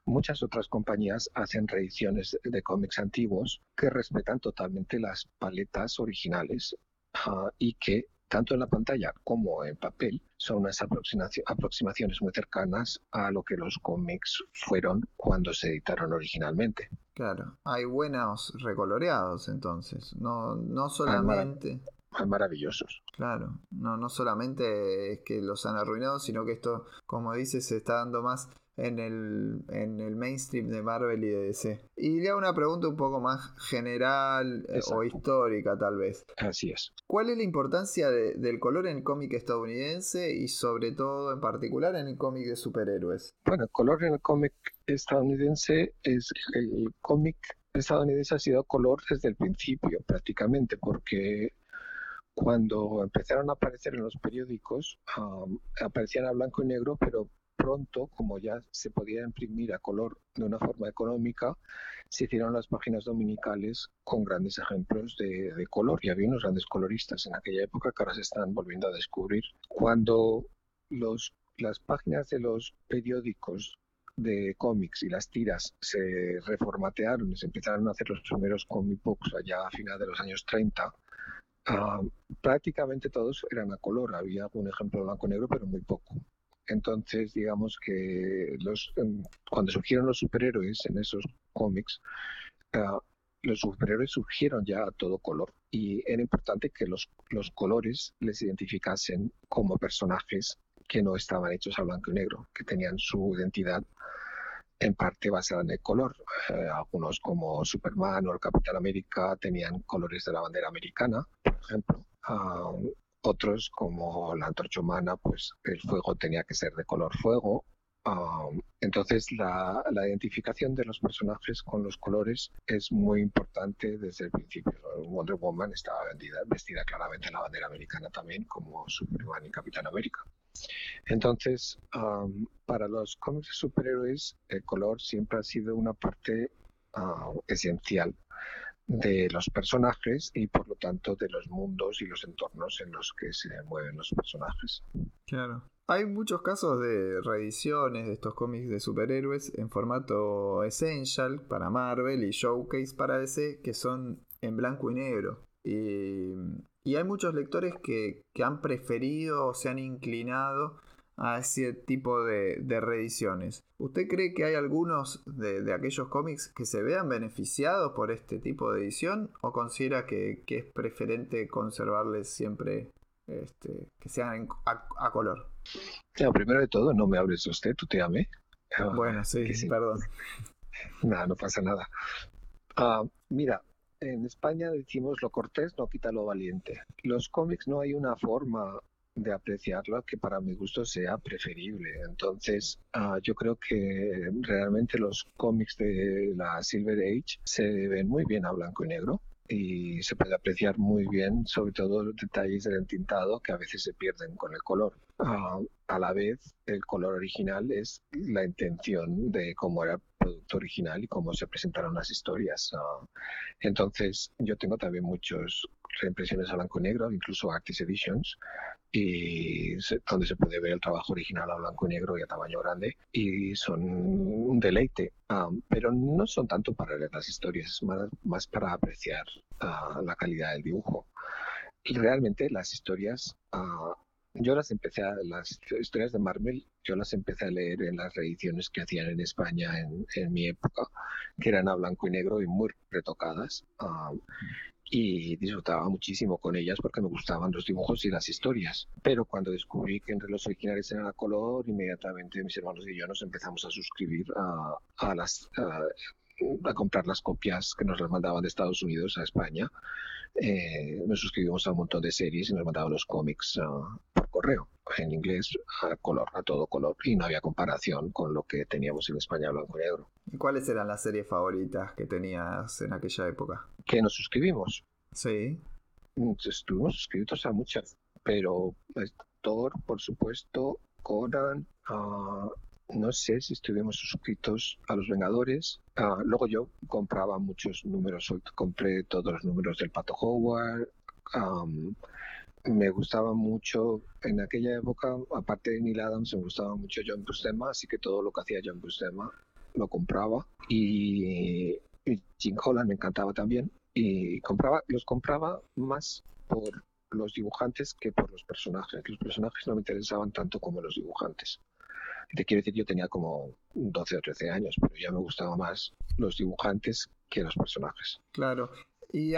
Speaker 6: muchas otras compañías hacen reediciones de cómics antiguos que respetan totalmente las paletas originales ah, y que tanto en la pantalla como en papel son unas aproximaci- aproximaciones muy cercanas a lo que los cómics fueron cuando se editaron originalmente.
Speaker 2: Claro, hay buenos recoloreados entonces, no, no solamente...
Speaker 6: Son maravillosos.
Speaker 2: Claro, no, no solamente es que los han arruinado, sino que esto, como dices, se está dando más en el, en el mainstream de Marvel y de DC. Y le hago una pregunta un poco más general eh, o histórica tal vez.
Speaker 6: Así es.
Speaker 2: ¿Cuál es la importancia de- del color en el cómic estadounidense y sobre todo en particular en el cómic de superhéroes?
Speaker 6: Bueno, el color en el cómic estadounidense es el cómic estadounidense ha sido color desde el principio prácticamente porque cuando empezaron a aparecer en los periódicos am, aparecían a blanco y negro pero pronto como ya se podía imprimir a color de una forma económica se hicieron las páginas dominicales con grandes ejemplos de, de color. Y había unos grandes coloristas en aquella época que ahora se están volviendo a descubrir. Cuando los las páginas de los periódicos de cómics y las tiras se reformatearon y se empezaron a hacer los primeros comic books allá a final de los años 30, ah, prácticamente todos eran a color. Había algún ejemplo blanco y negro, pero muy poco. Entonces, digamos que los, cuando surgieron los superhéroes en esos cómics, ah, los superhéroes surgieron ya a todo color y era importante que los, los colores les identificasen como personajes que no estaban hechos a blanco y negro, que tenían su identidad en parte basada en el color. Eh, algunos como Superman o el Capitán América tenían colores de la bandera americana, ejemplo. Otros como la antorcha humana, pues el fuego tenía que ser de color fuego. Ah, entonces la, identificación de los personajes con los colores es muy importante desde el principio. Wonder Woman estaba vendida- vestida claramente en la bandera americana también, como Superman y Capitán América. Entonces, am, para los cómics de superhéroes, el color siempre ha sido una parte ah, esencial de los personajes y por lo tanto de los mundos y los entornos en los que se mueven los personajes.
Speaker 2: Claro. Hay muchos casos de reediciones de estos cómics de superhéroes en formato Essential para Marvel y Showcase para DC que son en blanco y negro. Y, hay muchos lectores que, que han preferido o se han inclinado a ese tipo de, de reediciones. ¿Usted cree que hay algunos de, de aquellos cómics que se vean beneficiados por este tipo de edición o considera que, que es preferente conservarles siempre este, que sean en- a, a color?
Speaker 6: Bueno, primero de todo, no me hables de usted, tú te amé. Ah,
Speaker 2: Bueno, sí, perdón. (laughs)
Speaker 6: Nada, no pasa nada. Ah, mira, en España decimos lo cortés no quita lo valiente. Los cómics no hay una forma de apreciarlo que para mi gusto sea preferible. Entonces, ah, yo creo que realmente los cómics de la Silver Age se ven muy bien a blanco y negro y se puede apreciar muy bien, sobre todo los detalles del entintado que a veces se pierden con el color. Ah, a la vez, el color original es la intención de cómo era producto original y cómo se presentaron las historias. Ah, entonces, yo tengo también muchas reimpresiones a blanco y negro, incluso Artist Editions, y donde se puede ver el trabajo original a blanco y negro y a tamaño grande, y son un deleite. Ah, pero no son tanto para leer las historias, más, más para apreciar ah, la calidad del dibujo. Y realmente las historias, yo las empecé a, las historias de Marvel, yo las empecé a leer en las reediciones que hacían en España en, en mi época, que eran a blanco y negro y muy retocadas. Ah, y disfrutaba muchísimo con ellas porque me gustaban los dibujos y las historias. Pero cuando descubrí que entre los originales eran a color, inmediatamente mis hermanos y yo nos empezamos a suscribir a, a las... A, a comprar las copias que nos las mandaban de Estados Unidos a España. Eh, nos suscribimos a un montón de series y nos mandaban los cómics uh, por correo, en inglés a color, a todo color, y no había comparación con lo que teníamos en España blanco y negro.
Speaker 2: ¿Y cuáles eran las series favoritas que tenías en aquella época?
Speaker 6: Que nos suscribimos.
Speaker 2: Sí.
Speaker 6: Estuvimos suscritos a muchas, pero Thor, por supuesto, Conan, uh, no sé si estuvimos suscritos a los Vengadores. Uh, luego yo compraba muchos números, compré todos los números del Pato Howard. Um, me gustaba mucho en aquella época, aparte de Neil Adams, me gustaba mucho John Buscema, así que todo lo que hacía John Buscema lo compraba. Y, y Jim Holland me encantaba también. Y compraba, los compraba más por los dibujantes que por los personajes. Los personajes no me interesaban tanto como los dibujantes. Te quiero decir, yo tenía como 12 o 13 años, pero ya me gustaban más los dibujantes que los personajes.
Speaker 2: Claro. Y,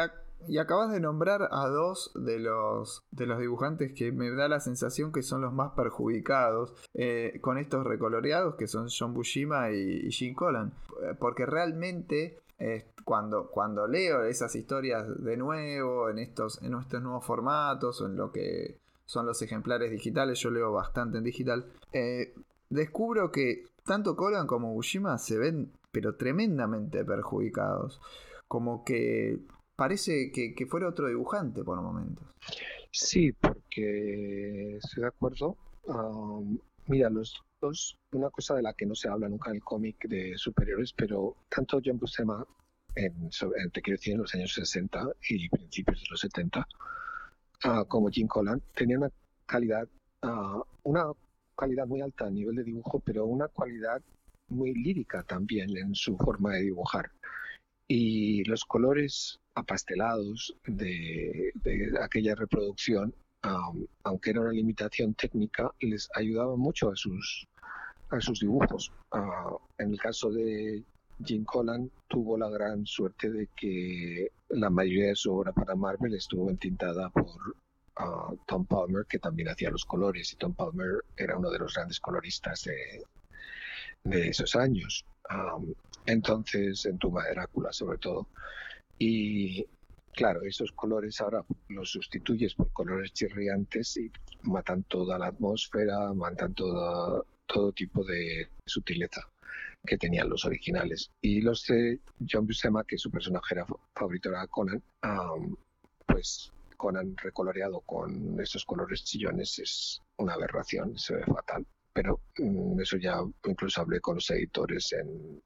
Speaker 2: y, acabas de nombrar a dos de los, de los dibujantes que me da la sensación que son los más perjudicados eh, con estos recoloreados, que son John Bushima y, y Jim Collan. Porque realmente eh, cuando, cuando leo esas historias de nuevo, en estos, en estos nuevos formatos, o en lo que son los ejemplares digitales, yo leo bastante en digital, eh, descubro que tanto Colin como Bushima se ven pero tremendamente perjudicados. Como que parece que, que fuera otro dibujante por momentos.
Speaker 6: Sí, porque estoy de acuerdo. Um, mira, los dos, una cosa de la que no se habla nunca en el cómic de superhéroes, pero tanto John Buscema, en, en, te quiero decir, en los años 60 y principios de los 70, uh, como Jim Collan, tenían una calidad, uh, una calidad muy alta a nivel de dibujo, pero una cualidad muy lírica también en su forma de dibujar. Y los colores apastelados de, de aquella reproducción, um, aunque era una limitación técnica, les ayudaban mucho a sus, a sus dibujos. Uh, en el caso de Jim Collan, tuvo la gran suerte de que la mayoría de su obra para Marvel estuvo entintada por Tom Palmer, que también hacía los colores, y Tom Palmer era uno de los grandes coloristas de, esos años. Entonces, en Tumba de sobre todo. Y claro, esos colores ahora los sustituyes por colores chirriantes y matan toda la atmósfera, matan toda, todo tipo de sutileza que tenían los originales. Y los de John Buscema, que su personaje era favorito era Conan, pues Conan recoloreado con esos colores chillones es una aberración, se ve fatal. Pero mm, eso ya incluso hablé con los editores en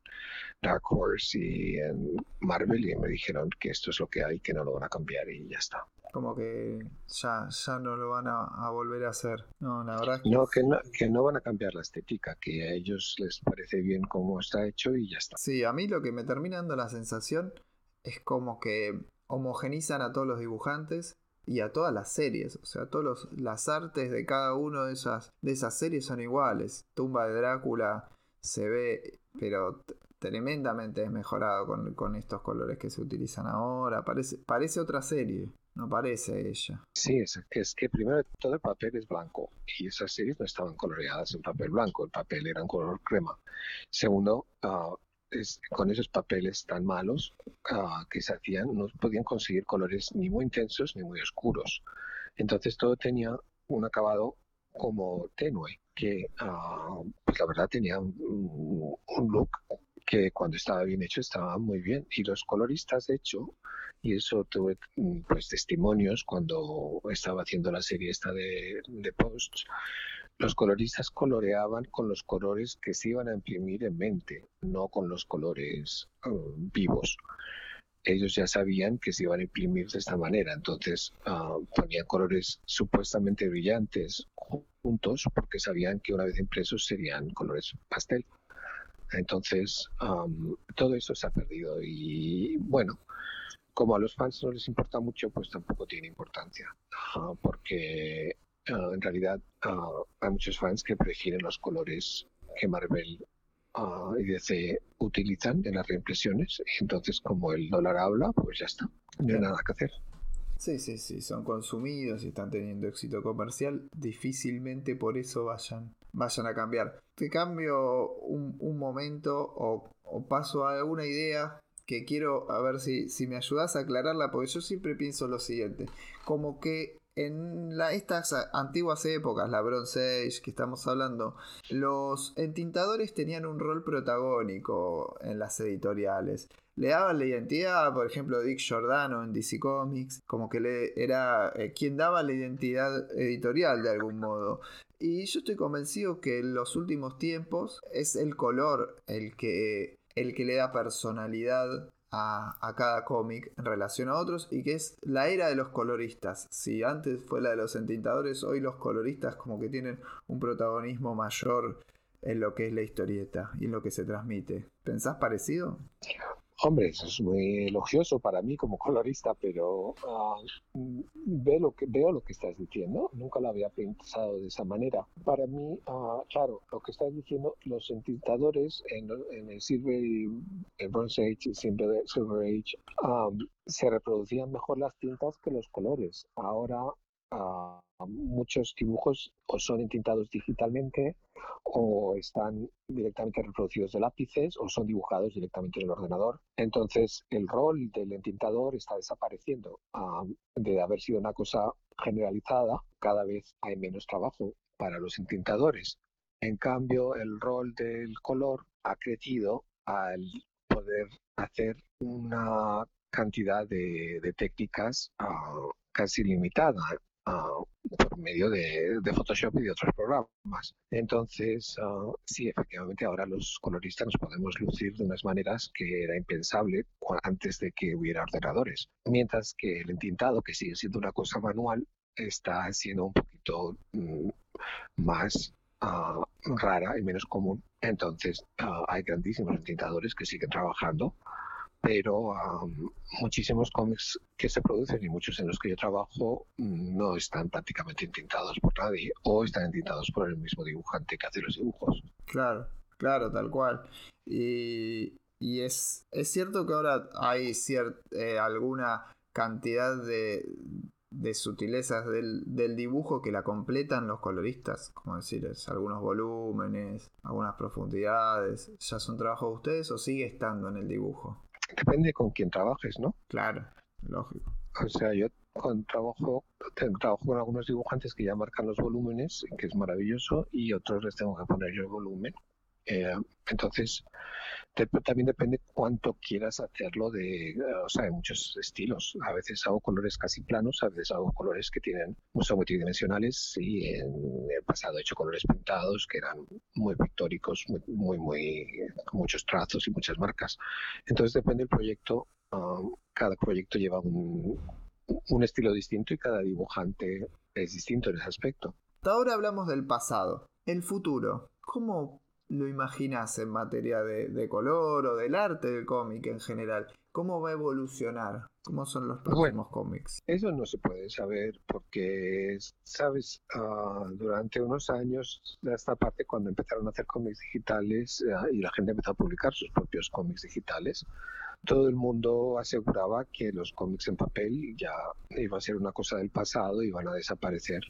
Speaker 6: Dark Horse y en Marvel y me dijeron que esto es lo que hay, que no lo van a cambiar y ya está.
Speaker 2: Como que ya, ya no lo van a, a volver a hacer. No, la verdad
Speaker 6: que... No, que no, que no van a cambiar la estética, que a ellos les parece bien cómo está hecho y ya está.
Speaker 2: Sí, a mí lo que me termina dando la sensación es como que homogenizan a todos los dibujantes y a todas las series. O sea, todas las artes de cada una de esas, de esas series son iguales. Tumba de Drácula se ve, pero tremendamente desmejorado con, con estos colores que se utilizan ahora. Parece, parece otra serie. No parece ella.
Speaker 6: Sí, es, es, que primero todo el papel es blanco y esas series no estaban coloreadas en papel blanco, el papel era en color crema. Segundo, uh, es, con esos papeles tan malos uh, que se hacían, no podían conseguir colores ni muy intensos ni muy oscuros. Entonces todo tenía un acabado como tenue, que uh, pues la verdad tenía un, un, look que cuando estaba bien hecho estaba muy bien. Y los coloristas, de hecho, y eso tuve pues testimonios cuando estaba haciendo la serie esta de, de posts, los coloristas coloreaban con los colores que se iban a imprimir en mente, no con los colores uh, vivos. Ellos ya sabían que se iban a imprimir de esta manera, entonces uh, ponían colores supuestamente brillantes juntos porque sabían que una vez impresos serían colores pastel. Entonces, um, todo eso se ha perdido y bueno, como a los fans no les importa mucho, pues tampoco tiene importancia, uh, porque uh, en realidad uh, hay muchos fans que prefieren los colores que Marvel ah, y DC utilizan en las reimpresiones. Entonces, como el dólar habla, pues ya está. No hay nada que hacer.
Speaker 2: Sí, sí, sí, son consumidos y están teniendo éxito comercial, difícilmente por eso vayan, vayan a cambiar. Te cambio un, un momento o, o paso a alguna idea que quiero a ver si, si me ayudas a aclararla, porque yo siempre pienso lo siguiente, como que en estas antiguas épocas, la Bronze Age que estamos hablando, los entintadores tenían un rol protagónico en las editoriales le daban la identidad, por ejemplo, Dick Giordano en DC Comics, como que le era eh, quien daba la identidad editorial de algún modo. Y yo estoy convencido que en los últimos tiempos es el color el que, el que le da personalidad a, cada cómic en relación a otros y que es la era de los coloristas. Si antes fue la de los entintadores, hoy los coloristas como que tienen un protagonismo mayor en lo que es la historieta y en lo que se transmite. ¿Pensás parecido?
Speaker 6: Hombre, eso es muy elogioso para mí como colorista, pero mm, veo, lo que, veo lo que estás diciendo. Nunca lo había pensado de esa manera. Para mí, ah, claro, lo que estás diciendo, los entintadores en, el Silver, el Bronze Age, Silver, Silver Age, ah, se reproducían mejor las tintas que los colores. Ahora muchos dibujos o son entintados digitalmente o están directamente reproducidos de lápices o son dibujados directamente en el ordenador. Entonces, el rol del entintador está desapareciendo. De haber sido una cosa generalizada, cada vez hay menos trabajo para los entintadores. En cambio, el rol del color ha crecido al poder hacer una cantidad de, de técnicas ah, casi limitada ah, por medio de, de Photoshop y de otros programas. Entonces, ah, sí, efectivamente, ahora los coloristas nos podemos lucir de unas maneras que era impensable antes de que hubiera ordenadores. Mientras que el entintado, que sigue siendo una cosa manual, está siendo un poquito mm, más ah, rara y menos común. Entonces, ah, hay grandísimos entintadores que siguen trabajando, pero ah, muchísimos cómics que se producen y muchos en los que yo trabajo mm, no están prácticamente entintados por nadie o están entintados por el mismo dibujante que hace los dibujos.
Speaker 2: Claro, claro, tal cual. Y, y es, es cierto que ahora hay cier- eh, alguna cantidad de, de sutilezas del, del dibujo que la completan los coloristas, como decir, es algunos volúmenes, algunas profundidades. ¿Ya son trabajos de ustedes o sigue estando en el dibujo?
Speaker 6: Depende con quién trabajes, ¿no?
Speaker 2: Claro, lógico.
Speaker 6: O sea, yo con trabajo, trabajo con algunos dibujantes que ya marcan los volúmenes, que es maravilloso, y otros les tengo que poner yo el volumen. Eh, entonces, también depende cuánto quieras hacerlo de, o sea, muchos estilos. A veces hago colores casi planos, a veces hago colores que tienen, son multidimensionales y en el pasado he hecho colores pintados que eran muy pictóricos, muy, muy, muy, con muchos trazos y muchas marcas. Entonces depende del proyecto, ah, cada proyecto lleva un, un estilo distinto y cada dibujante es distinto en ese aspecto.
Speaker 2: Hasta ahora hablamos del pasado. El futuro, ¿cómo lo imaginas en materia de, de color o del arte del cómic en general? ¿Cómo va a evolucionar? ¿Cómo son los próximos cómics?
Speaker 6: Eso no se puede saber porque, sabes, Ah, durante unos años, de esta parte, cuando empezaron a hacer cómics digitales ah, y la gente empezó a publicar sus propios cómics digitales, todo el mundo aseguraba que los cómics en papel ya iba a ser una cosa del pasado y iban a desaparecer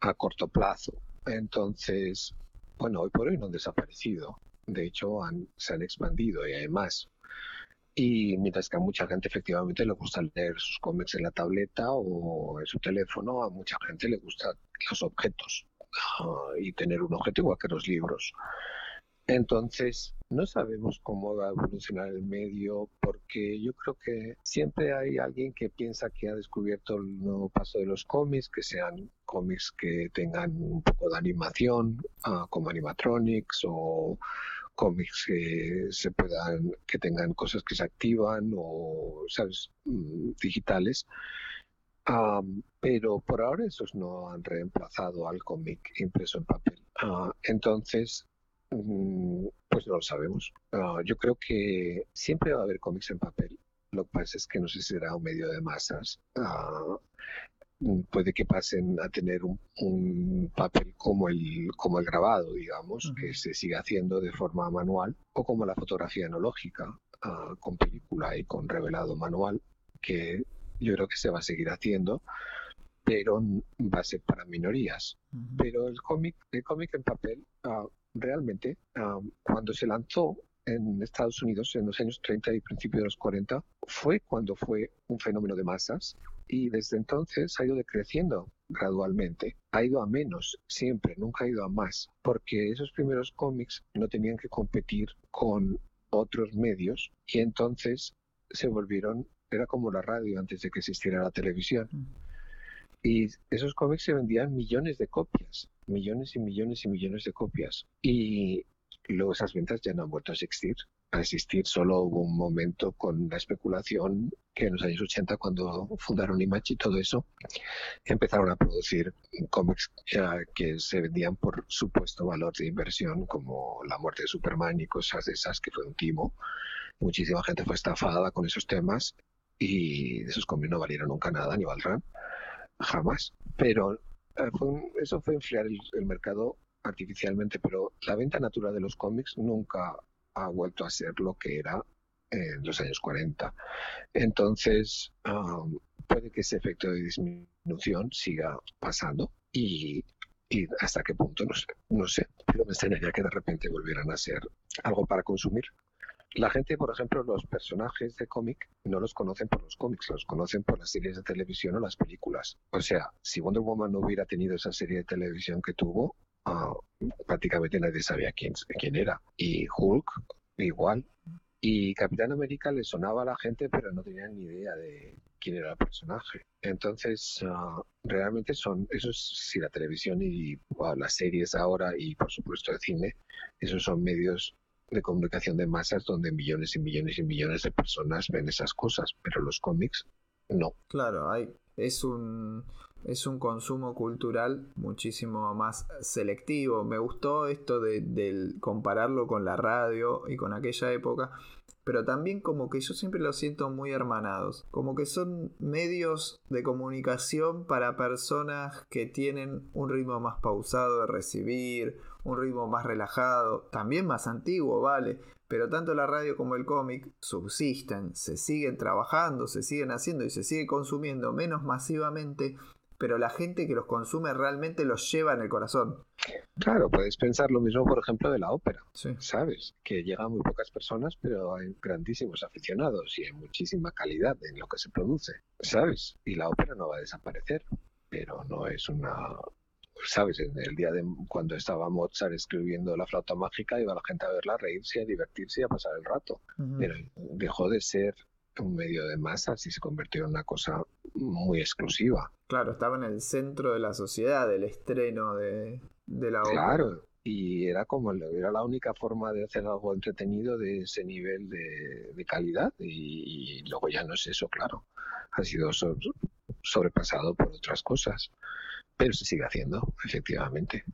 Speaker 6: a corto plazo. Entonces, bueno, hoy por hoy no han desaparecido. De hecho, han- se han expandido y hay más. Y mientras que a mucha gente efectivamente le gusta leer sus cómics en la tableta o en su teléfono, a mucha gente le gustan los objetos ah, y tener un objeto igual que los libros. Entonces, no sabemos cómo va a evolucionar el medio porque yo creo que siempre hay alguien que piensa que ha descubierto el nuevo paso de los cómics, que sean cómics que tengan un poco de animación, ah, como animatronics o cómics que se puedan, que tengan cosas que se activan o, sabes, Mm, digitales. Am, pero por ahora esos no han reemplazado al cómic impreso en papel. Ah, entonces, pues no lo sabemos. Ah, yo creo que siempre va a haber cómics en papel. Lo que pasa es que no sé si será un medio de masas. Mm, puede que pasen a tener un, un papel como el, como el grabado, digamos, que se sigue haciendo de forma manual, o como la fotografía analógica, ah, con película y con revelado manual, que yo creo que se va a seguir haciendo, pero va a ser para minorías. Pero el cómic, el cómic en papel, realmente, cuando se lanzó en Estados Unidos en los años 30 y principios de los 40, fue cuando fue un fenómeno de masas y desde entonces ha ido decreciendo gradualmente. Ha ido a menos siempre, nunca ha ido a más, porque esos primeros cómics no tenían que competir con otros medios y entonces se volvieron, era como la radio antes de que existiera la televisión. Y esos cómics se vendían millones de copias, millones y millones y millones de copias. Y luego esas ventas ya no han vuelto a existir. A existir solo hubo un momento con la especulación que en los años 80, cuando fundaron Image y todo eso, empezaron a producir cómics ya que se vendían por supuesto valor de inversión, como La muerte de Superman y cosas de esas, que fue un timo. Muchísima gente fue estafada con esos temas y esos cómics no valieron nunca nada ni valdrán jamás. Pero eh, fue un- eso fue enfriar el, el mercado artificialmente, pero la venta natural de los cómics nunca ha vuelto a ser lo que era en los años 40. Entonces, am, puede que ese efecto de disminución siga pasando y, y hasta qué punto, no sé, no sé, pero me extrañaría que de repente volvieran a ser algo para consumir. La gente, por ejemplo, los personajes de cómic no los conocen por los cómics, los conocen por las series de televisión o las películas. O sea, si Wonder Woman no hubiera tenido esa serie de televisión que tuvo, ah, prácticamente nadie sabía quién, quién era. Y Hulk, igual. Y Capitán América le sonaba a la gente, pero no tenían ni idea de quién era el personaje. Entonces, ah, realmente son, eso es, si la televisión y las series ahora y por supuesto el cine, esos son medios de comunicación de masas donde millones y millones y millones de personas ven esas cosas, pero los cómics no.
Speaker 2: Claro, hay, es un es un consumo cultural muchísimo más selectivo. Me gustó esto de, del compararlo con la radio y con aquella época, pero también como que yo siempre los siento muy hermanados, como que son medios de comunicación para personas que tienen un ritmo más pausado de recibir, un ritmo más relajado, también más antiguo, vale, pero tanto la radio como el cómic subsisten, se siguen trabajando, se siguen haciendo y se sigue consumiendo menos masivamente, pero la gente que los consume realmente los lleva en el corazón.
Speaker 6: Claro, puedes pensar lo mismo, por ejemplo, de la ópera,
Speaker 2: Sí.
Speaker 6: ¿sabes? Que llegan muy pocas personas, pero hay grandísimos aficionados y hay muchísima calidad en lo que se produce, ¿sabes? Y la ópera no va a desaparecer, pero no es una... ¿Sabes? En el día de cuando estaba Mozart escribiendo la flauta mágica, iba la gente a verla, a reírse, a divertirse y a pasar el rato. Pero dejó de ser un medio de masas y se convirtió en una cosa muy exclusiva.
Speaker 2: Claro, estaba en el centro de la sociedad del estreno de, de la ópera.
Speaker 6: Claro, y era como era la única forma de hacer algo entretenido de ese nivel de, de calidad y, y luego ya no es eso, claro. Ha sido so- sobrepasado por otras cosas, pero se sigue haciendo, efectivamente.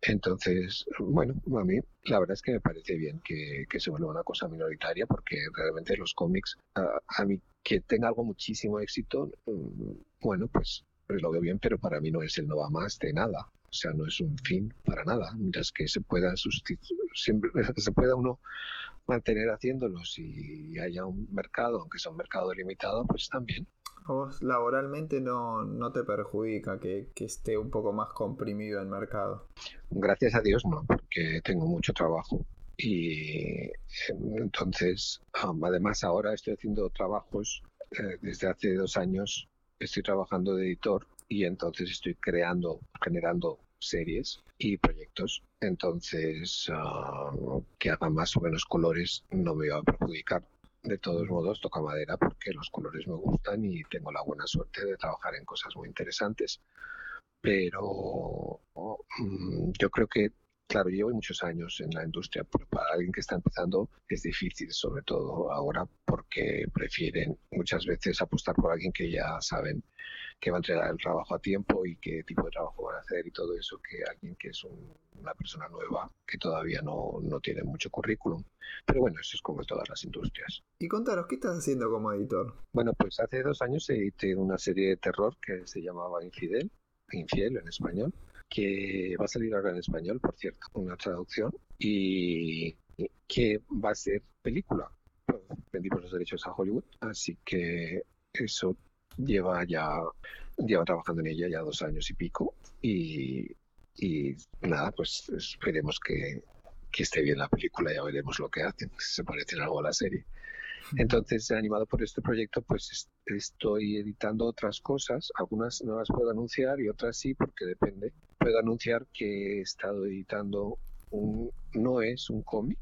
Speaker 6: Entonces, bueno, a mí la verdad es que me parece bien que, que se vuelva una cosa minoritaria porque realmente los cómics, a, a mí que tenga algo muchísimo éxito, mm, bueno, pues, pues lo veo bien, pero para mí no es el no va más de nada. O sea, no es un fin para nada. Mientras que se pueda sustituir, siempre se pueda uno mantener haciéndolos y haya un mercado, aunque sea un mercado limitado, pues también.
Speaker 2: Laboralmente no, no te perjudica que, esté un poco más comprimido el mercado.
Speaker 6: Gracias a Dios no, porque tengo mucho trabajo. Y entonces, además ahora estoy haciendo trabajos, eh, desde hace dos años estoy trabajando de editor y entonces estoy creando, generando series y proyectos. Entonces, ah, que hagan más o menos colores no me va a perjudicar. De todos modos, toca madera porque los colores me gustan y tengo la buena suerte de trabajar en cosas muy interesantes. Pero mm, yo creo que, claro, llevo muchos años en la industria, pero para alguien que está empezando es difícil, sobre todo ahora por porque prefieren muchas veces apostar por alguien que ya saben que va a entregar el trabajo a tiempo y qué tipo de trabajo van a hacer y todo eso, que alguien que es un- una persona nueva que todavía no, no tiene mucho currículum. Pero bueno, eso es como en todas las industrias.
Speaker 2: Y contanos, ¿qué estás haciendo como editor?
Speaker 6: Bueno, pues hace dos años edité una serie de terror que se llamaba Infidel, Infiel en español, que va a salir ahora en español, por cierto, una traducción, y que va a ser película. Vendimos los derechos a Hollywood, así que eso lleva ya, lleva trabajando en ella ya dos años y pico, y, y nada, pues esperemos que, que esté bien la película, ya veremos lo que hacen, si se parece en algo a la serie. Entonces, animado por este proyecto, pues es- estoy editando otras cosas. Algunas no las puedo anunciar y otras sí, porque depende. Puedo anunciar que he estado editando un, no es un cómic,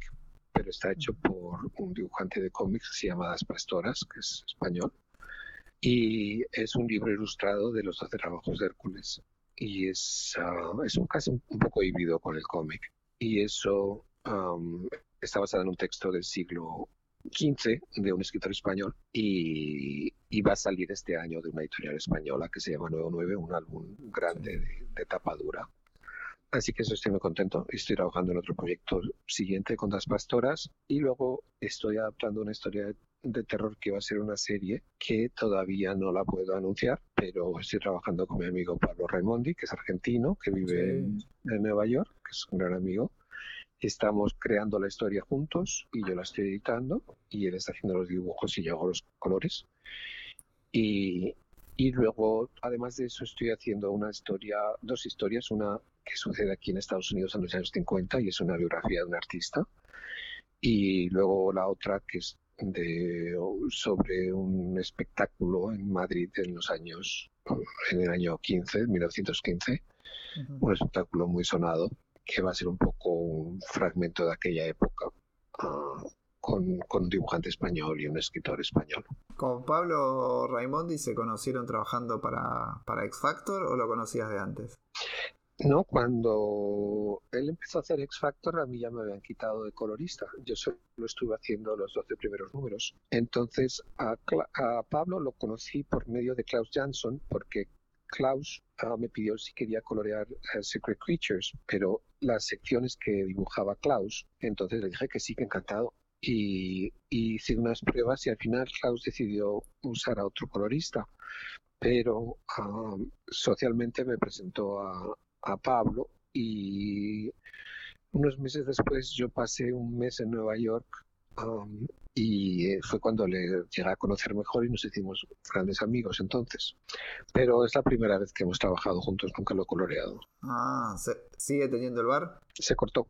Speaker 6: pero está hecho por un dibujante de cómics que se llama Las Pastoras, que es español. Y es un libro ilustrado de los 12 trabajos de Hércules. Y es, ah, es un caso un poco híbrido con el cómic. Y eso am, está basado en un texto del siglo 15 de un escritor español y, y va a salir este año de una editorial española que se llama 99, un álbum grande de, de tapa dura. Así que eso estoy muy contento. Estoy trabajando en otro proyecto siguiente con las pastoras y luego estoy adaptando una historia de, de terror que va a ser una serie que todavía no la puedo anunciar, pero estoy trabajando con mi amigo Pablo Raimondi, que es argentino, que vive en, en Nueva York, que es un gran amigo. Estamos creando la historia juntos y yo la estoy editando y él está haciendo los dibujos y yo hago los colores. Y, y luego, además de eso, estoy haciendo una historia, dos historias, una que sucede aquí en Estados Unidos en los años 50 y es una biografía de un artista. Y luego la otra que es de, sobre un espectáculo en Madrid en los años, en el año 15, 1915, un espectáculo muy sonado que va a ser un poco un fragmento de aquella época ah, con, con un dibujante español y un escritor español.
Speaker 2: ¿Con Pablo Raimondi se conocieron trabajando para, para X Factor o lo conocías de antes?
Speaker 6: No, cuando él empezó a hacer X Factor, a mí ya me habían quitado de colorista. Yo solo estuve haciendo los 12 primeros números. Entonces, a, Cla- a Pablo lo conocí por medio de Klaus Jansson, porque Klaus ah, me pidió si quería colorear eh, Secret Creatures, pero las secciones que dibujaba Klaus, entonces le dije que sí, que encantado. Y, y hice unas pruebas y al final Klaus decidió usar a otro colorista. Pero socialmente me presentó a, a Pablo y unos meses después yo pasé un mes en Nueva York um, y eh, fue cuando le llegué a conocer mejor y nos hicimos grandes amigos entonces. Pero es la primera vez que hemos trabajado juntos, nunca lo he coloreado.
Speaker 2: Ah, ¿se- ¿sigue teniendo el bar?
Speaker 6: Se cortó,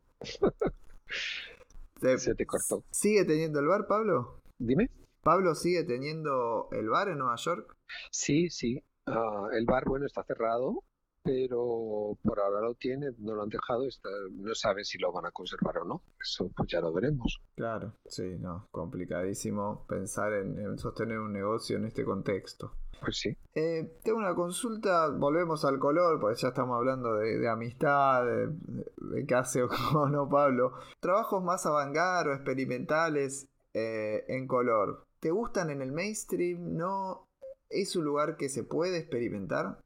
Speaker 2: ¿Se-
Speaker 6: se te cortó.
Speaker 2: ¿Sigue teniendo el bar, Pablo?
Speaker 6: Dime.
Speaker 2: ¿Pablo sigue teniendo el bar en Nueva York?
Speaker 6: Sí, sí. Ah, el bar, bueno, está cerrado, pero por ahora lo tiene, no lo han dejado, está- no sabe si lo van a conservar o no. Eso pues ya lo veremos.
Speaker 2: Claro, sí, no, complicadísimo pensar en, en sostener un negocio en este contexto.
Speaker 6: Pues sí.
Speaker 2: Eh, tengo una consulta, volvemos al color, porque ya estamos hablando de, de amistad, de, de- qué hace (laughs) o no Pablo. Trabajos más avant o experimentales eh, en color, ¿te gustan en el mainstream? ¿No? ¿Es un lugar que se puede experimentar?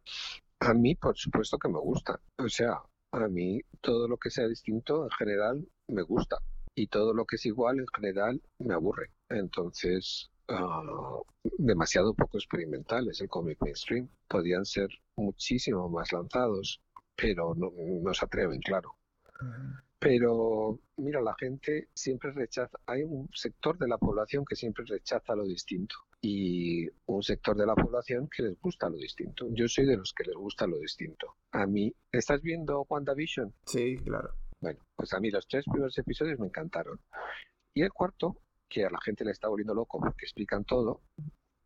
Speaker 6: A mí, por supuesto que me gusta. O sea, a mí todo lo que sea distinto en general me gusta. Y todo lo que es igual en general me aburre. Entonces, ah, demasiado poco experimental es el cómic mainstream. Podían ser muchísimo más lanzados, pero no, no se atreven, claro. Pero mira, la gente siempre rechaza, hay un sector de la población que siempre rechaza lo distinto y un sector de la población que les gusta lo distinto. Yo soy de los que les gusta lo distinto. A mí, ¿estás viendo WandaVision?
Speaker 2: Sí, claro.
Speaker 6: Bueno, pues a mí los tres primeros episodios me encantaron. Y el cuarto, que a la gente le está volviendo loco porque explican todo,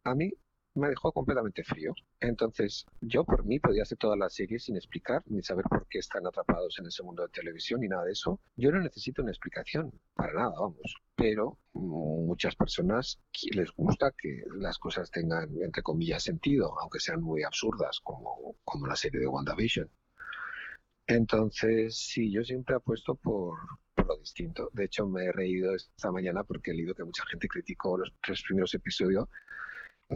Speaker 6: a mí me dejó completamente frío. Entonces, yo por mí podía hacer toda la serie sin explicar, ni saber por qué están atrapados en ese mundo de televisión, ni nada de eso. Yo no necesito una explicación, para nada, vamos. Pero mm, muchas personas les gusta que las cosas tengan, entre comillas, sentido, aunque sean muy absurdas, como, como la serie de WandaVision. Entonces, sí, yo siempre apuesto por, por lo distinto. De hecho, me he reído esta mañana porque he leído que mucha gente criticó los tres primeros episodios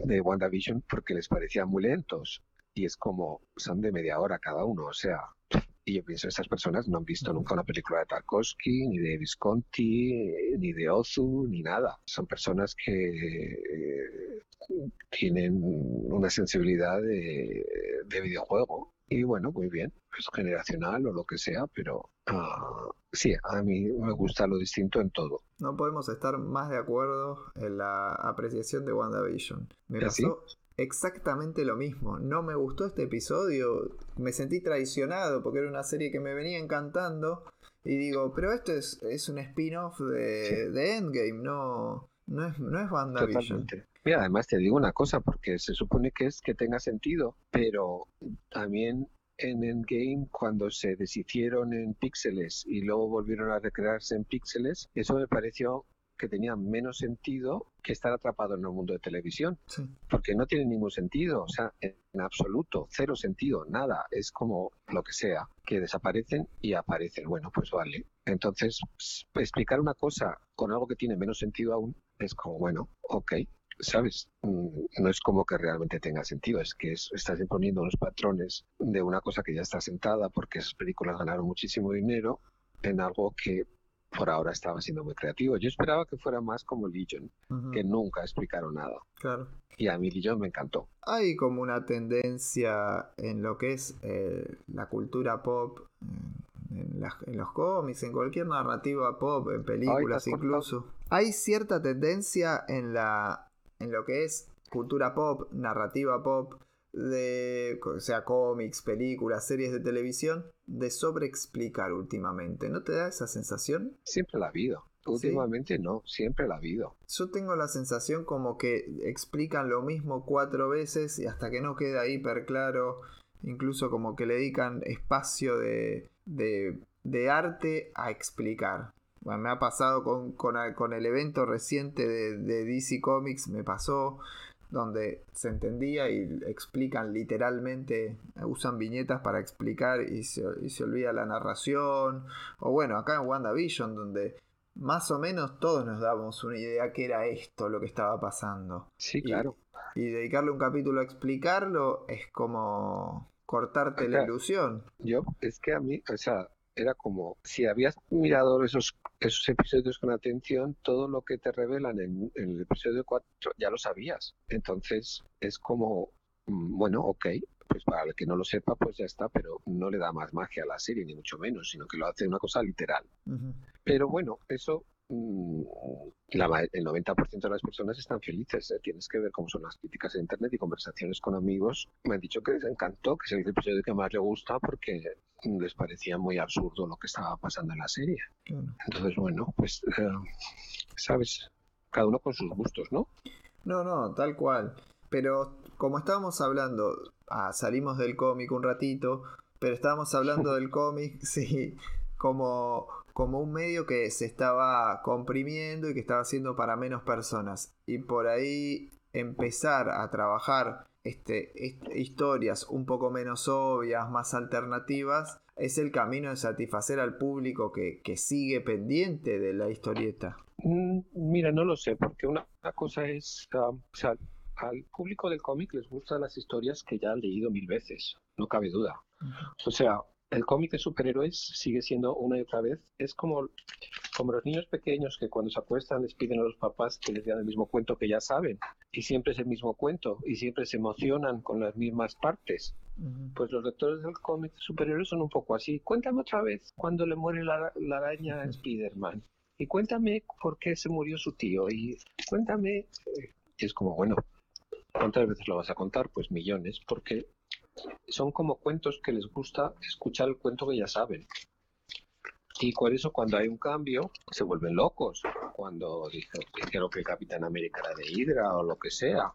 Speaker 6: de WandaVision porque les parecían muy lentos. Y es como, son de media hora cada uno, o sea, y yo pienso, estas personas no han visto nunca una película de Tarkovsky, ni de Visconti, ni de Ozu, ni nada. Son personas que eh, tienen una sensibilidad de, de videojuego. Y bueno, muy bien, es generacional o lo que sea, pero ah, sí, a mí me gusta lo distinto en todo.
Speaker 2: No podemos estar más de acuerdo en la apreciación de WandaVision. Me
Speaker 6: ¿Ah, sí?
Speaker 2: pasó exactamente lo mismo. No me gustó este episodio. Me sentí traicionado porque era una serie que me venía encantando. Y digo, pero esto es, es un spin-off de, de Endgame, no, no, es, no es WandaVision.
Speaker 6: Totalmente. Mira, además te digo una cosa, porque se supone que es que tenga sentido, pero también en Endgame, cuando se deshicieron en píxeles y luego volvieron a recrearse en píxeles, eso me pareció que tenía menos sentido que estar atrapado en el mundo de televisión,
Speaker 2: Sí.
Speaker 6: porque no tiene ningún sentido, o sea, en absoluto, cero sentido, nada, es como lo que sea, que desaparecen y aparecen, bueno, pues vale. Entonces, s- explicar una cosa con algo que tiene menos sentido aún es como, bueno, ok, ¿sabes? Mm, No es como que realmente tenga sentido, es que es- estás imponiendo unos patrones de una cosa que ya está sentada porque esas películas ganaron muchísimo dinero en algo que por ahora estaba siendo muy creativo. Yo esperaba que fuera más como Legion, que nunca explicaron nada.
Speaker 2: Claro.
Speaker 6: Y a mí Legion me encantó.
Speaker 2: Hay como una tendencia en lo que es eh, la cultura pop, en, las- en los cómics, en cualquier narrativa pop, en películas
Speaker 6: cortado.
Speaker 2: incluso. Hay cierta tendencia en la en lo que es cultura pop, narrativa pop, de o sea cómics, películas, series de televisión, de sobreexplicar últimamente. ¿No te da esa sensación?
Speaker 6: Siempre la ha habido. Últimamente no, siempre la ha habido.
Speaker 2: Yo tengo la sensación como que explican lo mismo cuatro veces y hasta que no queda hiper claro, incluso como que le dedican espacio de, de, de arte a explicar. Bueno, me ha pasado con, con, con el evento reciente de, de DC Comics, me pasó donde se entendía y explican literalmente, usan viñetas para explicar y se, y se olvida la narración. O bueno, acá en WandaVision, donde más o menos todos nos damos una idea que era esto lo que estaba pasando.
Speaker 6: Sí, claro.
Speaker 2: Y dedicarle un capítulo a explicarlo es como cortarte la ilusión.
Speaker 6: Yo, es que a mí, o sea, era como, si habías mirado esos, esos episodios con atención, todo lo que te revelan en, en el episodio 4 ya lo sabías. Entonces, es como, mm, bueno, ok, pues para el que no lo sepa, pues ya está, pero no le da más magia a la serie, ni mucho menos, sino que lo hace una cosa literal. Pero bueno, eso, la ma- el 90% de las personas están felices. ¿eh? Tienes que ver cómo son las críticas en Internet y conversaciones con amigos. Me han dicho que les encantó, que es el episodio que más les gusta porque mm, les parecía muy absurdo lo que estaba pasando en la serie.
Speaker 2: Claro.
Speaker 6: Entonces, bueno, pues, eh, sabes, cada uno con sus gustos, ¿no?
Speaker 2: No, no, tal cual. Pero como estábamos hablando, ah, salimos del cómic un ratito, pero estábamos hablando del cómic, (laughs) sí, como, como un medio que se estaba comprimiendo y que estaba haciendo para menos personas. Y por ahí empezar a trabajar este, est- historias un poco menos obvias, más alternativas, es el camino de satisfacer al público que, que sigue pendiente de la historieta.
Speaker 6: Mm, Mira, no lo sé, porque una, una cosa es, ah, o sea, al público del cómic les gustan las historias que ya han leído mil veces, no cabe duda. O sea, el cómic de superhéroes sigue siendo una y otra vez, es como, como los niños pequeños que cuando se acuestan les piden a los papás que les digan el mismo cuento que ya saben, y siempre es el mismo cuento, y siempre se emocionan con las mismas partes. Pues los lectores del cómic de superhéroes son un poco así. Cuéntame otra vez cuando le muere la, la araña a Spider-Man. Y cuéntame por qué se murió su tío. Y cuéntame. eh, Y es como, bueno, ¿cuántas veces lo vas a contar? Pues millones, porque son como cuentos que les gusta escuchar el cuento que ya saben. Y por eso cuando hay un cambio se vuelven locos. Cuando dije- dijeron que el Capitán América era de Hydra o lo que sea.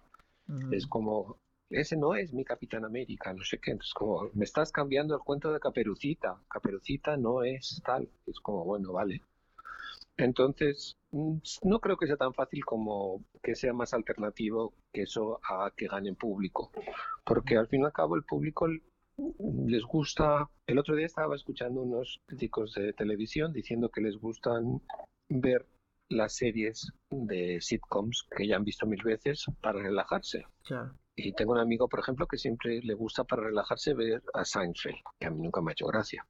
Speaker 6: Es como, ese no es mi Capitán América, no sé qué. Entonces, como, me estás cambiando el cuento de Caperucita. Caperucita no es tal. Es como, bueno, vale. Entonces, mm, no creo que sea tan fácil como que sea más alternativo que eso a que gane en público. Porque al fin y al cabo el público les gusta. El otro día estaba escuchando unos críticos de televisión diciendo que les gustan ver las series de sitcoms que ya han visto mil veces para relajarse.
Speaker 2: Claro.
Speaker 6: Y tengo un amigo, por ejemplo, que siempre le gusta para relajarse ver a Seinfeld, que a mí nunca me ha hecho gracia.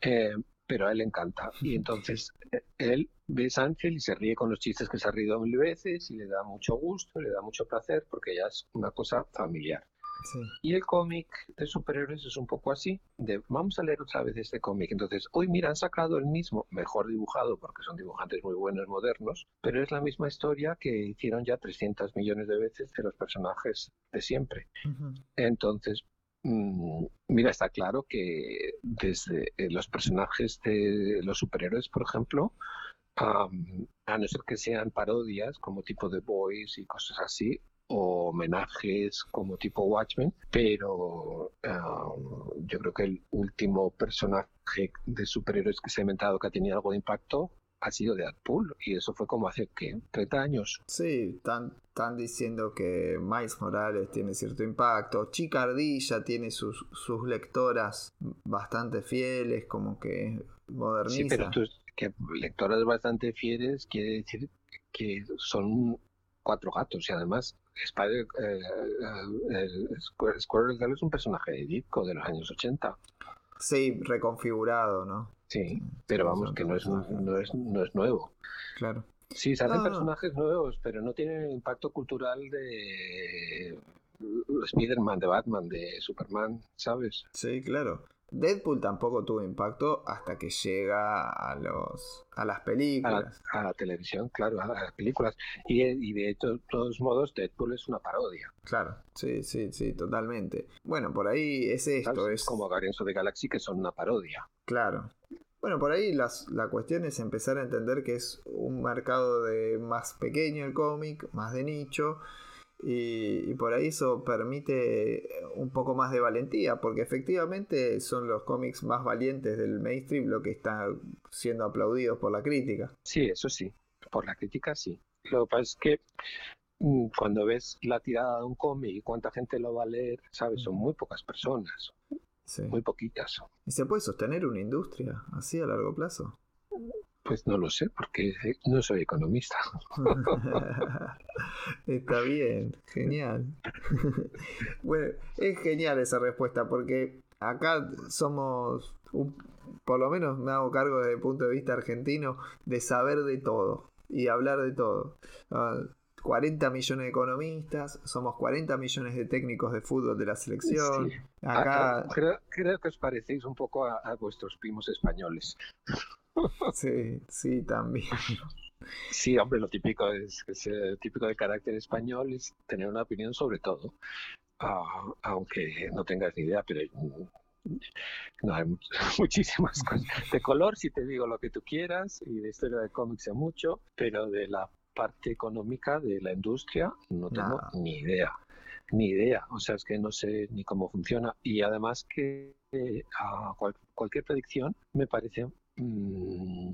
Speaker 6: Eh, pero a él le encanta. Y (laughs) entonces eh, él ve Seinfeld y se ríe con los chistes que se ha reído mil veces y le da mucho gusto, le da mucho placer porque ya es una cosa familiar.
Speaker 2: Sí.
Speaker 6: Y el cómic de superhéroes es un poco así, de vamos a leer otra vez este cómic. Entonces, hoy mira, han sacado el mismo, mejor dibujado, porque son dibujantes muy buenos, modernos, pero es la misma historia que hicieron ya 300 millones de veces de los personajes de siempre. Entonces, mira, está claro que desde eh, los personajes de los superhéroes, por ejemplo, am, a no ser que sean parodias como tipo The Boys y cosas así, o homenajes como tipo Watchmen, pero am, yo creo que el último personaje de superhéroes que se ha inventado que ha tenido algo de impacto ha sido Deadpool, y eso fue como hace, ¿qué? 30 años.
Speaker 2: Sí, están, están diciendo que Miles Morales tiene cierto impacto. Chica Ardilla tiene sus, sus lectoras bastante fieles, como que moderniza.
Speaker 6: Sí, pero tú, que lectoras bastante fieles quiere decir que son cuatro gatos y además Spider, eh, eh, el Squir- Squirrel Girl es un personaje de Ditko de los años 80.
Speaker 2: Sí, reconfigurado, ¿no?
Speaker 6: Sí, pero vamos, que no es, no es, no es nuevo.
Speaker 2: Claro.
Speaker 6: Sí,
Speaker 2: No, no.
Speaker 6: personajes nuevos, pero no tienen el impacto cultural de Spider-Man, de Batman, de Superman, ¿sabes?
Speaker 2: Sí, claro. Deadpool tampoco tuvo impacto hasta que llega a los a las
Speaker 6: A la,
Speaker 2: películas.
Speaker 6: a la televisión, claro, a las películas. Y, y de to- todos modos, Deadpool es una parodia.
Speaker 2: Claro, sí, sí, sí, totalmente. Bueno, por ahí es esto,
Speaker 6: ¿sabes?
Speaker 2: es
Speaker 6: Como Guardians of the Galaxy, que son una parodia.
Speaker 2: claro. Bueno, por ahí las, la cuestión es empezar a entender que es un mercado de más pequeño el cómic, más de nicho, y, y por ahí eso permite un poco más de valentía, porque efectivamente son los cómics más valientes del mainstream lo que está siendo aplaudidos por la crítica.
Speaker 6: Sí, eso sí. Por la crítica, sí. Lo que pasa es que mm, cuando ves la tirada de un cómic y cuánta gente lo va a leer, ¿sabes? Son muy pocas personas,
Speaker 2: Sí.
Speaker 6: muy poquitas.
Speaker 2: ¿Y se puede sostener una industria así a largo plazo?
Speaker 6: Pues no lo sé, porque no soy economista. (laughs)
Speaker 2: Está bien, genial. (laughs) bueno, es genial esa respuesta porque acá somos, un- por lo menos me hago cargo desde el punto de vista argentino, de saber de todo y hablar de todo. Ah, 40 millones de economistas, somos 40 millones de técnicos de fútbol de la selección.
Speaker 6: Sí.
Speaker 2: Acá,
Speaker 6: Ah, creo, creo que os parecéis un poco a, a vuestros primos españoles. (laughs)
Speaker 2: sí, sí, también.
Speaker 6: Sí, hombre, lo típico es, es, eh, típico del carácter español es tener una opinión sobre todo, Ah, aunque no tengas ni idea, pero no hay much- (laughs) muchísimas cosas. De color sí te digo lo que tú quieras y de historia de cómics mucho, pero de la parte económica de la industria no tengo ni idea. Ni idea, o sea, es que no sé ni cómo funciona. Y además que eh, a cual- cualquier predicción me parece mm,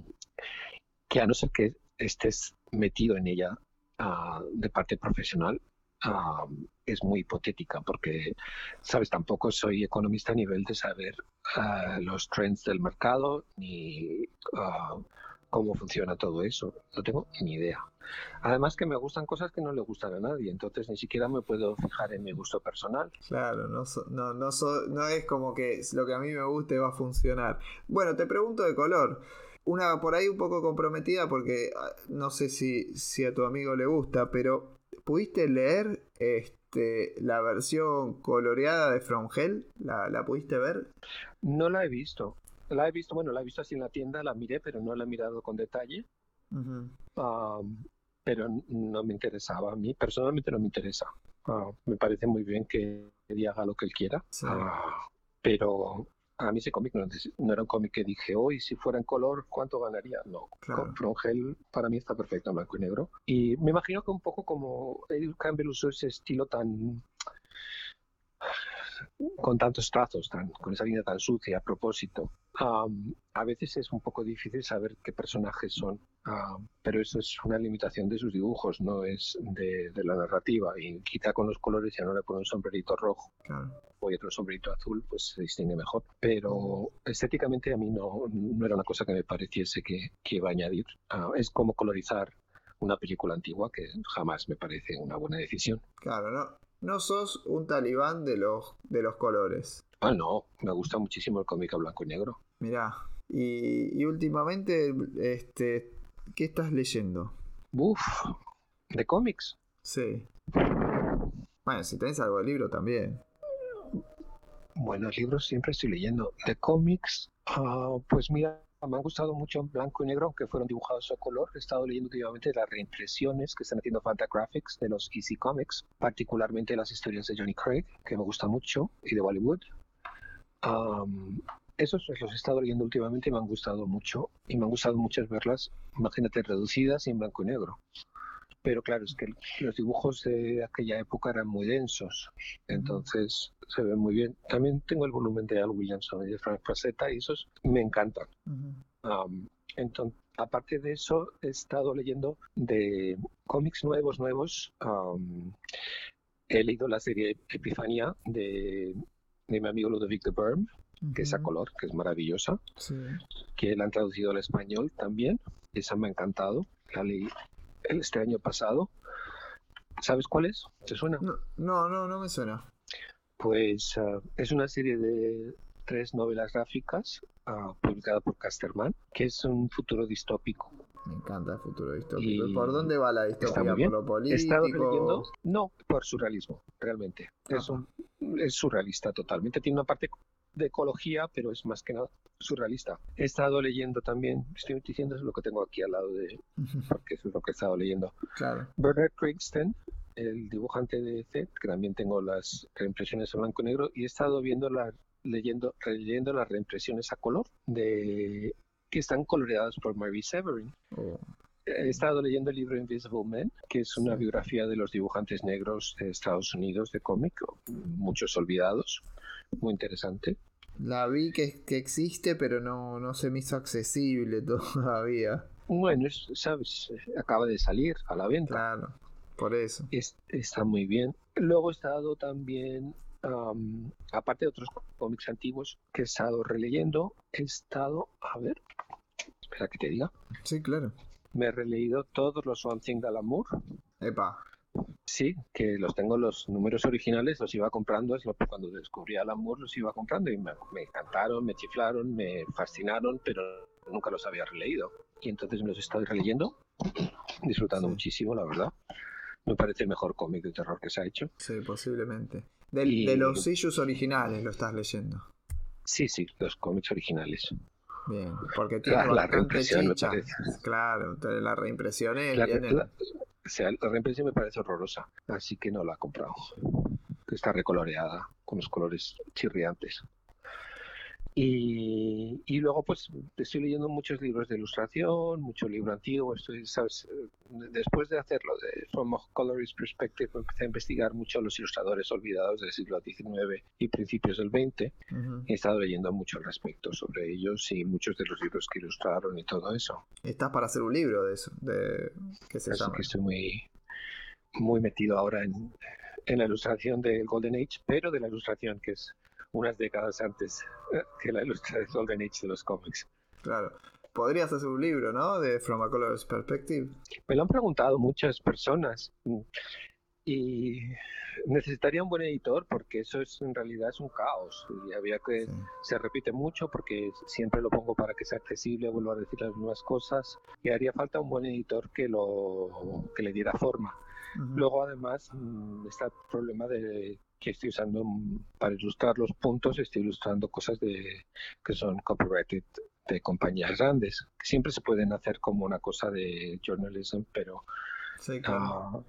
Speaker 6: que a no ser que estés metido en ella ah, de parte profesional, ah, es muy hipotética porque, sabes, tampoco soy economista a nivel de saber ah, los trends del mercado ni cómo funciona todo eso. No tengo ni idea. Además que me gustan cosas que no le gustan a nadie, entonces ni siquiera me puedo fijar en mi gusto personal.
Speaker 2: Claro, no, so- no, no, so- no es como que lo que a mí me guste va a funcionar. Bueno, te pregunto de color. Una por ahí un poco comprometida porque ah, no sé si, si a tu amigo le gusta, pero ¿pudiste leer este, la versión coloreada de From Hell? ¿La, la pudiste ver?
Speaker 6: No la he visto. La he visto, bueno, la he visto así en la tienda, la miré, pero no la he mirado con detalle.
Speaker 2: Ujú.
Speaker 6: Ah, pero n- no me interesaba. A mí personalmente no me interesa. Ah, me parece muy bien que Eddie haga lo que él quiera.
Speaker 2: Sí.
Speaker 6: Ah, pero a mí ese cómic no, no era un cómic que dije, hoy si fuera en color, ¿cuánto ganaría? No,
Speaker 2: Claro.
Speaker 6: Hell para mí está perfecto en blanco y negro. Y me imagino que un poco como Eddie Campbell usó ese estilo tan con tantos trazos, tan- con esa línea tan sucia a propósito, a veces es un poco difícil saber qué personajes son. pero eso es una limitación de sus dibujos, no es de, de la narrativa. Y quizá con los colores ya no le pone un sombrerito rojo
Speaker 2: Claro.
Speaker 6: o otro sombrerito azul, pues se distingue mejor. Pero estéticamente a mí no, no era una cosa que me pareciese que, que iba a añadir. Ah, es como colorizar una película antigua que jamás me parece una buena decisión.
Speaker 2: Claro, no, no sos un talibán de los, de los colores.
Speaker 6: Ah, no, me gusta muchísimo el cómic a blanco y negro.
Speaker 2: Mirá. Y, y últimamente, este, ¿qué estás leyendo?
Speaker 6: Uf, de cómics.
Speaker 2: Sí. Bueno, si tenés algo de libro también.
Speaker 6: Bueno, libros siempre estoy leyendo. De cómics, ah, pues mira, me han gustado mucho en blanco y negro, aunque fueron dibujados a color. He estado leyendo últimamente las reimpresiones que están haciendo Fantagraphics de los Easy Comics, particularmente las historias de Johnny Craig, que me gusta mucho, y de Bollywood. Am, esos los he estado leyendo últimamente y me han gustado mucho. Y me han gustado muchas verlas, imagínate, reducidas y en blanco y negro. Pero claro, es que los dibujos de aquella época eran muy densos, entonces se ven muy bien. También tengo el volumen de Al Williamson y de Frank Frazetta y esos me encantan. Um, entonces, aparte de eso, he estado leyendo de cómics nuevos, nuevos. um, he leído la serie Epifanía de, de mi amigo Ludovic de Berm, que es a color, que es maravillosa,
Speaker 2: Sí.
Speaker 6: que la han traducido al español también. Esa me ha encantado. La leí este año pasado. ¿Sabes cuál es? ¿Te suena?
Speaker 2: No, no, no, no me suena.
Speaker 6: Pues ah, es una serie de tres novelas gráficas ah, publicada por Casterman, que es un futuro distópico.
Speaker 2: Me encanta el futuro distópico.
Speaker 6: Y
Speaker 2: ¿Por dónde va la distopía? ¿Por lo político?
Speaker 6: leyendo, no por surrealismo, realmente. Es, un, es surrealista totalmente. Tiene una parte de ecología, pero es más que nada surrealista. He estado leyendo también, estoy diciendo lo que tengo aquí al lado de, porque eso es lo que he estado leyendo.
Speaker 2: Claro.
Speaker 6: Bernard Krigsten, el dibujante de Z, que también tengo las reimpresiones en blanco y negro, y he estado viendo la, leyendo, releyendo las reimpresiones a color de que están coloreadas por Mary Severin.
Speaker 2: Oh,
Speaker 6: He estado leyendo el libro Invisible Men, que es una
Speaker 2: Sí.
Speaker 6: biografía de los dibujantes negros de Estados Unidos de cómic, muchos olvidados, muy interesante.
Speaker 2: La vi que, que existe, pero no, no se me hizo accesible (laughs) todavía.
Speaker 6: Bueno, es- sabes, acaba de salir a la venta.
Speaker 2: Claro, por eso.
Speaker 6: Es- está muy bien. Luego he estado también, am, aparte de otros cómics antiguos que he estado releyendo, he estado, a ver, espera que te diga,
Speaker 2: Sí, claro.
Speaker 6: me he releído todos los One Thing de Amour.
Speaker 2: Epa.
Speaker 6: Sí, que los tengo los números originales, los iba comprando, cuando descubrí Al Amour los iba comprando y me, me encantaron, me chiflaron, me fascinaron, pero nunca los había releído. Y entonces me los estoy releyendo, (clears throat) disfrutando muchísimo, la verdad. Me parece el mejor cómic de terror que se ha hecho.
Speaker 2: Sí, posiblemente. Del-
Speaker 6: Y-
Speaker 2: De los issues originales lo estás leyendo.
Speaker 6: Sí, sí, los cómics originales.
Speaker 2: Bien, porque tiene
Speaker 6: La,
Speaker 2: bastante chicha. Claro, te- la reimpresión es
Speaker 6: La, o sea, la reimpresión me parece horrorosa, así que no la he comprado. Que está recoloreada con los colores chirriantes. Y, y luego, pues, estoy leyendo muchos libros de ilustración, mucho libro antiguo. Estoy, ¿sabes? Después de hacerlo de From a Colorist Perspective, empecé a investigar mucho a los ilustradores olvidados del siglo XIX y principios del XX.
Speaker 2: Ujú.
Speaker 6: He estado leyendo mucho al respecto sobre ellos y muchos de los libros que ilustraron y todo eso.
Speaker 2: Estás para hacer un libro de eso, de que se
Speaker 6: Así
Speaker 2: llama.
Speaker 6: que estoy muy, muy metido ahora en, en la ilustración del Golden Age, pero de la ilustración que es unas décadas antes eh, que la ilustración del Golden Age de los cómics.
Speaker 2: Claro. Podrías hacer un libro, ¿no? De From a Color's Perspective.
Speaker 6: Me lo han preguntado muchas personas mm, y necesitaría un buen editor porque eso es en realidad es un caos y había que
Speaker 2: Sí.
Speaker 6: se repite mucho porque siempre lo pongo para que sea accesible, vuelvo a decir las mismas cosas y haría falta un buen editor que lo que le diera forma. Luego, además, mm, está el problema de que estoy usando mm, para ilustrar los puntos, estoy ilustrando cosas de que son copyrighted de compañías grandes. que Siempre se pueden hacer como una cosa de journalism, pero
Speaker 2: Sí, claro.
Speaker 6: ah,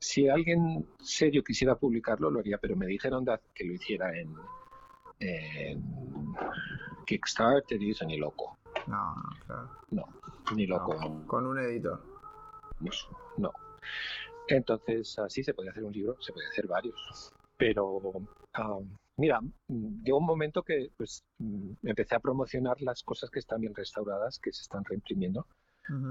Speaker 6: si alguien serio quisiera publicarlo, lo haría, pero me dijeron que lo hiciera en, en Kickstarter y eso ni loco.
Speaker 2: No, no, claro.
Speaker 6: No, ni loco.
Speaker 2: No, Con un editor.
Speaker 6: No. Entonces, así se puede hacer un libro, se puede hacer varios. Pero, ah, Mira, llegó un momento que pues mm, empecé a promocionar las cosas que están bien restauradas, que se están reimprimiendo,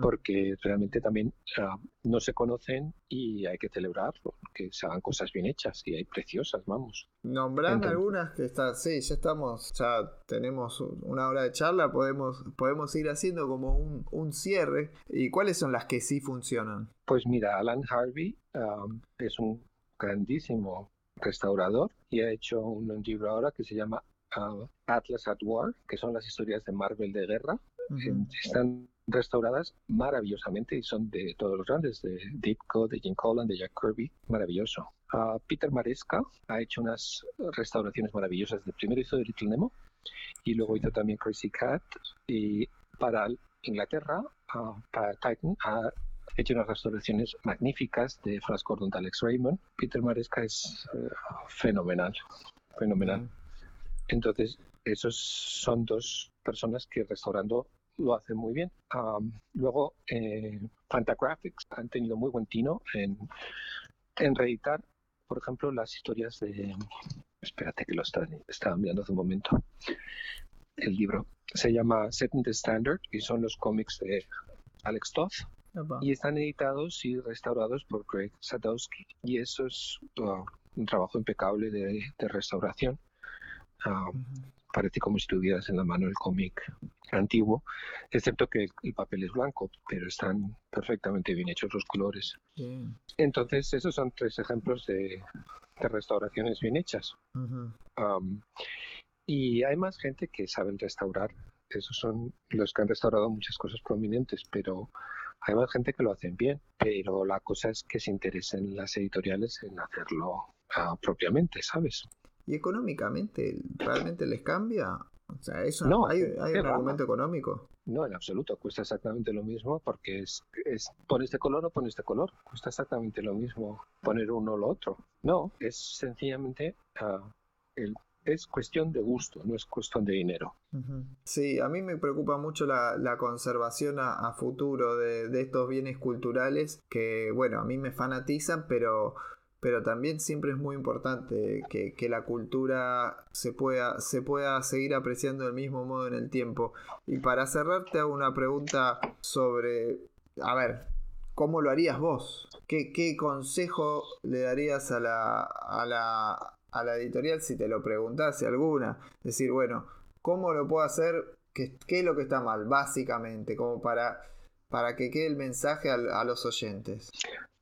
Speaker 6: Porque realmente también ah, no se conocen y hay que celebrar que se hagan cosas bien hechas y hay preciosas, vamos.
Speaker 2: Nombrame
Speaker 6: Entonces-
Speaker 2: algunas que están, sí, ya estamos, ya tenemos un- una hora de charla, podemos, podemos ir haciendo como un, un cierre. ¿Y cuáles son las que sí funcionan?
Speaker 6: Pues mira, Alan Harvey ah, es un grandísimo restaurador y ha hecho un libro ahora que se llama ah, Atlas at War, que son las historias de Marvel de guerra.
Speaker 2: Ujú.
Speaker 6: Están restauradas maravillosamente y son de todos los grandes, de Ditko, de Jim Collan, de Jack Kirby, maravilloso. Ah, Peter Maresca ha hecho unas restauraciones maravillosas. De primero hizo de Little Nemo y luego hizo también Crazy Cat y para Inglaterra, ah, para Titan, ha hecho unas restauraciones magníficas de Flash Gordon de Alex Raymond. Peter Maresca es eh, fenomenal, fenomenal. Entonces, esos son dos personas que restaurando lo hacen muy bien. Am, luego, eh, Fantagraphics han tenido muy buen tino en, en reeditar, por ejemplo, las historias de... Espérate que lo está- estaba mirando hace un momento. El libro se llama Setting the Standard y son los cómics de Alex Toth y están editados y restaurados por Greg Sadowski. Y eso es uh, un trabajo impecable de, de restauración. Parece como si tuvieras en la mano el cómic antiguo, excepto que el, el papel es blanco, pero están perfectamente bien hechos los colores.
Speaker 2: Bien.
Speaker 6: Entonces, esos son tres ejemplos de, de restauraciones bien hechas. Am, y hay más gente que saben restaurar. Esos son los que han restaurado muchas cosas prominentes, pero hay más gente que lo hacen bien. Pero la cosa es que se interesen las editoriales en hacerlo ah, propiamente, ¿sabes?
Speaker 2: ¿Y económicamente realmente les cambia? O sea, eso
Speaker 6: No,
Speaker 2: hay, hay un argumento económico.
Speaker 6: No, en absoluto. Cuesta exactamente lo mismo porque es, es pon este color o pon este color. Cuesta exactamente lo mismo poner uno o lo otro. No, es sencillamente ah, el, es cuestión de gusto, no es cuestión de dinero.
Speaker 2: Sí, a mí me preocupa mucho la, la conservación a, a futuro de, de estos bienes culturales que, bueno, a mí me fanatizan, pero, pero también siempre es muy importante que, que la cultura se pueda, se pueda seguir apreciando del mismo modo en el tiempo. Y para cerrar te hago una pregunta sobre, a ver, ¿cómo lo harías vos? ¿Qué, qué consejo le darías a la, a la, a la editorial si te lo preguntase alguna? Decir, bueno, ¿cómo lo puedo hacer? ¿Qué, qué es lo que está mal? Básicamente, como para, para que quede el mensaje al- a, los oyentes.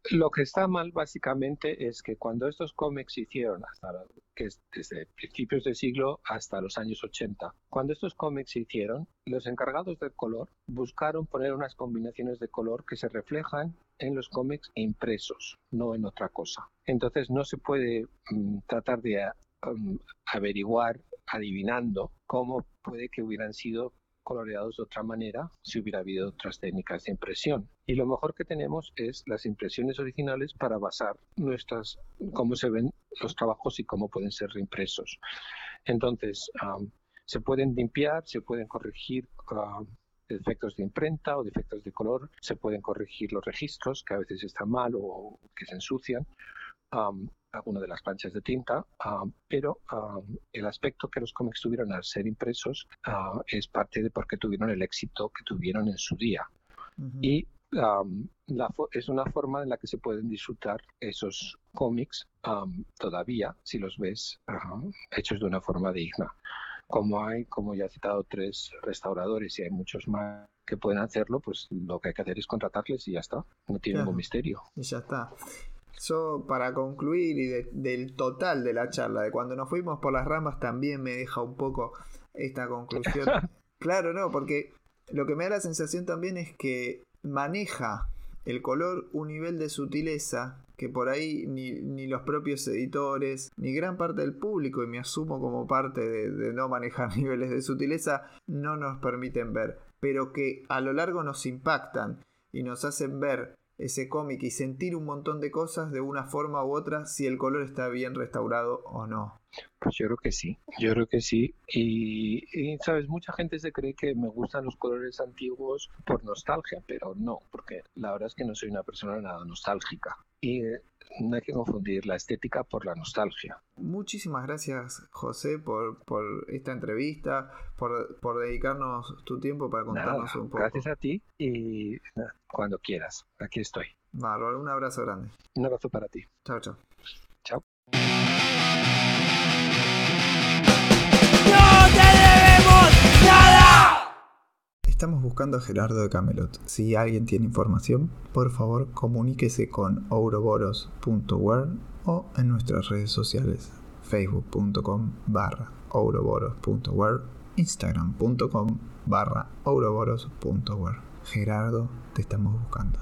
Speaker 6: Lo que está mal básicamente es que cuando estos cómics se hicieron, hasta que es desde principios del siglo hasta los años 80, cuando estos cómics se hicieron, los encargados del color buscaron poner unas combinaciones de color que se reflejan en los cómics impresos, no en otra cosa. Entonces no se puede mm, tratar de mm, averiguar adivinando cómo puede que hubieran sido coloreados de otra manera si hubiera habido otras técnicas de impresión. Y lo mejor que tenemos es las impresiones originales para basar nuestras cómo se ven los trabajos y cómo pueden ser reimpresos. Entonces, am, se pueden limpiar, se pueden corregir defectos de imprenta o defectos de color, se pueden corregir los registros que a veces están mal o que se ensucian, am, alguna de las planchas de tinta, pero am, el aspecto que los cómics tuvieron al ser impresos ah, es parte de por qué tuvieron el éxito que tuvieron en su día. Y am, la es una forma en la que se pueden disfrutar esos cómics am, todavía, si los ves ajá, hechos de una forma digna. Como hay, como ya he citado, tres restauradores y hay muchos más que pueden hacerlo, pues lo que hay que hacer es contratarles y ya está. No tiene ningún misterio.
Speaker 2: Y ya está. Yo, para concluir, y de- del total de la charla, de cuando nos fuimos por las ramas, también me deja un poco esta conclusión. (laughs) claro, no, porque lo que me da la sensación también es que maneja el color un nivel de sutileza que por ahí ni, ni los propios editores, ni gran parte del público, y me asumo como parte de, de no manejar (laughs) niveles de sutileza, no nos permiten ver, pero que a lo largo nos impactan y nos hacen ver ese cómic y sentir un montón de cosas de una forma u otra si el color está bien restaurado o no.
Speaker 6: Pues yo creo que sí, yo creo que sí. Y, sabes, mucha gente se cree que me gustan los colores antiguos por nostalgia, pero no, porque la verdad es que no soy una persona nada nostálgica. Y no hay que confundir la estética por la nostalgia.
Speaker 2: Muchísimas gracias, José, por, por esta entrevista, por, por dedicarnos tu tiempo para contarnos
Speaker 6: Nada,
Speaker 2: un poco.
Speaker 6: gracias a ti y cuando quieras, aquí estoy.
Speaker 2: Bárbaro, un abrazo grande.
Speaker 6: Un abrazo para ti.
Speaker 2: Chao. Chao.
Speaker 6: Estamos
Speaker 2: buscando a Gerardo de Camelot. Si alguien tiene información, por favor comuníquese con ouroboros.world o en nuestras redes sociales facebook.com barra instagram.com barra Gerardo, te estamos buscando.